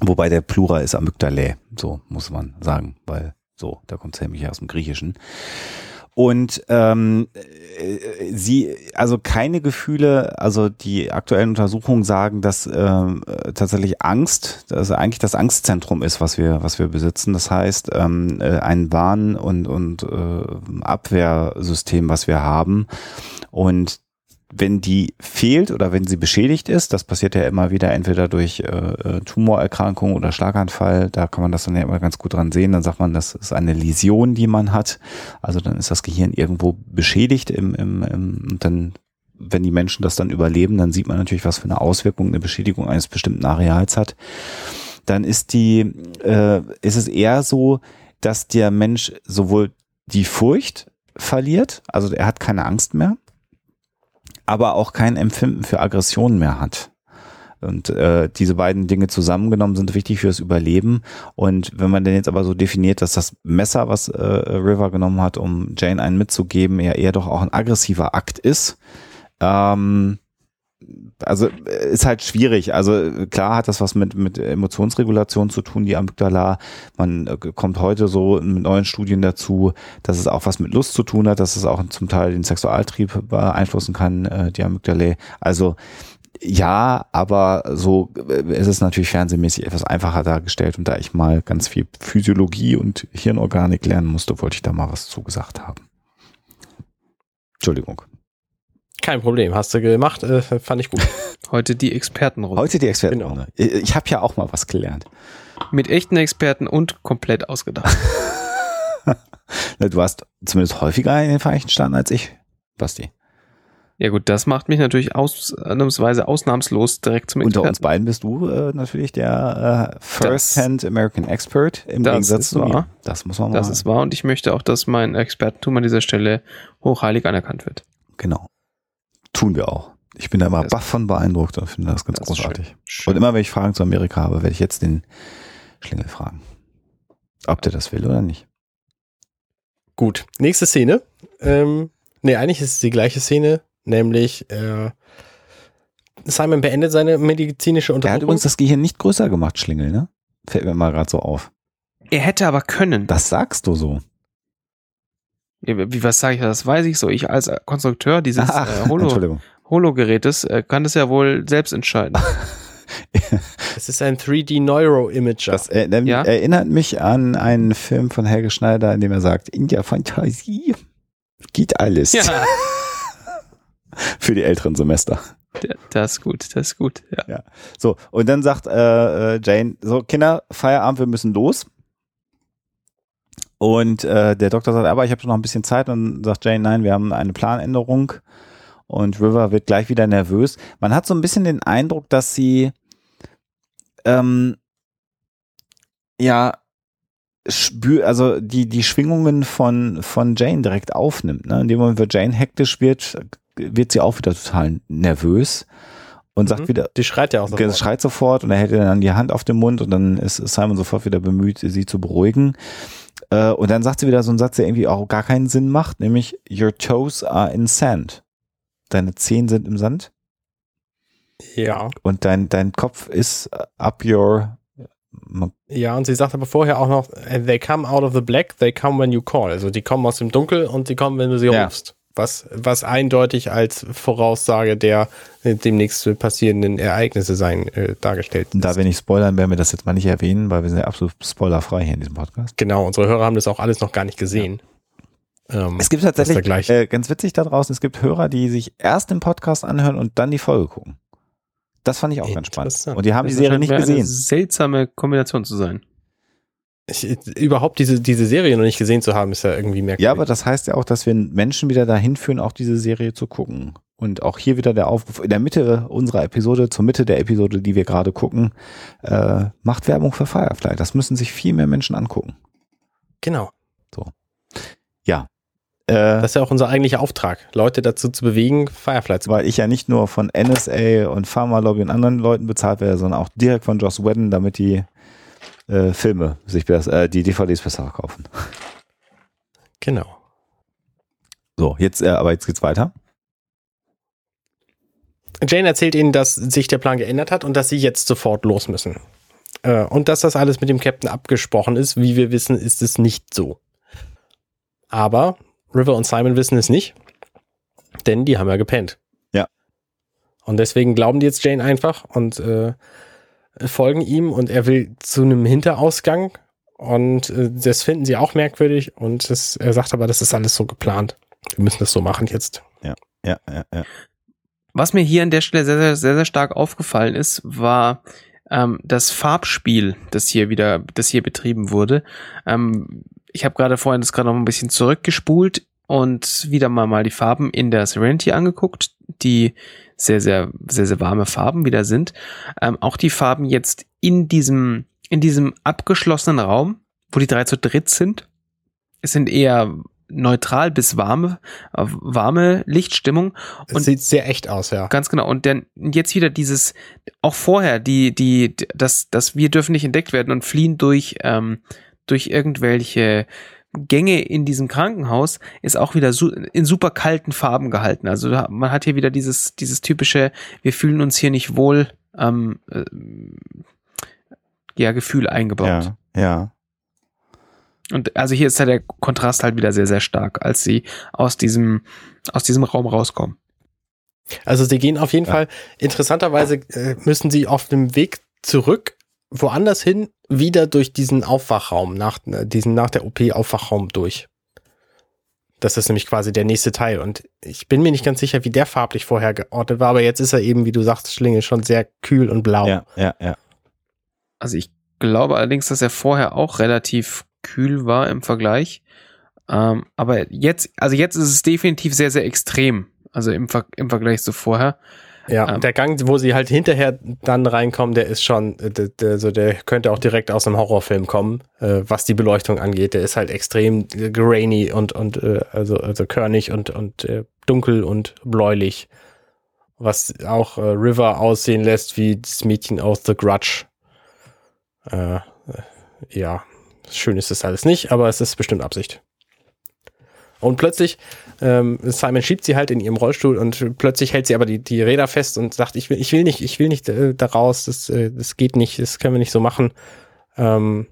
Wobei der Plural ist Amygdalae, so muss man sagen, weil so, da kommt es nämlich aus dem Griechischen. Und ähm, äh, sie, also keine Gefühle, also die aktuellen Untersuchungen sagen, dass ähm, äh, tatsächlich Angst, dass eigentlich das Angstzentrum ist, was wir, was wir besitzen. Das heißt, ähm, äh, ein Warn- und, und äh, Abwehrsystem, was wir haben. Und wenn die fehlt oder wenn sie beschädigt ist, das passiert ja immer wieder entweder durch äh, äh, Tumorerkrankung oder Schlaganfall, da kann man das dann ja immer ganz gut dran sehen, dann sagt man, das ist eine Läsion, die man hat, also dann ist das Gehirn irgendwo beschädigt im, im, im und dann wenn die Menschen das dann überleben, dann sieht man natürlich, was für eine Auswirkung eine Beschädigung eines bestimmten Areals hat. Dann ist die, äh, ist es eher so, dass der Mensch sowohl die Furcht verliert, also er hat keine Angst mehr, aber auch kein Empfinden für Aggression mehr hat. Und äh, diese beiden Dinge zusammengenommen sind wichtig fürs Überleben. Und wenn man denn jetzt aber so definiert, dass das Messer, was äh, River genommen hat, um Jane einen mitzugeben, ja eher doch auch ein aggressiver Akt ist, ähm, also äh, ist halt schwierig. Also äh, klar hat das was mit, mit Emotionsregulation zu tun, die Amygdala. Man äh, kommt heute so mit neuen Studien dazu, dass es auch was mit Lust zu tun hat, dass es auch zum Teil den Sexualtrieb beeinflussen kann, die Amygdala. Also ja, aber so ist es natürlich fernsehmäßig etwas einfacher dargestellt und da ich mal ganz viel Physiologie und Hirnorganik lernen musste, wollte ich da mal was zugesagt haben. Entschuldigung. Kein Problem, hast du gemacht, äh, fand ich gut. Heute die Expertenrunde. Heute die Experten. Genau. Ich habe ja auch mal was gelernt. Mit echten Experten und komplett ausgedacht. Du warst zumindest häufiger in den Vereinigten Staaten als ich, Basti. Ja gut, das macht mich natürlich ausnahmsweise ausnahmslos direkt zum Unter Experten. uns beiden bist du äh, natürlich der äh, First-Hand American Expert im das Gegensatz ist zu mir. wahr. Das muss man mal Das ist wahr und ich möchte auch, dass mein Expertentum an dieser Stelle hochheilig anerkannt wird. Genau. Tun wir auch. Ich bin da immer baff von beeindruckt und finde das ganz Das großartig. Schön. Und immer wenn ich Fragen zu Amerika habe, werde ich jetzt den Schlingel fragen. Ob der das will oder nicht. Gut, nächste Szene. Ähm, nee, eigentlich ist es die gleiche Szene, nämlich äh, Simon beendet seine medizinische Er hat Untersuchung. übrigens das Gehirn nicht größer gemacht, Schlingel, ne? Fällt mir mal gerade so auf. Er hätte aber können. Das sagst du so. Ja, Wie was sage ich? Das weiß ich so. Ich als Konstrukteur dieses Ach, äh, Holo. Holo-Gerätes äh, kann das ja wohl selbst entscheiden. Es ist ein 3D Neuro Imager. Das äh, ähm, Ja? erinnert mich an einen Film von Helge Schneider, in dem er sagt, in der Fantasie geht alles. ja, Für die älteren Semester. das ist gut, das ist gut. Ja. So, und dann sagt äh, äh, Jane, so Kinder, Feierabend, wir müssen los. Und äh, der Doktor sagt, aber ich habe schon noch ein bisschen Zeit. Und sagt Jane, nein, wir haben eine Planänderung. Und River wird gleich wieder nervös. Man hat so ein bisschen den Eindruck, dass sie ähm, ja spür, also die, die Schwingungen von, von Jane direkt aufnimmt. Ne? In dem Moment, wo Jane hektisch wird, wird sie auch wieder total nervös und sagt Mhm. wieder, Die schreit ja auch sofort. Schreit sofort und er hält ihr dann die Hand auf den Mund und dann ist Simon sofort wieder bemüht, sie zu beruhigen. Äh, Und dann sagt sie wieder so einen Satz, der irgendwie auch gar keinen Sinn macht, nämlich Your toes are in sand. Deine Zehen sind im Sand Ja. und dein, dein Kopf ist up your Ja, und sie sagt aber vorher auch noch, they come out of the black, they come when you call. Also die kommen aus dem Dunkel und sie kommen, wenn du sie Ja. rufst. Was, was eindeutig als Voraussage der äh, demnächst passierenden Ereignisse sein äh, dargestellt Und da ist. wir nicht spoilern, werden wir das jetzt mal nicht erwähnen, weil wir sind ja absolut spoilerfrei hier in diesem Podcast. Genau, unsere Hörer haben das auch alles noch gar nicht gesehen. Ähm, Es gibt ist tatsächlich, äh, ganz witzig da draußen, es gibt Hörer, die sich erst den Podcast anhören und dann die Folge gucken. Das fand ich auch ganz spannend. Und die haben die Serie nicht mir Eine gesehen. seltsame Kombination zu sein. Ich, überhaupt diese, diese Serie noch nicht gesehen zu haben, ist ja irgendwie merkwürdig. Ja, aber das heißt ja auch, dass wir Menschen wieder dahin führen, auch diese Serie zu gucken. Und auch hier wieder der Aufruf in der Mitte unserer Episode, zur Mitte der Episode, die wir gerade gucken, äh, macht Werbung für Firefly. Das müssen sich viel mehr Menschen angucken. genau. Äh, Das ist ja auch unser eigentlicher Auftrag, Leute dazu zu bewegen, Firefly zu weil ich ja nicht nur von NSA und Pharma-Lobby und anderen Leuten bezahlt werde, sondern auch direkt von Joss Whedon, damit die äh, Filme sich besser, äh, die DVDs besser kaufen. Genau. So, jetzt, äh, aber jetzt geht's weiter. Jane erzählt ihnen, dass sich der Plan geändert hat und dass sie jetzt sofort los müssen. Äh, und dass das alles mit dem Captain abgesprochen ist. Wie wir wissen, ist es nicht so. Aber River und Simon wissen es nicht, denn die haben ja gepennt. Ja. Und deswegen glauben die jetzt Jane einfach und äh, folgen ihm und er will zu einem Hinterausgang und äh, das finden sie auch merkwürdig und das, er sagt aber, das ist alles so geplant. Wir müssen das so machen jetzt. Ja, ja, ja. Was mir hier an der Stelle sehr, sehr, sehr, sehr stark aufgefallen ist, war ähm, das Farbspiel, das hier wieder, das hier betrieben wurde. Ähm, ich habe gerade vorhin das gerade noch ein bisschen zurückgespult und wieder mal mal die Farben in der Serenity angeguckt, die sehr, sehr, sehr, sehr warme Farben wieder sind. Ähm, auch die Farben jetzt in diesem, in diesem abgeschlossenen Raum, wo die drei zu dritt sind, es sind eher neutral bis warme, äh, warme Lichtstimmung. Und- sieht sehr echt aus, ja. Ganz genau. Und dann jetzt wieder dieses, auch vorher, die, die, das, das wir dürfen nicht entdeckt werden und fliehen durch, ähm, durch irgendwelche Gänge in diesem Krankenhaus, ist auch wieder su in super kalten Farben gehalten. Also da, man hat hier wieder dieses, dieses typische, wir fühlen uns hier nicht wohl, ähm, äh, ja, Gefühl eingebaut. Ja, ja. Und also hier ist ja der Kontrast halt wieder sehr, sehr stark, als sie aus diesem, aus diesem Raum rauskommen. Also sie gehen auf jeden Ja. Fall, interessanterweise äh, müssen sie auf dem Weg zurück, woanders hin, wieder durch diesen Aufwachraum, nach, äh, diesen nach der OP Aufwachraum durch. Das ist nämlich quasi der nächste Teil. Und ich bin mir nicht ganz sicher, wie der farblich vorher geordnet war, aber jetzt ist er eben, wie du sagst, Schlinge, schon sehr kühl und blau. Ja, ja, ja. Also ich glaube allerdings, dass er vorher auch relativ kühl war im Vergleich. Ähm, aber jetzt, also jetzt ist es definitiv sehr, sehr extrem. Also im, Ver im Vergleich zu vorher. Ja, Ähm. der Gang, wo sie halt hinterher dann reinkommen, der ist schon, äh, der, der, so der könnte auch direkt aus einem Horrorfilm kommen, äh, was die Beleuchtung angeht. Der ist halt extrem äh, grainy und und äh, also also körnig und und äh, dunkel und bläulich, was auch äh, River aussehen lässt wie das Mädchen aus The Grudge. Äh, äh, ja, schön ist es alles nicht, aber es ist bestimmt Absicht. Und plötzlich, ähm, Simon schiebt sie halt in ihrem Rollstuhl und plötzlich hält sie aber die, die Räder fest und sagt, ich will, ich will nicht, ich will nicht äh, da raus, das, äh, das geht nicht, das können wir nicht so machen. Ähm,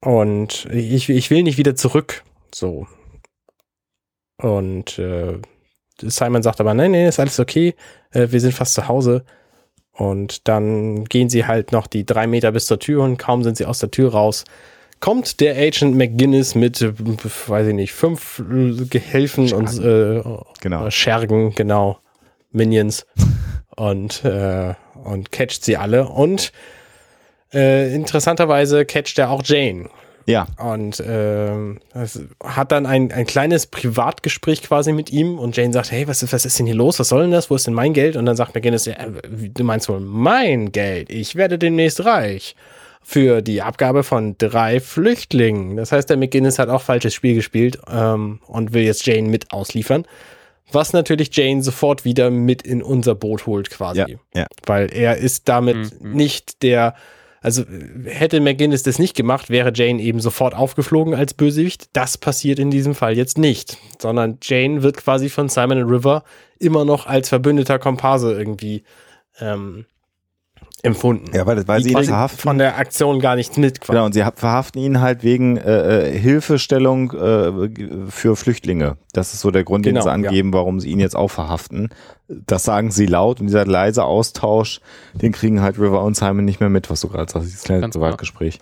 und ich, ich will nicht wieder zurück. So. Und äh, Simon sagt aber, nein, nein, ist alles okay, äh, wir sind fast zu Hause. Und dann gehen sie halt noch die drei Meter bis zur Tür und kaum sind sie aus der Tür raus, kommt der Agent McGuinness mit, äh, weiß ich nicht, fünf äh, Gehilfen und äh, Genau. äh, Schergen, genau, Minions und, äh, und catcht sie alle. Und äh, interessanterweise catcht er auch Jane. Ja, Und es hat dann ein, ein kleines Privatgespräch quasi mit ihm und Jane sagt, hey, was ist, was ist denn hier los? Was soll denn das? Wo ist denn mein Geld? Und dann sagt McGinnis, ja, wie- du meinst wohl mein Geld? Ich werde demnächst reich. Für die Abgabe von drei Flüchtlingen. Das heißt, der McGinnis hat auch falsches Spiel gespielt ähm, und will jetzt Jane mit ausliefern. Was natürlich Jane sofort wieder mit in unser Boot holt, quasi. ja, ja. Weil er ist damit Mhm. nicht der, also hätte McGinnis das nicht gemacht, wäre Jane eben sofort aufgeflogen als Bösewicht. Das passiert in diesem Fall jetzt nicht, sondern Jane wird quasi von Simon River immer noch als verbündeter Komparse irgendwie ähm, empfunden. Ja, weil, weil Die sie ihn verhaften. von der Aktion gar nichts mit. Quasi. Genau, und sie ha- verhaften ihn halt wegen äh, äh, Hilfestellung äh, für Flüchtlinge. Das ist so der Grund, den Genau, sie angeben, warum sie ihn jetzt auch verhaften. Das sagen sie laut und dieser leise Austausch, den kriegen halt River und Simon nicht mehr mit, was du gerade sagst, dieses kleine. Privatgespräch.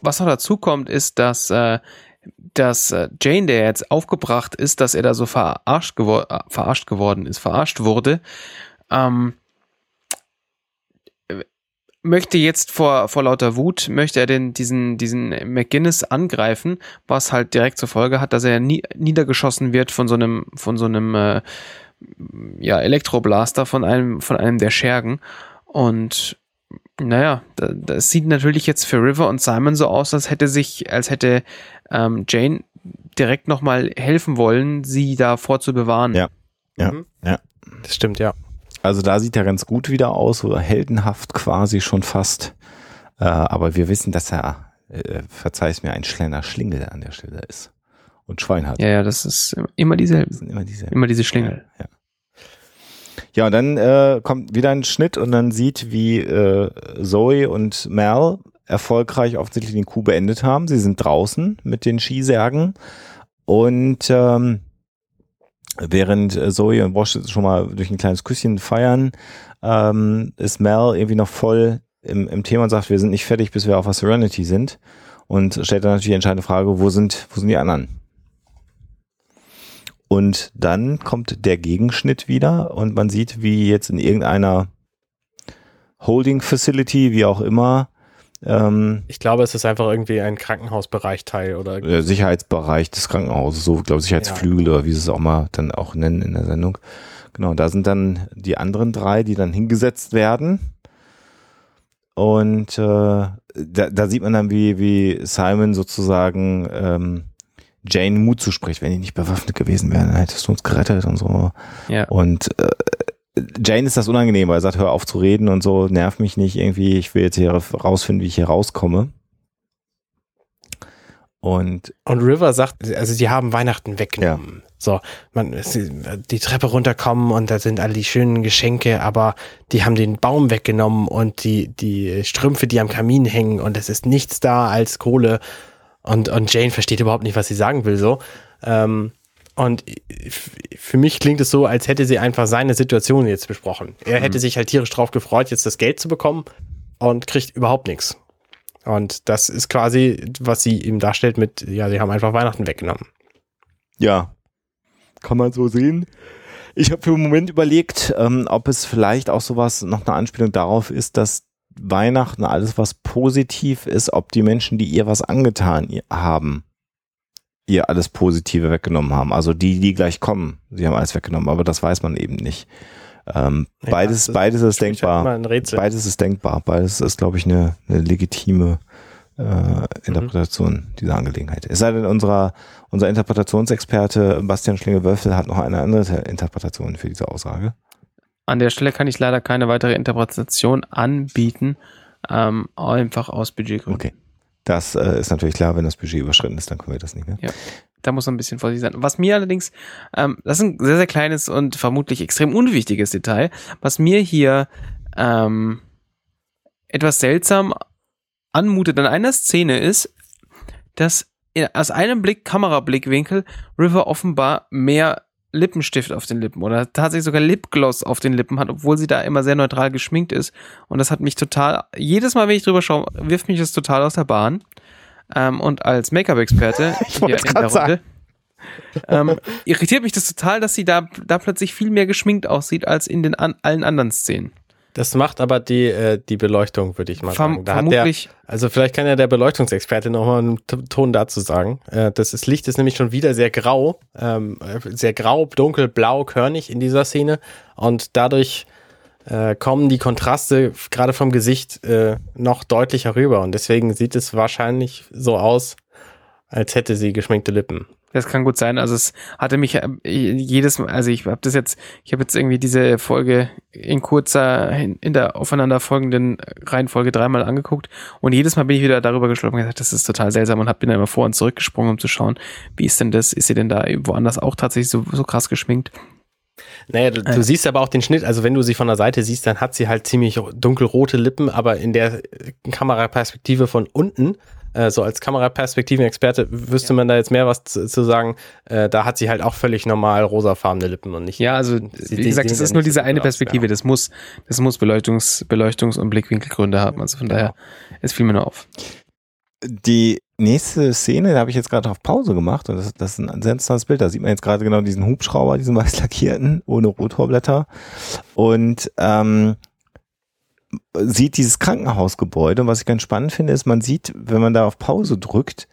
Was noch dazu kommt, ist, dass, äh, dass äh, Jane, der jetzt aufgebracht ist, dass er da so verarscht, gewor äh, verarscht geworden ist, verarscht wurde, ähm, äh, möchte jetzt vor, vor lauter Wut, möchte er den, diesen, diesen McGinnis angreifen, was halt direkt zur Folge hat, dass er nie, niedergeschossen wird von so einem, von so einem, äh, ja, Elektroblaster von einem, von einem der Schergen. Und naja, da- das sieht natürlich jetzt für River und Simon so aus, als hätte sich, als hätte ähm, Jane direkt nochmal helfen wollen, sie da vorzubewahren. Ja. Ja, Mhm. ja. Das stimmt, ja. Also da sieht er ganz gut wieder aus, oder heldenhaft quasi schon fast. Äh, aber wir wissen, dass er, äh, verzeih's mir, ein kleiner Schlingel an der Stelle ist. Und Schwein hat. ja, ja, das ist immer dieselbe, Das sind immer diese immer diese Schlingel. Ja, ja und dann äh, kommt wieder ein Schnitt und dann sieht, wie äh, Zoe und Mel erfolgreich offensichtlich den Coup beendet haben. Sie sind draußen mit den Skisärgen und ähm, während äh, Zoe und Wash schon mal durch ein kleines Küsschen feiern, ähm, ist Mel irgendwie noch voll im, im Thema und sagt, wir sind nicht fertig, bis wir auf der Serenity sind und stellt dann natürlich die entscheidende Frage, wo sind, wo sind die anderen? Und dann kommt der Gegenschnitt wieder und man sieht, wie jetzt in irgendeiner Holding Facility, wie auch immer, ähm, Ich glaube, es ist einfach irgendwie ein Krankenhausbereich-Teil oder der Sicherheitsbereich des Krankenhauses, so glaube ich Sicherheitsflügel oder wie sie es auch mal dann auch nennen in der Sendung. Genau, da sind dann die anderen drei, die dann hingesetzt werden. Und äh, da, da sieht man dann, wie, wie Simon sozusagen ähm, Jane Mut zuspricht, wenn die nicht bewaffnet gewesen wären, dann hättest du uns gerettet und so. Ja. Und äh, Jane ist das unangenehm, weil er sagt, hör auf zu reden und so, nerv mich nicht irgendwie, ich will jetzt hier rausfinden, wie ich hier rauskomme. Und Und River sagt, also sie haben Weihnachten weggenommen. So, man, die Treppe runterkommen und da sind all die schönen Geschenke, aber die haben den Baum weggenommen und die, die Strümpfe, die am Kamin hängen und es ist nichts da als Kohle. Und, und Jane versteht überhaupt nicht, was sie sagen will, so. Ähm, und für mich klingt es so, als hätte sie einfach seine Situation jetzt besprochen. Er hätte sich halt tierisch drauf gefreut, jetzt das Geld zu bekommen und kriegt überhaupt nichts. Und das ist quasi, was sie ihm darstellt mit, ja, sie haben einfach Weihnachten weggenommen. ja, kann man so sehen. Ich habe für einen Moment überlegt, ähm, ob es vielleicht auch sowas, noch eine Anspielung darauf ist, dass Weihnachten alles was positiv ist, ob die Menschen, die ihr was angetan haben, ihr alles Positive weggenommen haben. Also die, die gleich kommen, sie haben alles weggenommen, aber das weiß man eben nicht. Ähm, ja, beides, beides ist denkbar. Beides ist denkbar. Beides ist, glaube ich, eine, eine legitime äh, Interpretation mhm. dieser Angelegenheit. Es sei denn, unser, unser Interpretationsexperte Bastian Schlinge-Wölfel hat noch eine andere Interpretation für diese Aussage. An der Stelle kann ich leider keine weitere Interpretation anbieten, ähm, einfach aus Budgetgründen. Okay. Das äh, ist natürlich klar, wenn das Budget überschritten ist, dann können wir das nicht mehr. Ja. Da muss man ein bisschen vorsichtig sein. Was mir allerdings, ähm, das ist ein sehr, sehr kleines und vermutlich extrem unwichtiges Detail, was mir hier ähm, etwas seltsam anmutet an einer Szene ist, dass aus einem Blick, Kamerablickwinkel, River offenbar mehr Lippenstift auf den Lippen oder tatsächlich sogar Lipgloss auf den Lippen hat, obwohl sie da immer sehr neutral geschminkt ist. Und das hat mich total, jedes Mal, wenn ich drüber schaue, wirft mich das total aus der Bahn. Ähm, und als Make-up-Experte hier in der Runde ähm, irritiert mich das total, dass sie da, da plötzlich viel mehr geschminkt aussieht als in den an, allen anderen Szenen. Das macht aber die, äh, die Beleuchtung, würde ich mal Verm sagen. Da vermutlich. Der, also vielleicht kann ja der Beleuchtungsexperte nochmal einen Ton dazu sagen. Äh, das ist, Licht ist nämlich schon wieder sehr grau, ähm, sehr grau, dunkel, blau, körnig in dieser Szene. Und dadurch äh, kommen die Kontraste gerade vom Gesicht äh, noch deutlicher rüber. Und deswegen sieht es wahrscheinlich so aus, als hätte sie geschminkte Lippen. Das kann gut sein. Also es hatte mich äh, jedes Mal, also ich habe das jetzt, ich habe jetzt irgendwie diese Folge in kurzer, in, der aufeinanderfolgenden Reihenfolge dreimal angeguckt und jedes Mal bin ich wieder darüber gestolpert und gesagt, das ist total seltsam und hab bin dann immer vor und zurückgesprungen, um zu schauen, wie ist denn das? Ist sie denn da woanders auch tatsächlich so, so krass geschminkt? Naja, du, du, siehst aber auch den Schnitt, also wenn du sie von der Seite siehst, dann hat sie halt ziemlich dunkelrote Lippen, aber in der Kameraperspektive von unten äh, so als Kameraperspektiven-Experte wüsste ja. man da jetzt mehr was zu, zu sagen. Äh, da hat sie halt auch völlig normal rosafarbene Lippen und nicht. Ja, also wie gesagt, es ist nur diese eine Perspektive. Das muss, das muss Beleuchtungs-, Beleuchtungs- und Blickwinkelgründe haben. Also von daher, es fiel mir nur auf. Die nächste Szene, da habe ich jetzt gerade auf Pause gemacht und das, das ist ein sehr interessantes Bild. Da sieht man jetzt gerade genau diesen Hubschrauber, diesen weiß lackierten, ohne Rotorblätter. Und ähm, sieht dieses Krankenhausgebäude. Und was ich ganz spannend finde, ist, man sieht, wenn man da auf Pause drückt,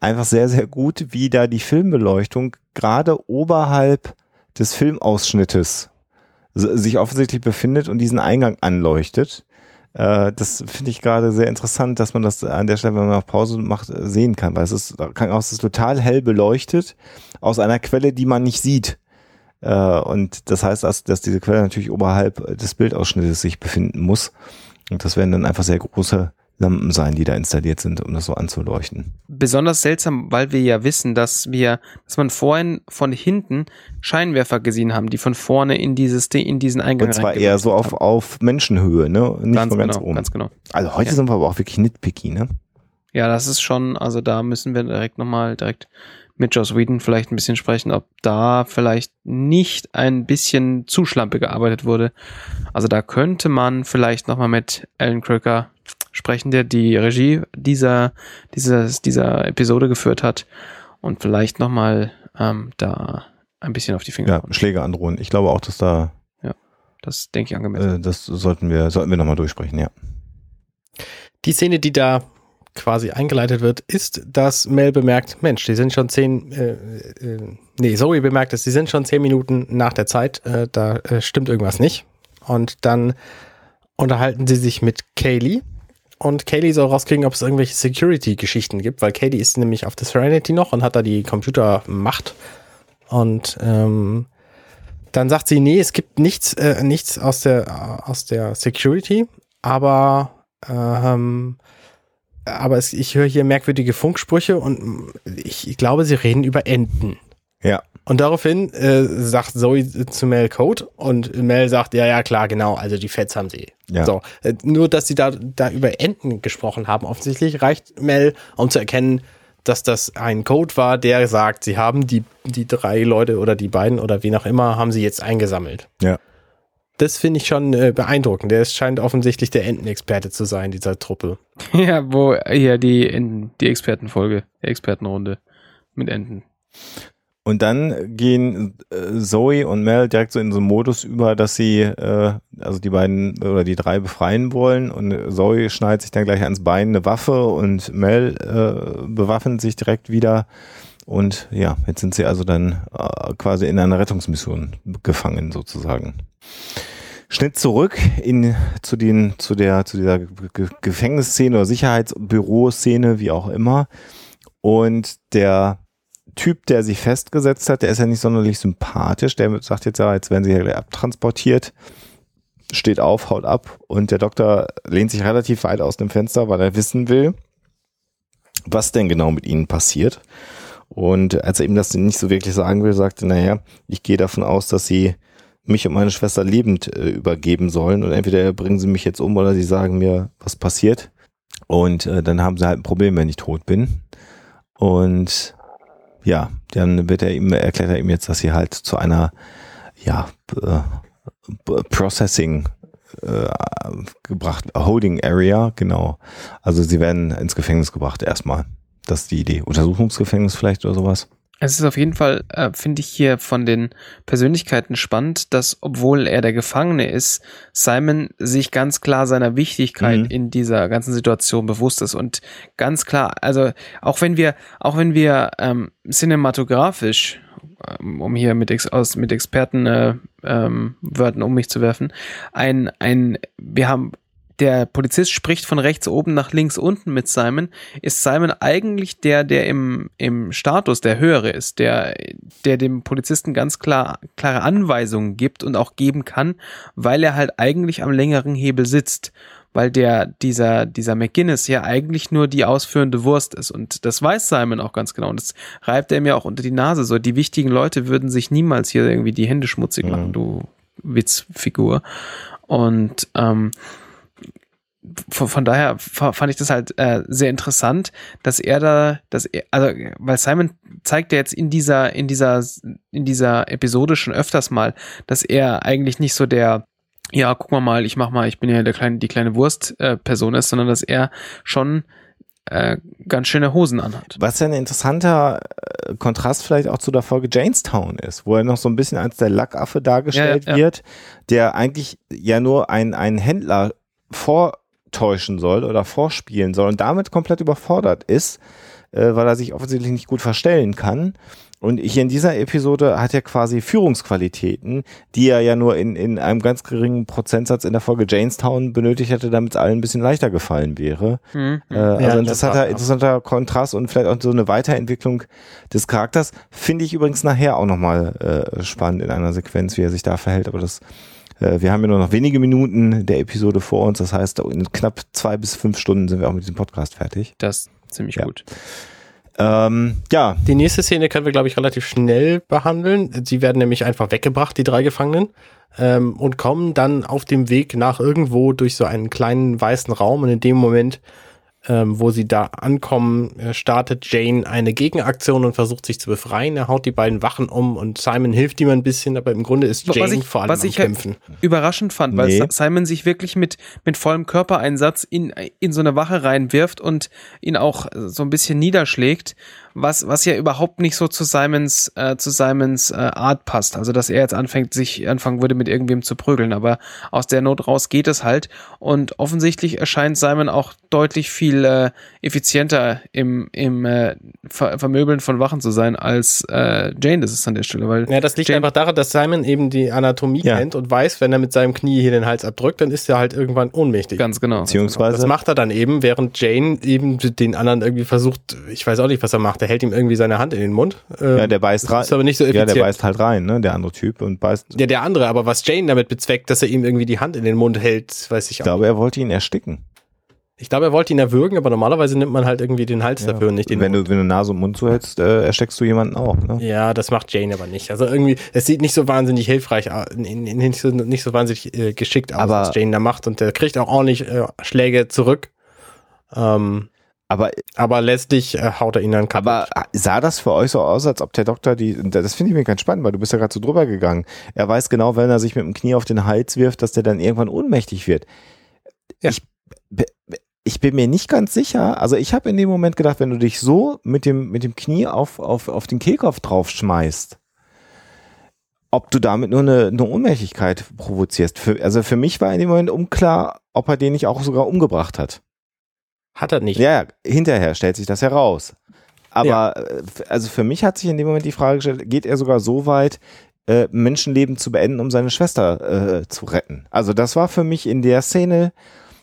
einfach sehr, sehr gut, wie da die Filmbeleuchtung gerade oberhalb des Filmausschnittes sich offensichtlich befindet und diesen Eingang anleuchtet. Äh, das finde ich gerade sehr interessant, dass man das an der Stelle, wenn man auf Pause macht, sehen kann, weil es ist, Krankenhaus ist total hell beleuchtet aus einer Quelle, die man nicht sieht. Äh, und das heißt, dass, dass diese Quelle natürlich oberhalb des Bildausschnittes sich befinden muss. Und das werden dann einfach sehr große Lampen sein, die da installiert sind, um das so anzuleuchten. Besonders seltsam, weil wir ja wissen, dass wir, dass man vorhin von hinten Scheinwerfer gesehen haben, die von vorne in dieses in diesen Eingang Und zwar eher so auf, auf Menschenhöhe, ne? Nicht ganz von ganz genau, oben. Ganz genau. Also heute ja. sind wir aber auch wirklich nitpicky, ne? Ja, das ist schon, also da müssen wir direkt nochmal direkt mit Joss Whedon vielleicht ein bisschen sprechen, ob da vielleicht nicht ein bisschen zu schlampe gearbeitet wurde. Also da könnte man vielleicht nochmal mit Alan Crocker sprechen, der die Regie dieser, dieses, dieser Episode geführt hat und vielleicht nochmal ähm, da ein bisschen auf die Finger. Ja, Schläge androhen. Ich glaube auch, dass da. Ja, das denke ich angemessen. Äh, das sollten wir, sollten wir nochmal durchsprechen, ja. Die Szene, die da quasi eingeleitet wird, ist, dass Mel bemerkt, Mensch, die sind schon zehn, äh, äh, nee, Zoe bemerkt es, die sind schon zehn Minuten nach der Zeit, äh, da äh, stimmt irgendwas nicht. Und dann unterhalten sie sich mit Kaylee. Und Kaylee soll rauskriegen, ob es irgendwelche Security-Geschichten gibt, weil Kaylee ist nämlich auf der Serenity noch und hat da die Computermacht. Und ähm, dann sagt sie, nee, es gibt nichts, äh, nichts aus der, aus der Security, aber ähm, aber es, ich höre hier merkwürdige Funksprüche und ich, glaube, sie reden über Enten. Ja. Und daraufhin äh, sagt Zoe zu Mel Code und Mel sagt, ja, ja, klar, genau, also die Feds haben sie. Ja. So, äh, nur, dass sie da, da über Enten gesprochen haben, offensichtlich reicht Mel, um zu erkennen, dass das ein Code war, der sagt, sie haben die, die drei Leute oder die beiden oder wie auch immer, haben sie jetzt eingesammelt. Ja das finde ich schon äh, beeindruckend. Der scheint offensichtlich der Entenexperte zu sein, dieser Truppe. Ja, wo hier die, in, die Expertenfolge, die Expertenrunde mit Enten. Und dann gehen äh, Zoe und Mel direkt so in so einen Modus über, dass sie äh, also die beiden oder die drei befreien wollen und Zoe schneidet sich dann gleich ans Bein eine Waffe und Mel äh, bewaffnet sich direkt wieder Und ja, jetzt sind sie also dann äh, quasi in einer Rettungsmission gefangen sozusagen. Schnitt zurück in zu den zu der zu dieser Ge Gefängnisszene oder Sicherheitsbüroszene, wie auch immer. Und der Typ, der sich festgesetzt hat, der ist ja nicht sonderlich sympathisch. Der sagt jetzt ja, jetzt werden sie ja abtransportiert, steht auf, haut ab und der Doktor lehnt sich relativ weit aus dem Fenster, weil er wissen will, was denn genau mit ihnen passiert. Und als er ihm das nicht so wirklich sagen will, sagte, naja, ich gehe davon aus, dass sie mich und meine Schwester lebend äh, übergeben sollen und entweder bringen sie mich jetzt um oder sie sagen mir, was passiert. Und äh, dann haben sie halt ein Problem, wenn ich tot bin. Und ja, dann wird er ihm, erklärt er ihm jetzt, dass sie halt zu einer, ja, äh, Processing äh, gebracht, Holding Area, genau. Also sie werden ins Gefängnis gebracht erstmal. Das ist die Idee. Untersuchungsgefängnis vielleicht oder sowas. Es ist auf jeden Fall, äh, finde ich hier von den Persönlichkeiten spannend, dass obwohl er der Gefangene ist, Simon sich ganz klar seiner Wichtigkeit mhm. in dieser ganzen Situation bewusst ist und ganz klar, also auch wenn wir, auch wenn wir ähm, cinematografisch ähm, um hier mit, Ex aus, mit Experten äh, ähm, Wörtern um mich zu werfen, ein, ein, wir haben der Polizist spricht von rechts oben nach links unten mit Simon, ist Simon eigentlich der, der im, im Status der höhere ist, der, der dem Polizisten ganz klar, klare Anweisungen gibt und auch geben kann, weil er halt eigentlich am längeren Hebel sitzt. Weil der, dieser, dieser McGuinness ja eigentlich nur die ausführende Wurst ist. Und das weiß Simon auch ganz genau. Und das reibt er mir auch unter die Nase. So, die wichtigen Leute würden sich niemals hier irgendwie die Hände schmutzig machen, mhm. du Witzfigur. Und ähm, von, von daher fand ich das halt äh, sehr interessant, dass er da, dass er, also weil Simon zeigt ja jetzt in dieser in dieser in dieser Episode schon öfters mal, dass er eigentlich nicht so der ja, guck mal mal, ich mach mal, ich bin ja der kleine die kleine Wurst äh, Person ist, sondern dass er schon äh, ganz schöne Hosen anhat. Was ja ein interessanter äh, Kontrast vielleicht auch zu der Folge Janestown ist, wo er noch so ein bisschen als der Lackaffe dargestellt ja, ja, ja. wird, der eigentlich ja nur ein, ein Händler vor täuschen soll oder vorspielen soll und damit komplett überfordert ist, äh, weil er sich offensichtlich nicht gut verstellen kann. Und hier in dieser Episode hat er quasi Führungsqualitäten, die er ja nur in, in einem ganz geringen Prozentsatz in der Folge Janestown benötigt hätte, damit es allen ein bisschen leichter gefallen wäre. Mhm. Äh, also ja, interessanter, interessanter Kontrast und vielleicht auch so eine Weiterentwicklung des Charakters. Finde ich übrigens nachher auch nochmal äh, spannend in einer Sequenz, wie er sich da verhält, aber das wir haben ja nur noch wenige Minuten der Episode vor uns. Das heißt, in knapp zwei bis fünf Stunden sind wir auch mit diesem Podcast fertig. Das ist ziemlich ja. gut. Ähm, ja. Die nächste Szene können wir, glaube ich, relativ schnell behandeln. Sie werden nämlich einfach weggebracht, die drei Gefangenen, ähm, und kommen dann auf dem Weg nach irgendwo durch so einen kleinen weißen Raum. Und in dem Moment ähm, wo sie da ankommen, äh, startet Jane eine Gegenaktion und versucht sich zu befreien. Er haut die beiden Wachen um und Simon hilft ihm ein bisschen, aber im Grunde ist Jane ich, vor allem was ich halt Kämpfen. überraschend fand, weil nee. Simon sich wirklich mit, mit vollem Körpereinsatz in, in so eine Wache reinwirft und ihn auch so ein bisschen niederschlägt was, was ja überhaupt nicht so zu Simons, äh, zu Simons äh, Art passt. Also, dass er jetzt anfängt, sich anfangen würde, mit irgendwem zu prügeln. Aber aus der Not raus geht es halt. Und offensichtlich erscheint Simon auch deutlich viel äh, effizienter im, im äh, Ver Vermöbeln von Wachen zu sein als äh, Jane das ist an der Stelle. Weil ja, das liegt Jane einfach daran, dass Simon eben die Anatomie ja. kennt und weiß, wenn er mit seinem Knie hier den Hals abdrückt, dann ist er halt irgendwann ohnmächtig. Ganz genau. Beziehungsweise. Das macht er dann eben, während Jane eben den anderen irgendwie versucht, ich weiß auch nicht, was er macht, der hält ihm irgendwie seine Hand in den Mund. Ähm, ja, der beißt rein. Ist aber nicht so effizient. Ja, der beißt halt rein, ne, der andere Typ und beißt. Ja, der andere, aber was Jane damit bezweckt, dass er ihm irgendwie die Hand in den Mund hält, weiß ich, ich auch. Ich glaube, er wollte ihn ersticken. Ich glaube, er wollte ihn erwürgen, aber normalerweise nimmt man halt irgendwie den Hals ja. dafür und nicht den wenn Mund. Du, wenn du Nase und Mund zuhältst, äh, ersteckst du jemanden auch. Ne? Ja, das macht Jane aber nicht. Also irgendwie, es sieht nicht so wahnsinnig hilfreich, nicht so, nicht so wahnsinnig äh, geschickt aus, aber was Jane da macht. Und der kriegt auch ordentlich äh, Schläge zurück. Ähm, aber, aber letztlich äh, haut er ihn dann kaputt. Aber sah das für euch so aus, als ob der Doktor die, das finde ich mir ganz spannend, weil du bist ja gerade so drüber gegangen. Er weiß genau, wenn er sich mit dem Knie auf den Hals wirft, dass der dann irgendwann ohnmächtig wird. Ja. Ich, ich bin mir nicht ganz sicher. Also ich habe in dem Moment gedacht, wenn du dich so mit dem, mit dem Knie auf, auf, auf den Kehlkopf drauf schmeißt, ob du damit nur eine, eine Ohnmächtigkeit provozierst. Für, also für mich war in dem Moment unklar, ob er den nicht auch sogar umgebracht hat. Hat er nicht. Ja, hinterher stellt sich das heraus. Aber Ja. äh, also für mich hat sich in dem Moment die Frage gestellt, geht er sogar so weit, äh, Menschenleben zu beenden, um seine Schwester äh, zu retten? Also das war für mich in der Szene,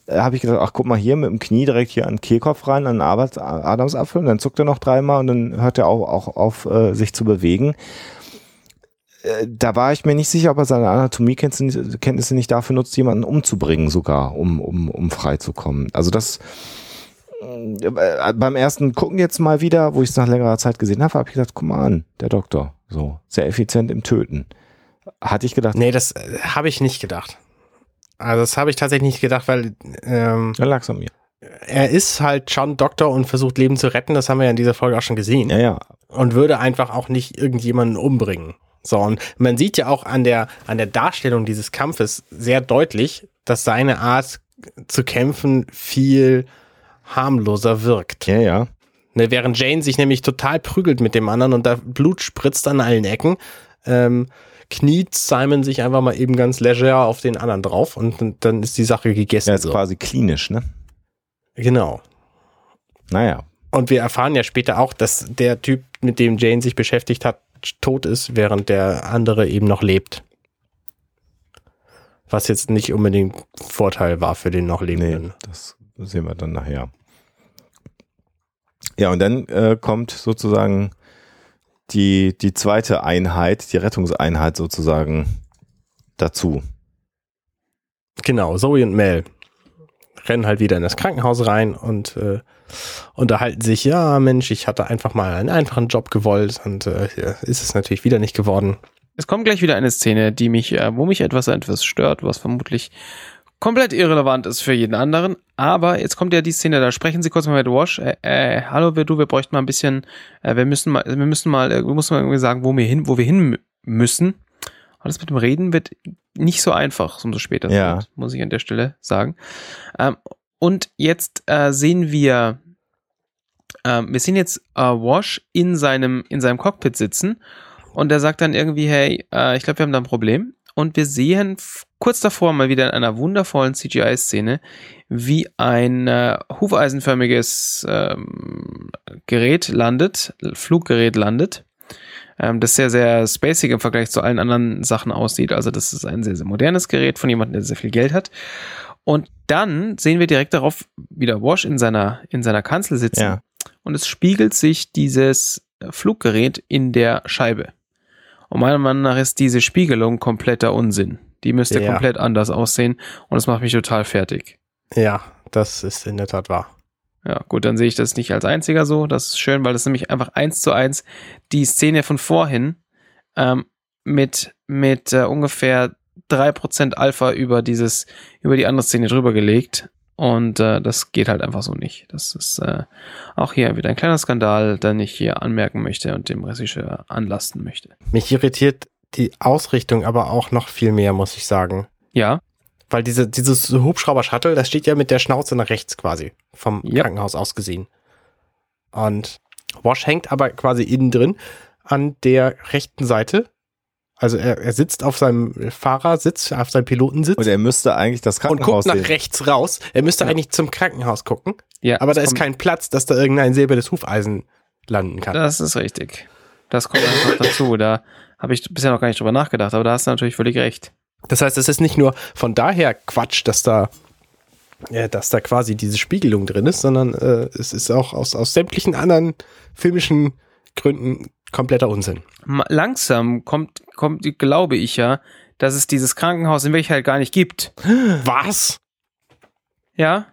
äh, habe ich gedacht, ach guck mal hier mit dem Knie direkt hier an den Kehlkopf rein, an den Arbeit- Adamsapfel und dann zuckt er noch dreimal und dann hört er auch, auch auf, äh, sich zu bewegen. Äh, Da war ich mir nicht sicher, ob er seine Anatomiekenntnisse Kenntnisse nicht dafür nutzt, jemanden umzubringen sogar, um, um, um frei zu kommen. Also das beim ersten Gucken jetzt mal wieder, wo ich es nach längerer Zeit gesehen habe, habe ich gedacht, guck mal an, der Doktor, so sehr effizient im Töten. Hatte ich gedacht, Nee, das äh, habe ich nicht gedacht. Also das habe ich tatsächlich nicht gedacht, weil ähm, da lag's an mir. er ist halt schon Doktor und versucht Leben zu retten. Das haben wir ja in dieser Folge auch schon gesehen. Ja, ja, Und würde einfach auch nicht irgendjemanden umbringen. So, und man sieht ja auch an der, an der Darstellung dieses Kampfes sehr deutlich, dass seine Art zu kämpfen viel harmloser wirkt. ja, ja. Ne, während Jane sich nämlich total prügelt mit dem anderen und da Blut spritzt an allen Ecken, ähm, kniet Simon sich einfach mal eben ganz leger auf den anderen drauf und dann- dann ist die Sache gegessen. Ja, ist so. quasi klinisch, ne? Genau. Naja. Und wir erfahren ja später auch, dass der Typ, mit dem Jane sich beschäftigt hat, tot ist, während der andere eben noch lebt. Was jetzt nicht unbedingt Vorteil war für den noch Nee, Lebenden. das sehen wir dann nachher. Ja, und dann äh, kommt sozusagen die, die zweite Einheit, die Rettungseinheit sozusagen dazu. Genau, Zoe und Mel rennen halt wieder in das Krankenhaus rein und äh, unterhalten sich, ja Mensch, ich hatte einfach mal einen einfachen Job gewollt und äh, ist es natürlich wieder nicht geworden. Es kommt gleich wieder eine Szene, die mich, äh, wo mich etwas etwas stört, was vermutlich komplett irrelevant ist für jeden anderen. Aber jetzt kommt ja die Szene, da sprechen sie kurz mal mit Wash. Äh, äh, hallo, wir, du, wir bräuchten mal ein bisschen, äh, wir müssen mal, wir müssen mal, äh, wir müssen mal irgendwie sagen, wo wir hin, wo wir hin mü- müssen. Alles mit dem Reden wird nicht so einfach, umso später Ja. wird, muss ich an der Stelle sagen. Ähm, und jetzt äh, sehen wir, ähm, wir sehen jetzt äh, Wash in seinem, in seinem Cockpit sitzen und er sagt dann irgendwie, hey, äh, ich glaube, wir haben da ein Problem. Und wir sehen kurz davor mal wieder in einer wundervollen CGI-Szene, wie ein äh, hufeisenförmiges ähm, Gerät landet, Fluggerät landet, ähm, das sehr, sehr spacig im Vergleich zu allen anderen Sachen aussieht. Also das ist ein sehr, sehr modernes Gerät von jemandem, der sehr viel Geld hat. Und dann sehen wir direkt darauf wieder Wash in seiner, in seiner Kanzel sitzen Ja. und es spiegelt sich dieses Fluggerät in der Scheibe. Und meiner Meinung nach ist diese Spiegelung kompletter Unsinn. Die müsste Ja. komplett anders aussehen und das macht mich total fertig. Ja, das ist in der Tat wahr. Ja, gut, dann sehe ich das nicht als einziger so. Das ist schön, weil das nämlich einfach eins zu eins die Szene von vorhin ähm, mit, mit äh, ungefähr 3% Alpha über dieses, über die andere Szene drüber gelegt. Und äh, das geht halt einfach so nicht. Das ist äh, auch hier wieder ein kleiner Skandal, den ich hier anmerken möchte und dem Regisseur anlasten möchte. Mich irritiert die Ausrichtung aber auch noch viel mehr, muss ich sagen. Ja, Weil diese, dieses Hubschrauber-Shuttle, das steht ja mit der Schnauze nach rechts quasi, vom Ja. Krankenhaus aus gesehen. Und Wash hängt aber quasi innen drin an der rechten Seite. Also er, er sitzt auf seinem Fahrersitz, auf seinem Pilotensitz Und er müsste eigentlich das und Krankenhaus guckt nach sehen. rechts raus. Er müsste Ja. eigentlich zum Krankenhaus gucken, ja. aber da ist kein Platz, dass da irgendein silbernes Hufeisen landen kann. Das ist richtig. Das kommt einfach dazu. Da habe ich bisher noch gar nicht drüber nachgedacht, aber da hast du natürlich völlig recht. Das heißt, es ist nicht nur von daher Quatsch, dass da, äh, dass da quasi diese Spiegelung drin ist, sondern äh, es ist auch aus, aus sämtlichen anderen filmischen Gründen kompletter Unsinn. Langsam kommt, kommt, glaube ich ja, dass es dieses Krankenhaus in Wirklichkeit gar nicht gibt. Was? Ja?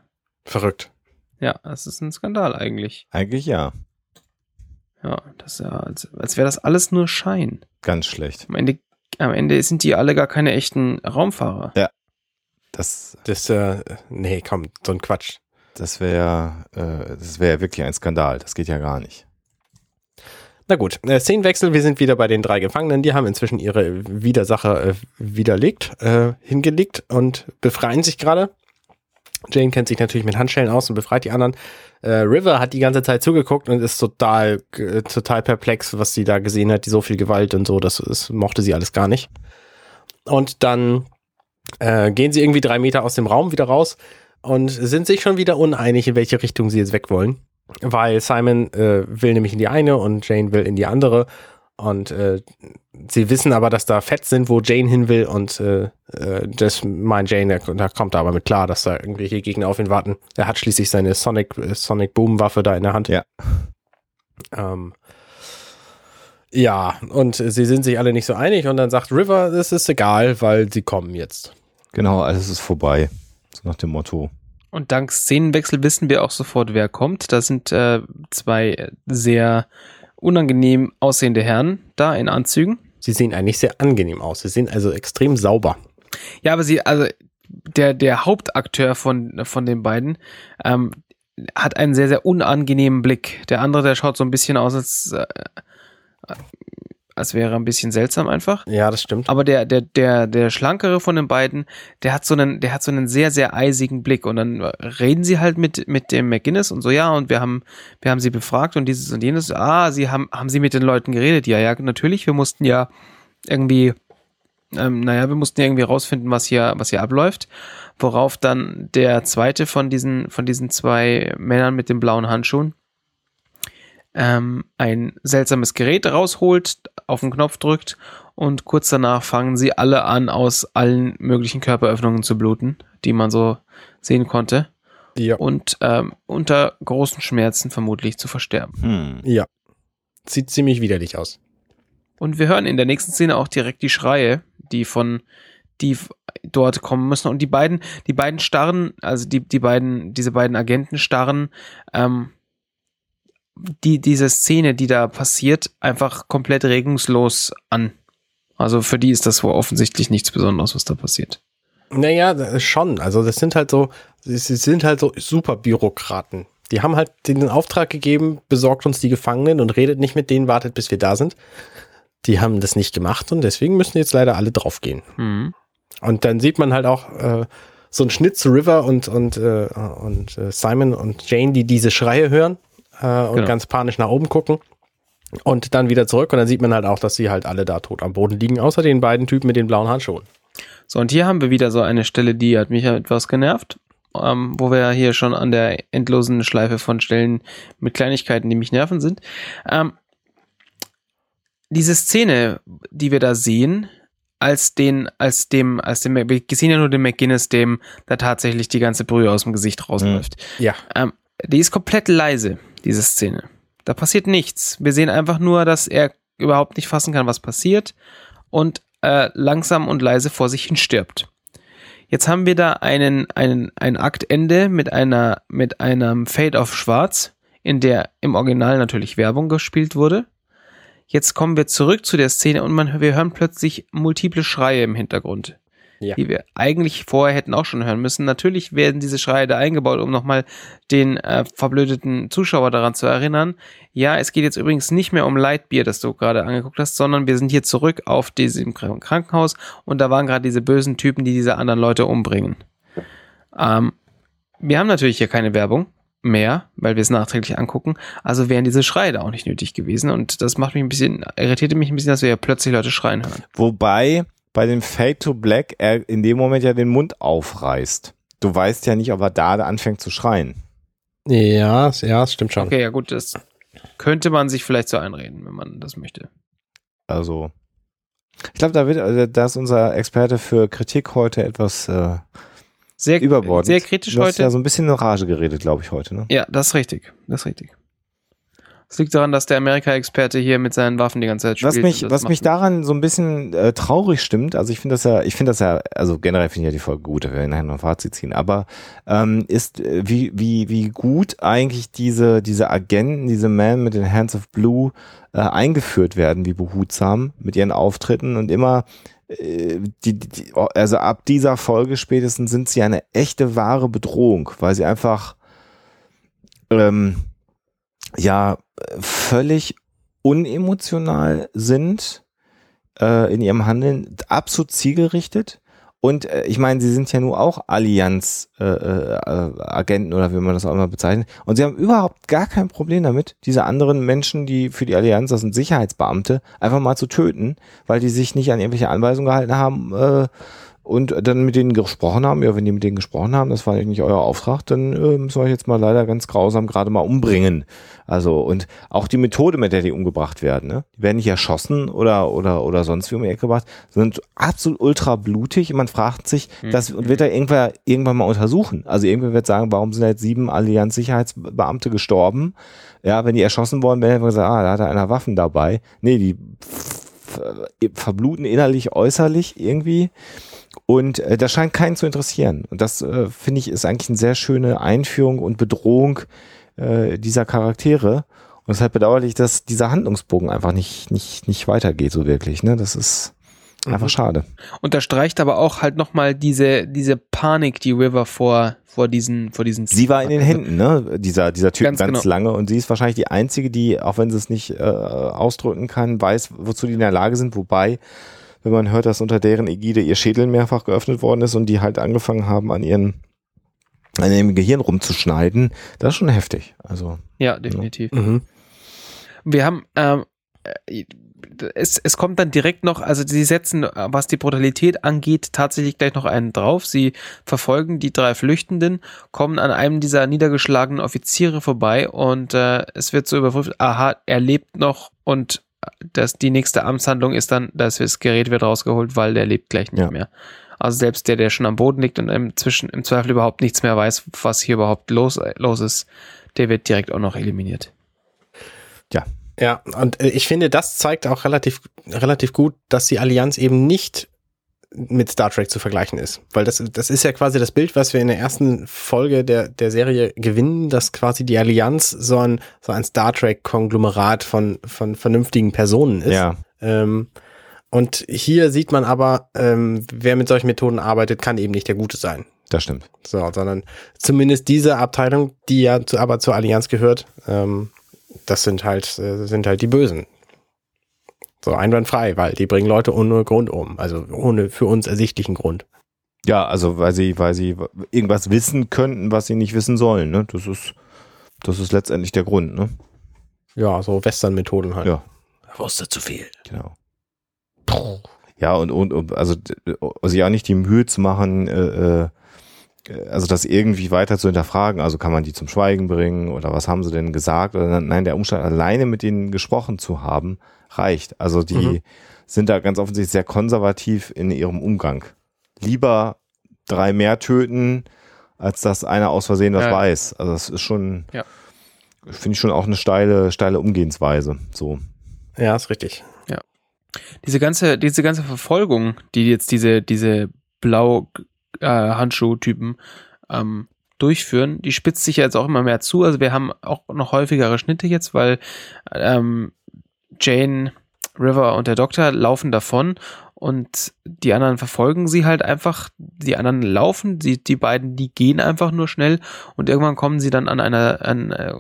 Verrückt. Ja, das ist ein Skandal eigentlich. Eigentlich ja. Ja, das ist ja, als, als wäre das alles nur Schein. Ganz schlecht. Am Ende, am Ende sind die alle gar keine echten Raumfahrer. Das, Das, äh, nee, komm, so ein Quatsch. das wäre äh, das wäre wirklich ein Skandal. Das geht ja gar nicht. Na gut, äh, Szenenwechsel, wir sind wieder bei den drei Gefangenen, die haben inzwischen ihre Widersacher äh, widerlegt, äh, hingelegt und befreien sich gerade. Jane kennt sich natürlich mit Handschellen aus und befreit die anderen. Äh, River hat die ganze Zeit zugeguckt und ist total, äh, total perplex, was sie da gesehen hat, die so viel Gewalt und so, das, das mochte sie alles gar nicht. Und dann äh, gehen sie irgendwie drei Meter aus dem Raum wieder raus und sind sich schon wieder uneinig, in welche Richtung sie jetzt weg wollen. Weil Simon äh, will nämlich in die eine und Jane will in die andere. Und äh, sie wissen aber, dass da Fett sind, wo Jane hin will und äh, äh, das meint Jane, da, da kommt er aber mit klar, dass da irgendwelche Gegner auf ihn warten. Er hat schließlich seine Sonic, äh, Sonic Boom Waffe da in der Hand. Ja. Ähm, ja, und sie sind sich alle nicht so einig und dann sagt River, es ist egal, weil sie kommen jetzt. Genau, alles ist vorbei. So nach dem Motto. Und dank Szenenwechsel wissen wir auch sofort, wer kommt. Da sind äh, zwei sehr unangenehm aussehende Herren da in Anzügen. Sie sehen eigentlich sehr angenehm aus. Sie sehen also extrem sauber. Ja, aber sie, also der, der Hauptakteur von, von den beiden ähm, hat einen sehr, sehr unangenehmen Blick. Der andere, der schaut so ein bisschen aus, als, äh, als wäre er ein bisschen seltsam einfach. Ja, das stimmt. Aber der, der, der, der schlankere von den beiden, der hat so einen, der hat so einen sehr, sehr eisigen Blick. Und dann reden sie halt mit, mit dem McGinnis und so, ja, und wir haben, wir haben sie befragt und dieses und jenes. Ah, sie haben, haben sie mit den Leuten geredet? Ja, ja, natürlich. Wir mussten ja irgendwie, ähm, naja, wir mussten ja irgendwie rausfinden, was hier, was hier abläuft. Worauf dann der zweite von diesen, von diesen zwei Männern mit den blauen Handschuhen ähm, ein seltsames Gerät rausholt, auf den Knopf drückt und kurz danach fangen sie alle an, aus allen möglichen Körperöffnungen zu bluten, die man so sehen konnte. Ja. Und ähm, unter großen Schmerzen vermutlich zu versterben. Hm. Ja. Sieht ziemlich widerlich aus. Und wir hören in der nächsten Szene auch direkt die Schreie, die von die dort kommen müssen. Und die beiden, die beiden starren, also die, die beiden, diese beiden Agenten starren ähm, die, diese Szene, die da passiert, einfach komplett regungslos an. Also für die ist das wohl offensichtlich nichts Besonderes, was da passiert. Naja, schon. Also das sind halt so, sie sind halt so Superbürokraten. Die haben halt den Auftrag gegeben, besorgt uns die Gefangenen und redet nicht mit denen, wartet, bis wir da sind. Die haben das nicht gemacht und deswegen müssen jetzt leider alle draufgehen. Mhm. Und dann sieht man halt auch äh, so einen Schnitt zu River und, und, äh, und äh, Simon und Jane, die diese Schreie hören äh, und Genau. ganz panisch nach oben gucken. Und dann wieder zurück und dann sieht man halt auch, dass sie halt alle da tot am Boden liegen, außer den beiden Typen mit den blauen Handschuhen. So, und hier haben wir wieder so eine Stelle, die hat mich ja etwas genervt, ähm, wo wir hier schon an der endlosen Schleife von Stellen mit Kleinigkeiten, die mich nerven sind. Ähm, diese Szene, die wir da sehen, als den, als dem, als dem, wir sehen ja nur den McGuinness, dem da tatsächlich die ganze Brühe aus dem Gesicht rausläuft. Ja, Ähm, die ist komplett leise, diese Szene. Da passiert nichts. Wir sehen einfach nur, dass er überhaupt nicht fassen kann, was passiert und äh, langsam und leise vor sich hin stirbt. Jetzt haben wir da einen, einen, ein Aktende mit einer, mit einem Fade auf Schwarz, in der im Original natürlich Werbung gespielt wurde. Jetzt kommen wir zurück zu der Szene und man, wir hören plötzlich multiple Schreie im Hintergrund Ja. die wir eigentlich vorher hätten auch schon hören müssen. Natürlich werden diese Schreie da eingebaut, um nochmal den äh, verblödeten Zuschauer daran zu erinnern. Ja, es geht jetzt übrigens nicht mehr um Lightbeer, das du gerade angeguckt hast, sondern wir sind hier zurück auf diesem Kr- Krankenhaus und da waren gerade diese bösen Typen, die diese anderen Leute umbringen. Ähm, wir haben natürlich hier keine Werbung mehr, weil wir es nachträglich angucken. Also wären diese Schreie da auch nicht nötig gewesen und das macht mich ein bisschen, irritierte mich ein bisschen, dass wir ja plötzlich Leute schreien hören. Wobei bei dem Fade to Black er in dem Moment ja den Mund aufreißt. Du weißt ja nicht, ob er da anfängt zu schreien. ja, ja, das stimmt schon. Okay, ja gut, das könnte man sich vielleicht so einreden, wenn man das möchte. Also, ich glaube, da wird, also, da ist unser Experte für Kritik heute etwas äh, Sehr, überbordend. sehr kritisch du hast heute. ja so ein bisschen in Rage geredet, glaube ich, heute. Ne? Ja, das ist richtig. Das ist richtig. Es liegt daran, dass der Amerika-Experte hier mit seinen Waffen die ganze Zeit spielt. Was mich, was mich daran so ein bisschen äh, traurig stimmt, also ich finde das ja, ich finde das ja, also generell finde ich ja die Folge gut, da werden wir nachher noch ein Fazit ziehen, aber ähm, ist, äh, wie, wie, wie gut eigentlich diese, diese Agenten, diese Men mit den Hands of Blue äh, eingeführt werden, wie behutsam mit ihren Auftritten und immer äh, die, die, also ab dieser Folge spätestens sind sie eine echte wahre Bedrohung, weil sie einfach ähm, ja völlig unemotional sind äh, in ihrem Handeln, absolut zielgerichtet. Und äh, ich meine, sie sind ja nur auch Allianz-Agenten äh, äh, oder wie man das auch immer bezeichnet. Und sie haben überhaupt gar kein Problem damit, diese anderen Menschen, die für die Allianz, das sind Sicherheitsbeamte, einfach mal zu töten, weil die sich nicht an irgendwelche Anweisungen gehalten haben äh, und dann mit denen gesprochen haben, ja, wenn die mit denen gesprochen haben, das war nicht euer Auftrag, dann äh, müssen wir euch jetzt mal leider ganz grausam gerade mal umbringen. Also, und auch die Methode, mit der die umgebracht werden, ne? Die werden nicht erschossen oder, oder, oder sonst wie um die Ecke gebracht, sind absolut ultra blutig und man fragt sich, mhm. das und wird da irgendwann, irgendwann mal untersuchen. Also irgendwer wird sagen, warum sind jetzt sieben Allianz-Sicherheitsbeamte gestorben? Ja, wenn die erschossen worden wären, hätten wir gesagt, ah, da hat er einer Waffen dabei. Nee, die verbluten innerlich, äußerlich irgendwie. Und äh, das scheint keinen zu interessieren. Und das, äh, finde ich, ist eigentlich eine sehr schöne Einführung und Bedrohung äh, dieser Charaktere. Und es ist halt bedauerlich, dass dieser Handlungsbogen einfach nicht, nicht, nicht weitergeht, so wirklich. Ne? Das ist einfach mhm. schade. Unterstreicht aber auch halt nochmal diese, diese Panik, die River vor, vor diesen, vor diesen. Sie war in den Händen, ne? Dieser, dieser Typ ganz, ganz genau. lange und sie ist wahrscheinlich die einzige, die, auch wenn sie es nicht äh, ausdrücken kann, weiß, wozu die in der Lage sind, wobei wenn man hört, dass unter deren Ägide ihr Schädel mehrfach geöffnet worden ist und die halt angefangen haben, an ihren an ihrem Gehirn rumzuschneiden, das ist schon heftig. Also ja, definitiv. Ja. Mhm. Wir haben ähm, äh, es, es kommt dann direkt noch, also sie setzen, was die Brutalität angeht, tatsächlich gleich noch einen drauf. Sie verfolgen die drei Flüchtenden, kommen an einem dieser niedergeschlagenen Offiziere vorbei und äh, es wird so überprüft, aha, er lebt noch und das, die nächste Amtshandlung ist dann, dass das Gerät wird rausgeholt, weil der lebt gleich nicht ja. mehr. Also selbst der, der schon am Boden liegt und inzwischen im Zweifel überhaupt nichts mehr weiß, was hier überhaupt los, los ist, der wird direkt auch noch eliminiert. Ja. Ja, und äh, ich finde, das zeigt auch relativ, relativ gut, dass die Allianz eben nicht mit Star Trek zu vergleichen ist. Weil das, das ist ja quasi das Bild, was wir in der ersten Folge der, der Serie gewinnen, dass quasi die Allianz so ein, so ein Star Trek-Konglomerat von, von vernünftigen Personen ist. Ja. Ähm, und hier sieht man aber, ähm, wer mit solchen Methoden arbeitet, kann eben nicht der Gute sein. Das stimmt. So, sondern zumindest diese Abteilung, die ja zu, aber zur Allianz gehört, ähm, das sind halt, äh, sind halt die Bösen. So einwandfrei, weil die bringen Leute ohne Grund um, also ohne für uns ersichtlichen Grund. Ja, also weil sie, weil sie irgendwas wissen könnten, was sie nicht wissen sollen. Ne? Das ist, das ist letztendlich der Grund. Ne? Ja, so Western-Methoden halt. Ja. Er wusste zu viel. Genau. Ja, und, und, und also sich auch nicht die Mühe zu machen, äh, äh, also das irgendwie weiter zu hinterfragen. Also kann man die zum Schweigen bringen oder was haben sie denn gesagt? Oder nein, der Umstand alleine mit denen gesprochen zu haben, reicht. Also die mhm. sind da ganz offensichtlich sehr konservativ in ihrem Umgang. Lieber drei mehr töten, als dass einer aus Versehen was ja. weiß. Also das ist schon, ja. finde ich schon auch eine steile, steile Umgehensweise. So. Ja, ist richtig. Ja. Diese ganze, diese ganze Verfolgung, die jetzt diese, diese blau äh, Handschuh-Typen ähm, durchführen, die spitzt sich ja jetzt auch immer mehr zu. Also wir haben auch noch häufigere Schnitte jetzt, weil ähm, Jane, River und der Doktor laufen davon und die anderen verfolgen sie halt einfach. Die anderen laufen, die, die beiden, die gehen einfach nur schnell und irgendwann kommen sie dann an einer, an, äh,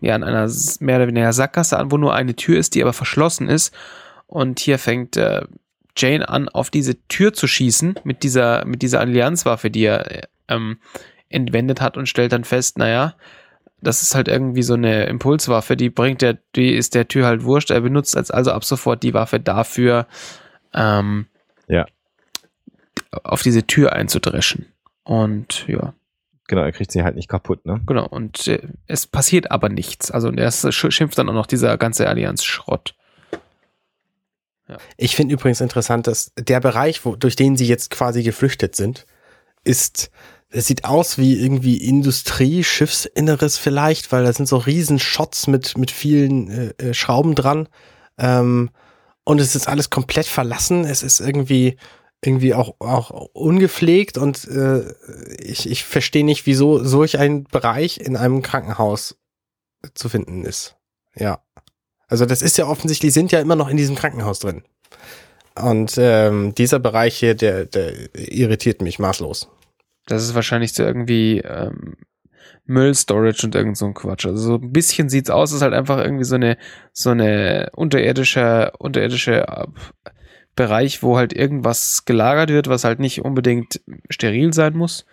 ja, an einer mehr oder weniger Sackgasse an, wo nur eine Tür ist, die aber verschlossen ist. Und hier fängt äh, Jane an, auf diese Tür zu schießen mit dieser, mit dieser Allianzwaffe, die er ähm, entwendet hat und stellt dann fest, naja, das ist halt irgendwie so eine Impulswaffe, die bringt der, die ist der Tür halt wurscht. Er benutzt als also ab sofort die Waffe dafür, ähm, ja. auf diese Tür einzudreschen. Und ja. Genau, er kriegt sie halt nicht kaputt, ne? Genau, und äh, es passiert aber nichts. Also er schimpft dann auch noch dieser ganze Allianz-Schrott. Ja. Ich finde übrigens interessant, dass der Bereich, wo, durch den sie jetzt quasi geflüchtet sind, ist es sieht aus wie irgendwie Industrie, Schiffsinneres vielleicht, weil da sind so riesen Shots mit, mit vielen äh, äh, Schrauben dran. Ähm, und es ist alles komplett verlassen. Es ist irgendwie, irgendwie auch, auch ungepflegt und äh, ich, ich verstehe nicht, wieso solch ein Bereich in einem Krankenhaus zu finden ist. Ja. Also das ist ja offensichtlich, sind ja immer noch in diesem Krankenhaus drin. Und ähm, dieser Bereich hier, der, der irritiert mich maßlos. Das ist wahrscheinlich so irgendwie ähm, Müllstorage und irgend so ein Quatsch. Also so ein bisschen sieht's aus, ist halt einfach irgendwie so eine so eine unterirdische unterirdische äh, Bereich, wo halt irgendwas gelagert wird, was halt nicht unbedingt steril sein muss.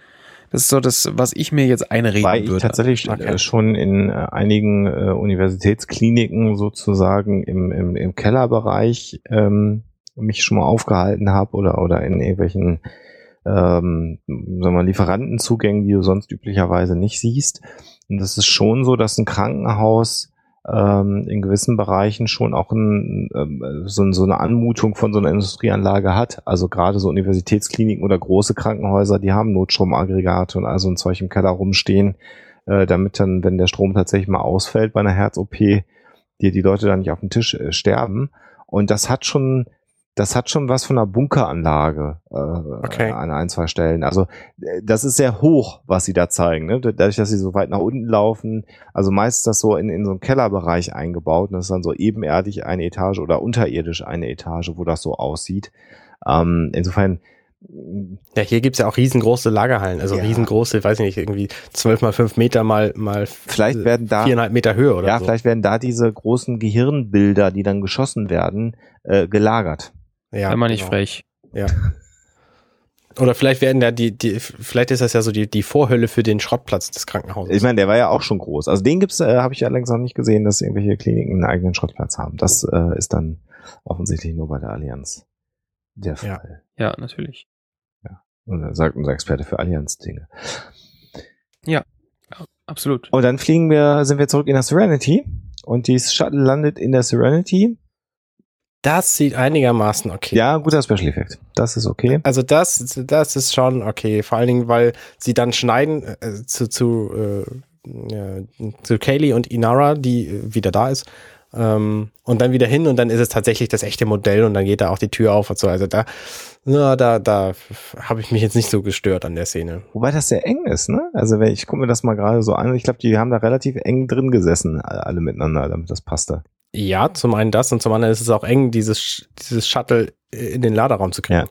Das ist so das, was ich mir jetzt einreden Weil würde. Ich tatsächlich okay. schon in äh, einigen äh, Universitätskliniken sozusagen im, im, im Kellerbereich ähm, mich schon mal aufgehalten habe oder oder in irgendwelchen ähm, sagen wir Lieferantenzugängen, die du sonst üblicherweise nicht siehst. Und das ist schon so, dass ein Krankenhaus ähm, in gewissen Bereichen schon auch ein, ähm, so, so eine Anmutung von so einer Industrieanlage hat. Also gerade so Universitätskliniken oder große Krankenhäuser, die haben Notstromaggregate und also ein Zeug im Keller rumstehen, äh, damit dann, wenn der Strom tatsächlich mal ausfällt bei einer Herz-OP, die, die Leute dann nicht auf dem Tisch äh, sterben. Und das hat schon das hat schon was von einer Bunkeranlage äh, okay. an ein, zwei Stellen. Also äh, das ist sehr hoch, was sie da zeigen. Ne? Dadurch, dass sie so weit nach unten laufen. Also meist ist das so in, in so einem Kellerbereich eingebaut. Und das ist dann so ebenerdig eine Etage oder unterirdisch eine Etage, wo das so aussieht. Ähm, insofern ja, hier gibt's ja auch riesengroße Lagerhallen, also ja. riesengroße, weiß ich nicht, irgendwie zwölf mal fünf Meter mal, mal vielleicht werden da, viereinhalb Meter Höhe oder ja, so. Ja, vielleicht werden da diese großen Gehirnbilder, die dann geschossen werden, äh, gelagert. Ja, Wenn man nicht genau. frech. Ja. Oder vielleicht werden da die, die, vielleicht ist das ja so die, die Vorhölle für den Schrottplatz des Krankenhauses. Ich meine, der war ja auch schon groß. Also den gibt's, äh, habe ich allerdings noch nicht gesehen, dass irgendwelche Kliniken einen eigenen Schrottplatz haben. Das äh, ist dann offensichtlich nur bei der Allianz der Fall. Ja, ja natürlich. Ja. Und dann sagt unser Experte für Allianz-Dinge. Ja, absolut. Und dann fliegen wir, sind wir zurück in der Serenity und die Shuttle landet in der Serenity das sieht einigermaßen okay. Ja, guter Special Effekt. Das ist okay. Also das, das ist schon okay. Vor allen Dingen, weil sie dann schneiden äh, zu, zu, äh, ja, zu Kaylee und Inara, die äh, wieder da ist. Ähm, und dann wieder hin und dann ist es tatsächlich das echte Modell und dann geht da auch die Tür auf und so. Also da, na, da, da habe ich mich jetzt nicht so gestört an der Szene. Wobei das sehr eng ist, ne? Also wenn ich gucke mir das mal gerade so an, ich glaube, die haben da relativ eng drin gesessen, alle miteinander, damit das passte. Ja, zum einen das und zum anderen ist es auch eng, dieses, dieses Shuttle in den Laderaum zu kriegen. Ja.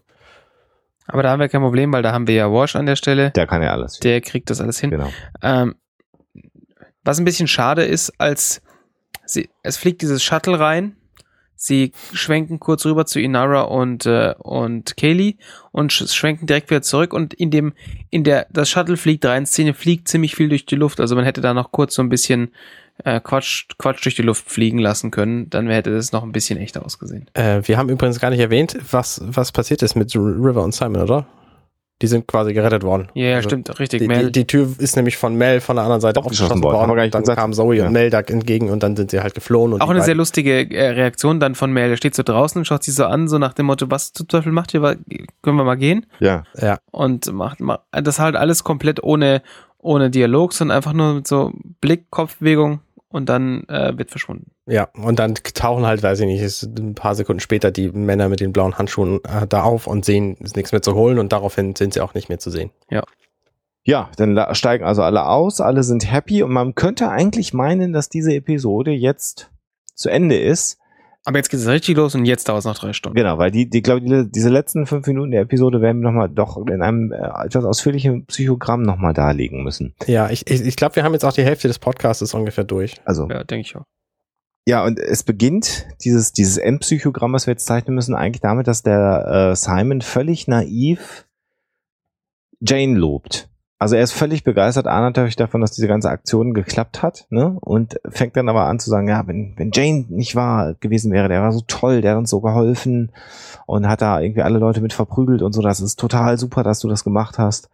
Aber da haben wir kein Problem, weil da haben wir ja Wash an der Stelle. Der kann ja alles. Der kriegt das alles hin. Genau. Ähm, was ein bisschen schade ist, als sie, es fliegt dieses Shuttle rein, sie schwenken kurz rüber zu Inara und äh, und Kaylee und schwenken direkt wieder zurück und in dem in der das Shuttle fliegt rein Szene fliegt ziemlich viel durch die Luft, also man hätte da noch kurz so ein bisschen äh, Quatsch, Quatsch durch die Luft fliegen lassen können, dann hätte das noch ein bisschen echter ausgesehen. Äh, wir haben übrigens gar nicht erwähnt, was, was passiert ist mit River und Simon, oder? Die sind quasi gerettet worden. Ja, yeah, also stimmt, richtig. Die, die, die, Tür ist nämlich von Mel von der anderen Seite aufgeschossen worden. worden. Dann gesagt. kam Zoe ja. und Mel da entgegen und dann sind sie halt geflohen. Auch eine sehr lustige äh, Reaktion dann von Mel. Er steht so draußen und schaut sich so an, so nach dem Motto, was zum Teufel macht ihr? Können wir mal gehen? Ja. ja. Und macht, macht das halt alles komplett ohne, ohne Dialog, sondern einfach nur mit so Blick, Kopfbewegung und dann äh, wird verschwunden. Ja, und dann tauchen halt, weiß ich nicht, ist ein paar Sekunden später die Männer mit den blauen Handschuhen äh, da auf und sehen, ist nichts mehr zu holen und daraufhin sind sie auch nicht mehr zu sehen. Ja. Ja, dann steigen also alle aus, alle sind happy und man könnte eigentlich meinen, dass diese Episode jetzt zu Ende ist. Aber jetzt geht es richtig los und jetzt dauert es noch drei Stunden. Genau, weil die, die glaube die, diese letzten fünf Minuten der Episode werden wir nochmal doch in einem äh, etwas ausführlichen Psychogramm nochmal darlegen müssen. Ja, ich, ich, ich glaube, wir haben jetzt auch die Hälfte des Podcasts ungefähr durch. Also. Ja, denke ich auch. Ja, und es beginnt dieses, dieses Endpsychogramm, was wir jetzt zeichnen müssen, eigentlich damit, dass der äh, Simon völlig naiv Jane lobt. Also er ist völlig begeistert, A natürlich davon, dass diese ganze Aktion geklappt hat, ne? Und fängt dann aber an zu sagen, ja, wenn, wenn Jane nicht wahr gewesen wäre, der war so toll, der hat uns so geholfen und hat da irgendwie alle Leute mit verprügelt und so, das ist total super, dass du das gemacht hast.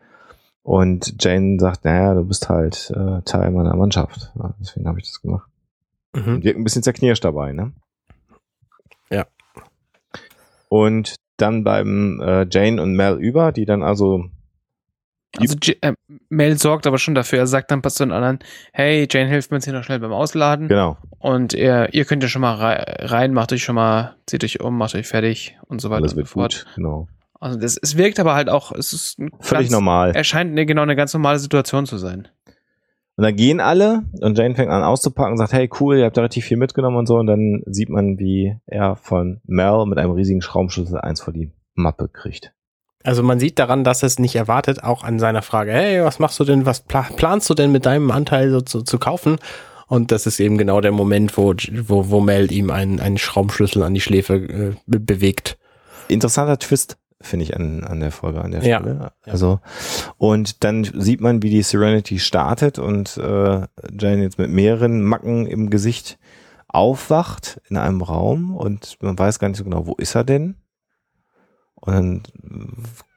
Und Jane sagt, naja, du bist halt äh, Teil meiner Mannschaft. Ja, deswegen habe ich das gemacht. Mhm. Wirkt ein bisschen zerknirscht dabei, ne? Ja. Und dann bleiben äh, Jane und Mel über, die dann also also äh, Mel sorgt aber schon dafür. Er sagt dann passt zu den anderen, hey, Jane hilft mir jetzt hier noch schnell beim Ausladen. Genau. Und ihr, ihr könnt ja schon mal rein, macht euch schon mal, zieht euch um, macht euch fertig und so weiter Alles und so fort. Gut, genau. Also das, es wirkt aber halt auch, es ist völlig ganz, normal. Er scheint eine, genau eine ganz normale Situation zu sein. Und dann gehen alle und Jane fängt an auszupacken und sagt, hey cool, ihr habt da relativ viel mitgenommen und so. Und dann sieht man, wie er von Mel mit einem riesigen Schraubenschlüssel eins vor die Mappe kriegt. Also man sieht daran, dass es nicht erwartet, auch an seiner Frage, hey, was machst du denn, was planst du denn mit deinem Anteil so zu, zu kaufen? Und das ist eben genau der Moment, wo, wo, wo Mel ihm einen, einen Schraubenschlüssel an die Schläfe äh, bewegt. Interessanter Twist, finde ich, an, an der Folge, an der ja. Stelle. Also, und dann sieht man, wie die Serenity startet und äh, Jane jetzt mit mehreren Macken im Gesicht aufwacht in einem Raum und man weiß gar nicht so genau, wo ist er denn? Und dann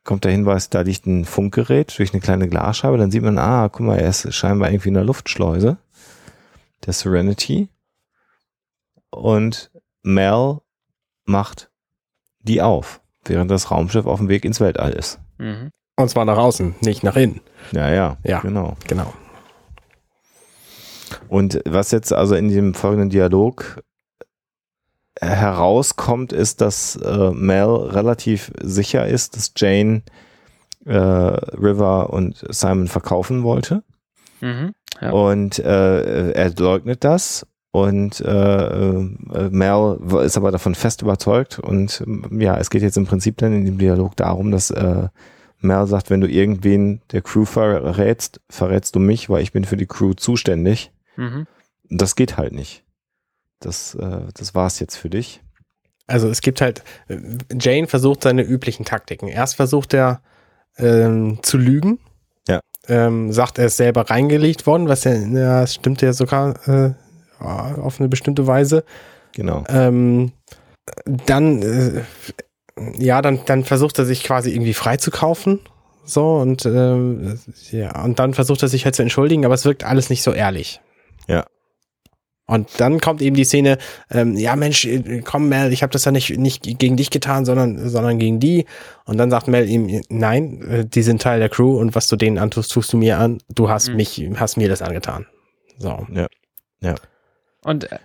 kommt der Hinweis, da liegt ein Funkgerät durch eine kleine Glasscheibe. Dann sieht man, ah, guck mal, er ist scheinbar irgendwie in der Luftschleuse der Serenity. Und Mel macht die auf, während das Raumschiff auf dem Weg ins Weltall ist. Mhm. Und zwar nach außen, nicht nach innen. Ja, ja, Ja. genau. Genau. Und was jetzt also in dem folgenden Dialog herauskommt, ist, dass äh, Mel relativ sicher ist, dass Jane äh, River und Simon verkaufen wollte. Mhm. Ja. Und äh, er leugnet das. Und äh, äh, Mel ist aber davon fest überzeugt. Und ähm, ja, es geht jetzt im Prinzip dann in dem Dialog darum, dass äh, Mel sagt, wenn du irgendwen der Crew verrätst, verrätst du mich, weil ich bin für die Crew zuständig. Mhm. Das geht halt nicht. Das, äh, das war's jetzt für dich. Also es gibt halt, äh, Jane versucht seine üblichen Taktiken. Erst versucht er ähm, zu lügen. Ja. Ähm, sagt, er ist selber reingelegt worden, was ja, ja das stimmt ja sogar äh, auf eine bestimmte Weise. Genau. Ähm, dann, äh, ja, dann, dann versucht er sich quasi irgendwie freizukaufen. So, und ähm, ja, und dann versucht er sich halt zu entschuldigen, aber es wirkt alles nicht so ehrlich. Ja. Und dann kommt eben die Szene, ähm, ja Mensch, äh, komm Mel, ich habe das ja nicht, nicht gegen dich getan, sondern, sondern gegen die. Und dann sagt Mel ihm, nein, äh, die sind Teil der Crew und was du denen antust, tust du mir an. Du hast Mhm. mich, hast mir das angetan. So. Und äh,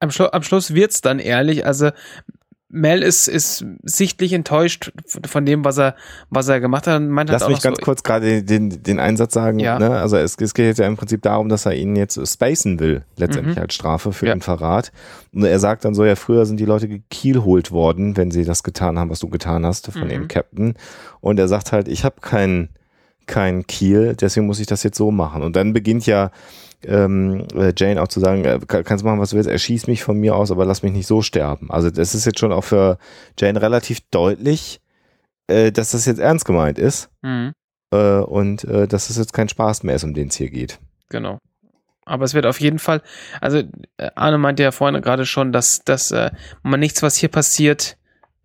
am, Schlu am Schluss wird's dann ehrlich. Also Mel ist, ist sichtlich enttäuscht von dem, was er, was er gemacht hat. Meint Lass auch mich ganz so, kurz gerade den, den Einsatz sagen. Ja. Ne? Also es, es geht jetzt ja im Prinzip darum, dass er ihn jetzt spacen will, letztendlich Mhm. als Strafe für Ja. den Verrat. Und er sagt dann so, ja, früher sind die Leute gekielholt worden, wenn sie das getan haben, was du getan hast, von Mhm. dem Captain. Und er sagt halt, ich habe keinen kein Kiel, deswegen muss ich das jetzt so machen. Und dann beginnt ja ähm, äh, Jane auch zu sagen, äh, kann- kannst machen, was du willst, erschieß mich von mir aus, aber lass mich nicht so sterben. Also das ist jetzt schon auch für Jane relativ deutlich, äh, dass das jetzt ernst gemeint ist Mhm, äh, und äh, dass es jetzt kein Spaß mehr ist, um den es hier geht. genau. Aber es wird auf jeden Fall, also äh, Arne meinte ja vorhin gerade schon, dass, dass äh, man nichts, was hier passiert,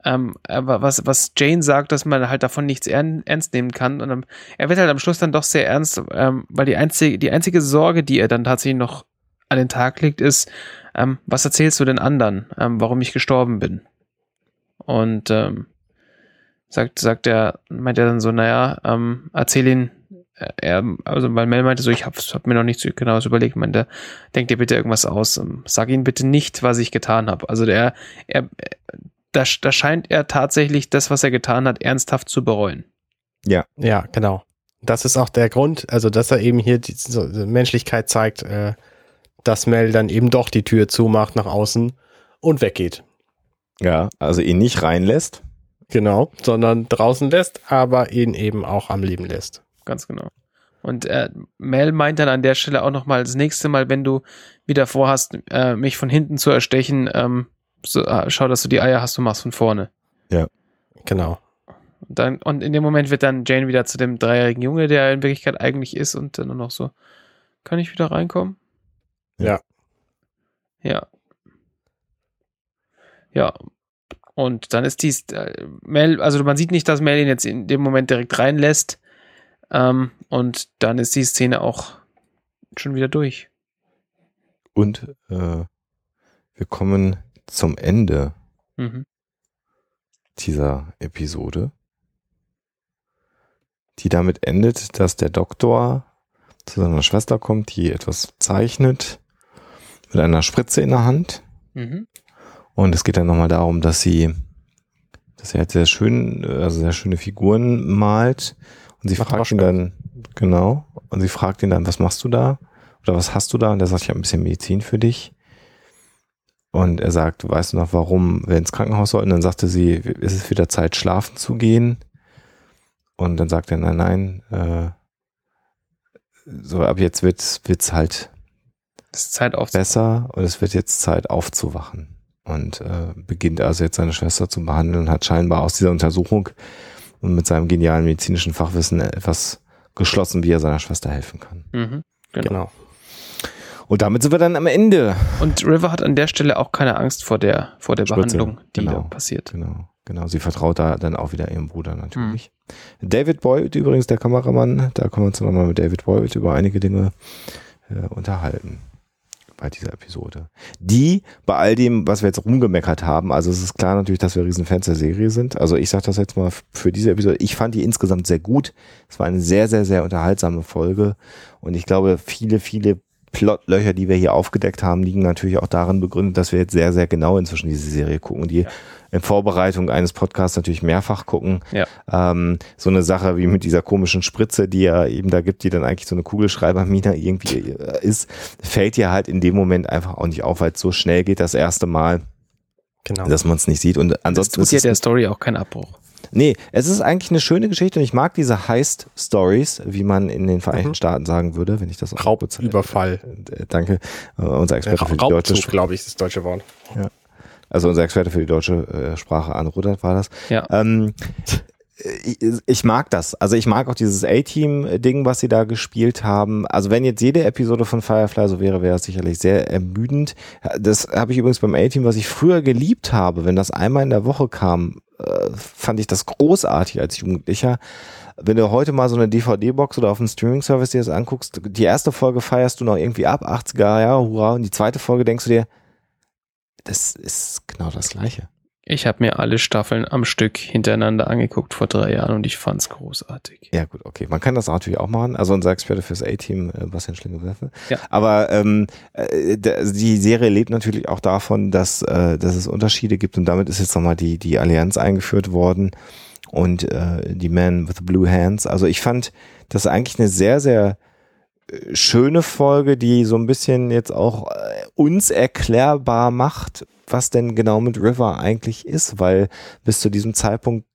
ähm, aber was, was Jane sagt, dass man halt davon nichts ern ernst nehmen kann. Und ähm, er wird halt am Schluss dann doch sehr ernst, ähm, weil die einzige, die einzige Sorge, die er dann tatsächlich noch an den Tag legt, ist, ähm, was erzählst du den anderen, ähm, warum ich gestorben bin? Und ähm, sagt, sagt er, meint er dann so, naja, ähm, erzähl ihn, äh, er, also weil Mel meinte so, ich hab, hab mir noch nicht so genau überlegt, meinte, denk dir bitte irgendwas aus, ähm, sag ihn bitte nicht, was ich getan habe. Also der, er, da, da scheint er tatsächlich das, was er getan hat, ernsthaft zu bereuen. Ja, genau. Das ist auch der Grund, also dass er eben hier die so, die Menschlichkeit zeigt, äh, dass Mel dann eben doch die Tür zumacht nach außen und weggeht. Ja, also ihn nicht reinlässt. Genau, sondern draußen lässt, aber ihn eben auch am Leben lässt. Ganz genau. Und äh, Mel meint dann an der Stelle auch nochmal, das nächste Mal, wenn du wieder vorhast, äh, mich von hinten zu erstechen, ähm, so, äh, schau, dass du die Eier hast und machst von vorne. Genau. Und, dann, und in dem Moment wird dann Jane wieder zu dem dreijährigen Junge, der er in Wirklichkeit eigentlich ist, und dann nur noch so, kann ich wieder reinkommen? Ja. Ja. Ja. Und dann ist dies, äh, Mel, also man sieht nicht, dass Mel ihn jetzt in dem Moment direkt reinlässt. Ähm, und dann ist die Szene auch schon wieder durch. Und äh, wir kommen zum Ende Mhm. dieser Episode, die damit endet, dass der Doktor zu seiner Schwester kommt, die etwas zeichnet mit einer Spritze in der Hand. Mhm. Und es geht dann nochmal darum, dass sie, dass er halt sehr schön, also sehr schöne Figuren malt. Und sie Macht fragt ihn dann, genau, und sie fragt ihn dann, was machst du da? Oder was hast du da? Und er sagt, ich habe ein bisschen Medizin für dich. Und er sagt, weißt du noch, warum wir ins Krankenhaus sollten? Dann sagte sie, ist es wieder Zeit, schlafen zu gehen? Und dann sagt er, nein, nein, äh, so ab jetzt wird's, wird's halt Es ist Zeit auf. besser und es wird jetzt Zeit aufzuwachen. Und äh, beginnt also jetzt seine Schwester zu behandeln und hat scheinbar aus dieser Untersuchung und mit seinem genialen medizinischen Fachwissen etwas geschlossen, wie er seiner Schwester helfen kann. Mhm. Genau. Genau. Und damit sind wir dann am Ende. Und River hat an der Stelle auch keine Angst vor der, vor der Behandlung, die genau. da passiert. Genau, Genau, sie vertraut da dann auch wieder ihrem Bruder natürlich. Mhm. David Boyd, übrigens der Kameramann, da können wir uns nochmal mit David Boyd über einige Dinge äh, unterhalten bei dieser Episode. Die, bei all dem, was wir jetzt rumgemeckert haben, also es ist klar natürlich, dass wir Riesenfans der Serie sind. Also ich sage das jetzt mal für diese Episode. Ich fand die insgesamt sehr gut. Es war eine sehr, sehr, sehr unterhaltsame Folge. Und ich glaube, viele, viele Plotlöcher, die wir hier aufgedeckt haben, liegen natürlich auch darin begründet, dass wir jetzt sehr, sehr genau inzwischen diese Serie gucken, die ja. in Vorbereitung eines Podcasts natürlich mehrfach gucken. Ja. Ähm, so eine Sache wie mit dieser komischen Spritze, die ja eben da gibt, die dann eigentlich so eine Kugelschreibermine irgendwie äh, ist, fällt dir halt in dem Moment einfach auch nicht auf, weil es so schnell geht das erste Mal. Genau. Dass man es nicht sieht. Und ansonsten das tut ja der Story auch keinen Abbruch. Nee, es ist eigentlich eine schöne Geschichte und ich mag diese Heist-Stories, wie man in den Vereinigten mhm. Staaten sagen würde, wenn ich das auch Raubüberfall. Äh, danke. Uh, unser Experte für die deutsche Sprache. glaube ich, ist das deutsche Wort. Ja. Also unser Experte für die deutsche äh, Sprache, Anne Rudert war das. Ja. Ähm, ich, ich mag das. Also ich mag auch dieses A-Team-Ding, was sie da gespielt haben. Also wenn jetzt jede Episode von Firefly so wäre, wäre es sicherlich sehr ermüdend. Das habe ich übrigens beim A-Team, was ich früher geliebt habe, wenn das einmal in der Woche kam, äh, fand ich das großartig als Jugendlicher. Wenn du heute mal so eine DVD-Box oder auf einem Streaming-Service dir das anguckst, die erste Folge feierst du noch irgendwie ab, 80er, ja, hurra, und die zweite Folge denkst du dir, das ist genau das Gleiche. Ich habe mir alle Staffeln am Stück hintereinander angeguckt vor drei Jahren und ich fand's großartig. Ja gut, okay. Man kann das natürlich auch machen. Also unser Experte fürs A-Team, äh, Bastian Schlingelwerfer. Ja. Aber ähm, äh, die Serie lebt natürlich auch davon, dass, äh, dass es Unterschiede gibt und damit ist jetzt nochmal die, die Allianz eingeführt worden und äh, die Man with the Blue Hands. Also ich fand das eigentlich eine sehr, sehr äh, schöne Folge, die so ein bisschen jetzt auch äh, uns erklärbar macht, was denn genau mit River eigentlich ist, weil bis zu diesem Zeitpunkt,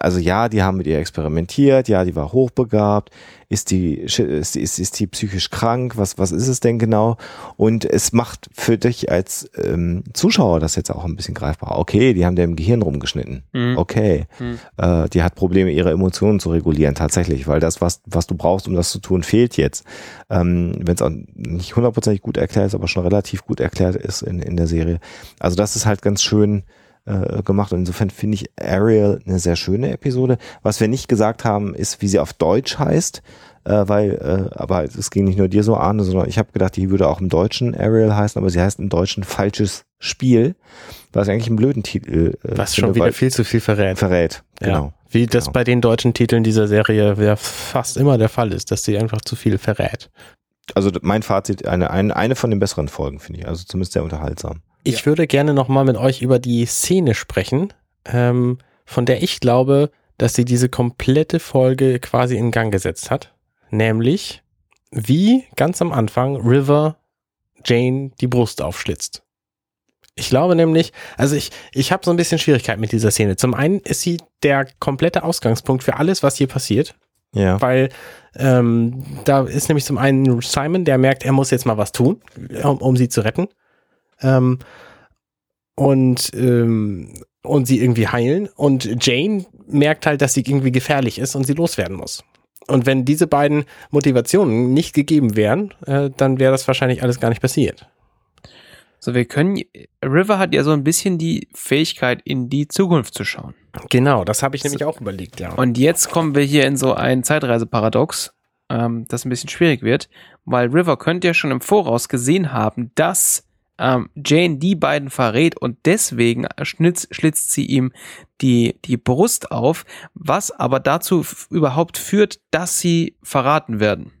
also ja, die haben mit ihr experimentiert, ja, die war hochbegabt, ist die, ist, ist, ist die psychisch krank, was, was ist es denn genau? Und es macht für dich als ähm, Zuschauer das jetzt auch ein bisschen greifbar. Okay, die haben dir im Gehirn rumgeschnitten. Mhm. Okay, mhm. Äh, die hat Probleme, ihre Emotionen zu regulieren, tatsächlich, weil das, was, was du brauchst, um das zu tun, fehlt jetzt. Ähm, Wenn es auch nicht hundertprozentig gut erklärt ist, aber schon relativ gut erklärt ist in, in der Serie. Also das ist halt ganz schön äh, gemacht. Und insofern finde ich Ariel eine sehr schöne Episode. Was wir nicht gesagt haben, ist, wie sie auf Deutsch heißt. Äh, weil, äh, aber es ging nicht nur dir so, Arne, sondern ich habe gedacht, die würde auch im Deutschen Ariel heißen, aber sie heißt im Deutschen falsches Spiel, was eigentlich einen blöden Titel äh, Was schon wieder viel zu viel verrät. Verrät, genau. Ja. Wie das genau. bei den deutschen Titeln dieser Serie ja fast immer der Fall ist, dass sie einfach zu viel verrät. Also mein Fazit, eine, eine, eine von den besseren Folgen, finde ich. Also zumindest sehr unterhaltsam. Ich ja. würde gerne nochmal mit euch über die Szene sprechen, ähm, von der ich glaube, dass sie diese komplette Folge quasi in Gang gesetzt hat. Nämlich, wie ganz am Anfang River Jane die Brust aufschlitzt. Ich glaube nämlich, also ich, ich habe so ein bisschen Schwierigkeit mit dieser Szene. Zum einen ist sie der komplette Ausgangspunkt für alles, was hier passiert. Ja. Weil ähm, da ist nämlich zum einen Simon, der merkt, er muss jetzt mal was tun, um, um sie zu retten ähm, und, ähm, und sie irgendwie heilen. Und Jane merkt halt, dass sie irgendwie gefährlich ist und sie loswerden muss. Und wenn diese beiden Motivationen nicht gegeben wären, äh, dann wäre das wahrscheinlich alles gar nicht passiert. So, wir können, River hat ja so ein bisschen die Fähigkeit, in die Zukunft zu schauen. Genau, das habe ich nämlich auch überlegt, ja. Und jetzt kommen wir hier in so ein Zeitreiseparadox, ähm, das ein bisschen schwierig wird, weil River könnte ja schon im Voraus gesehen haben, dass ähm, Jane die beiden verrät und deswegen schnitz, schlitzt sie ihm die, die Brust auf, was aber dazu überhaupt führt, dass sie verraten werden.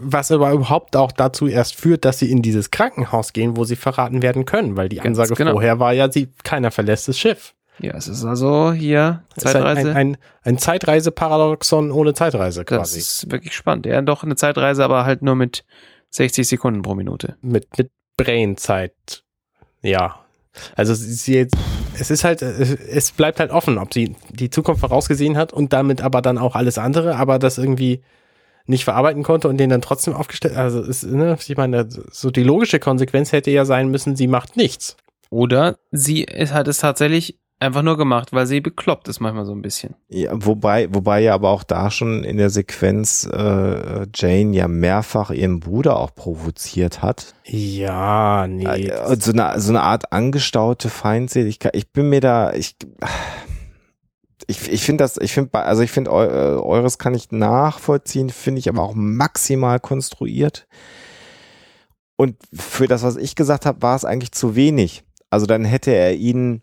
Was aber überhaupt auch dazu erst führt, dass sie in dieses Krankenhaus gehen, wo sie verraten werden können, weil die Ansage genau. vorher war ja, sie, keiner verlässt das Schiff. Ja, es ist also hier Zeitreise. Ein, ein, ein Zeitreise-Paradoxon ohne Zeitreise quasi. Das ist wirklich spannend. Ja, doch eine Zeitreise, aber halt nur mit 60 Sekunden pro Minute. Mit, mit Brainzeit. Ja. Also sie, es ist halt, es bleibt halt offen, ob sie die Zukunft vorausgesehen hat und damit aber dann auch alles andere, aber das irgendwie nicht verarbeiten konnte und den dann trotzdem aufgestellt. Also ist, ne, ich meine, so die logische Konsequenz hätte ja sein müssen, sie macht nichts. Oder sie hat es tatsächlich einfach nur gemacht, weil sie bekloppt ist manchmal so ein bisschen. Ja, wobei, wobei ja aber auch da schon in der Sequenz äh, Jane ja mehrfach ihren Bruder auch provoziert hat. Ja, nee. Äh, so eine, so eine Art angestaute Feindseligkeit. Ich bin mir da, ich, ich, ich finde das, ich finde, also ich finde, eu, eures kann ich nachvollziehen, finde ich aber auch maximal konstruiert. Und für das, was ich gesagt habe, war es eigentlich zu wenig. Also dann hätte er ihnen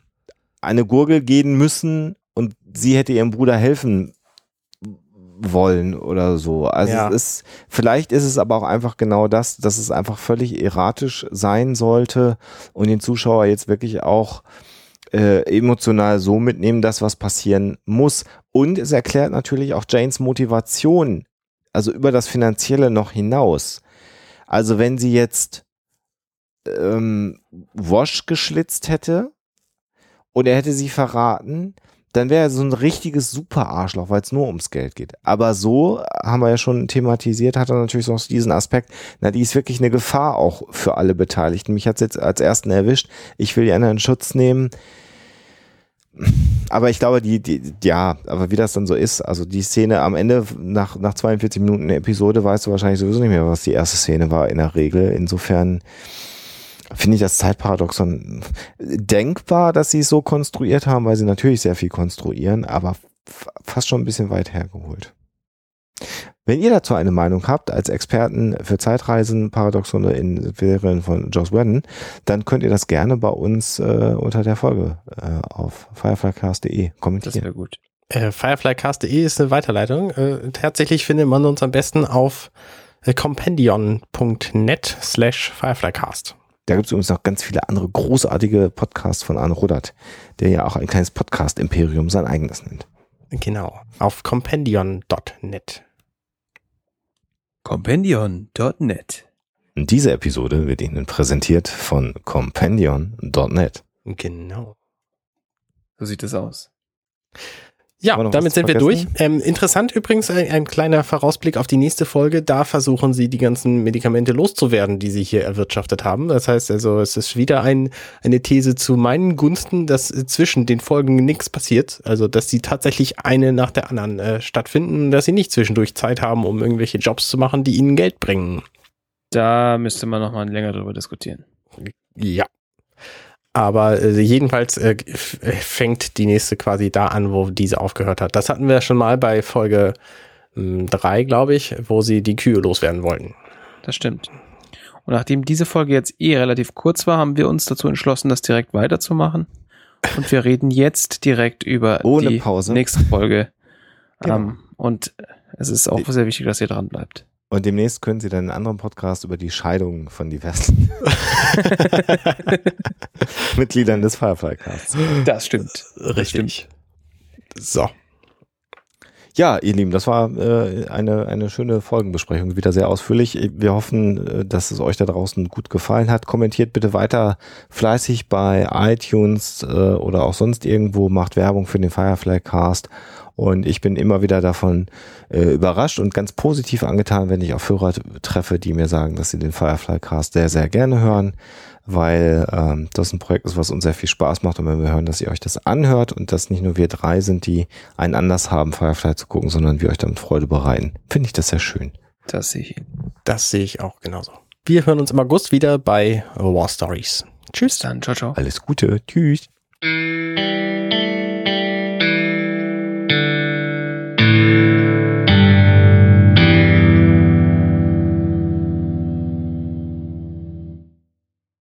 eine Gurgel gehen müssen und sie hätte ihrem Bruder helfen wollen oder so. Also ja. es ist, vielleicht ist es aber auch einfach genau das, dass es einfach völlig erratisch sein sollte und den Zuschauer jetzt wirklich auch äh, emotional so mitnehmen, dass was passieren muss. Und es erklärt natürlich auch Janes Motivation, also über das Finanzielle noch hinaus. Also wenn sie jetzt ähm, Wash geschlitzt hätte und er hätte sie verraten, dann wäre er so ein richtiges Super-Arschloch, weil es nur ums Geld geht. Aber so, haben wir ja schon thematisiert, hat er natürlich so diesen Aspekt, na, die ist wirklich eine Gefahr auch für alle Beteiligten. Mich hat es jetzt als ersten erwischt. Ich will die anderen in Schutz nehmen. Aber ich glaube, die, die, ja, aber wie das dann so ist, also die Szene am Ende, nach, nach 42 Minuten Episode, weißt du wahrscheinlich sowieso nicht mehr, was die erste Szene war in der Regel. Insofern, finde ich das Zeitparadoxon denkbar, dass sie es so konstruiert haben, weil sie natürlich sehr viel konstruieren, aber fast schon ein bisschen weit hergeholt. Wenn ihr dazu eine Meinung habt, als Experten für Zeitreisen, Paradoxone in Serien von Joss Whedon, dann könnt ihr das gerne bei uns äh, unter der Folge äh, auf fireflycast.de kommentieren. Das wäre gut. Äh, fireflycast.de ist eine Weiterleitung. Äh, tatsächlich findet man uns am besten auf äh, compendion.net slash fireflycast. Da gibt es übrigens noch ganz viele andere großartige Podcasts von Arne Rudert, der ja auch ein kleines Podcast-Imperium sein eigenes nennt. Genau, auf compendion.net. Compendion.net. Diese Episode wird Ihnen präsentiert von compendion.net. Genau. So sieht es aus. Ja, damit sind wir durch. Ähm, interessant übrigens ein, ein, kleiner Vorausblick auf die nächste Folge. Da versuchen sie die ganzen Medikamente loszuwerden, die sie hier erwirtschaftet haben. Das heißt also, es ist wieder ein, eine These zu meinen Gunsten, dass zwischen den Folgen nichts passiert. Also, dass sie tatsächlich eine nach der anderen äh, stattfinden, dass sie nicht zwischendurch Zeit haben, um irgendwelche Jobs zu machen, die ihnen Geld bringen. Da müsste man noch mal länger drüber diskutieren. Ja, aber äh, jedenfalls äh, fängt die nächste quasi da an, wo diese aufgehört hat. Das hatten wir schon mal bei Folge 3, hm, glaube ich, wo sie die Kühe loswerden wollten. Das stimmt. Und nachdem diese Folge jetzt eh relativ kurz war, haben wir uns dazu entschlossen, das direkt weiterzumachen. Und wir reden jetzt direkt über Ohne die Pause. nächste Folge. Genau. Um, ähm, und es ist auch sehr wichtig, dass ihr dran bleibt. Und demnächst können Sie dann einen anderen Podcast über die Scheidung von diversen Mitgliedern des Firefly Casts. Das stimmt. Richtig. So. Ja, ihr Lieben, das war äh, eine, eine schöne Folgenbesprechung, wieder sehr ausführlich. Wir hoffen, äh, dass es euch da draußen gut gefallen hat. Kommentiert bitte weiter fleißig bei iTunes äh, oder auch sonst irgendwo, macht Werbung für den Firefly Cast und ich bin immer wieder davon äh, überrascht und ganz positiv angetan, wenn ich auf Hörer treffe, die mir sagen, dass sie den Firefly Cast sehr, sehr gerne hören, weil ähm, das ein Projekt ist, was uns sehr viel Spaß macht. Und wenn wir hören, dass ihr euch das anhört und dass nicht nur wir drei sind, die einen Anlass haben, Firefly zu gucken, sondern wir euch damit Freude bereiten, finde ich das sehr schön. Das sehe ich. Das sehe ich auch genauso. Wir hören uns im August wieder bei War Stories. Tschüss dann. Ciao, ciao. Alles Gute. Tschüss.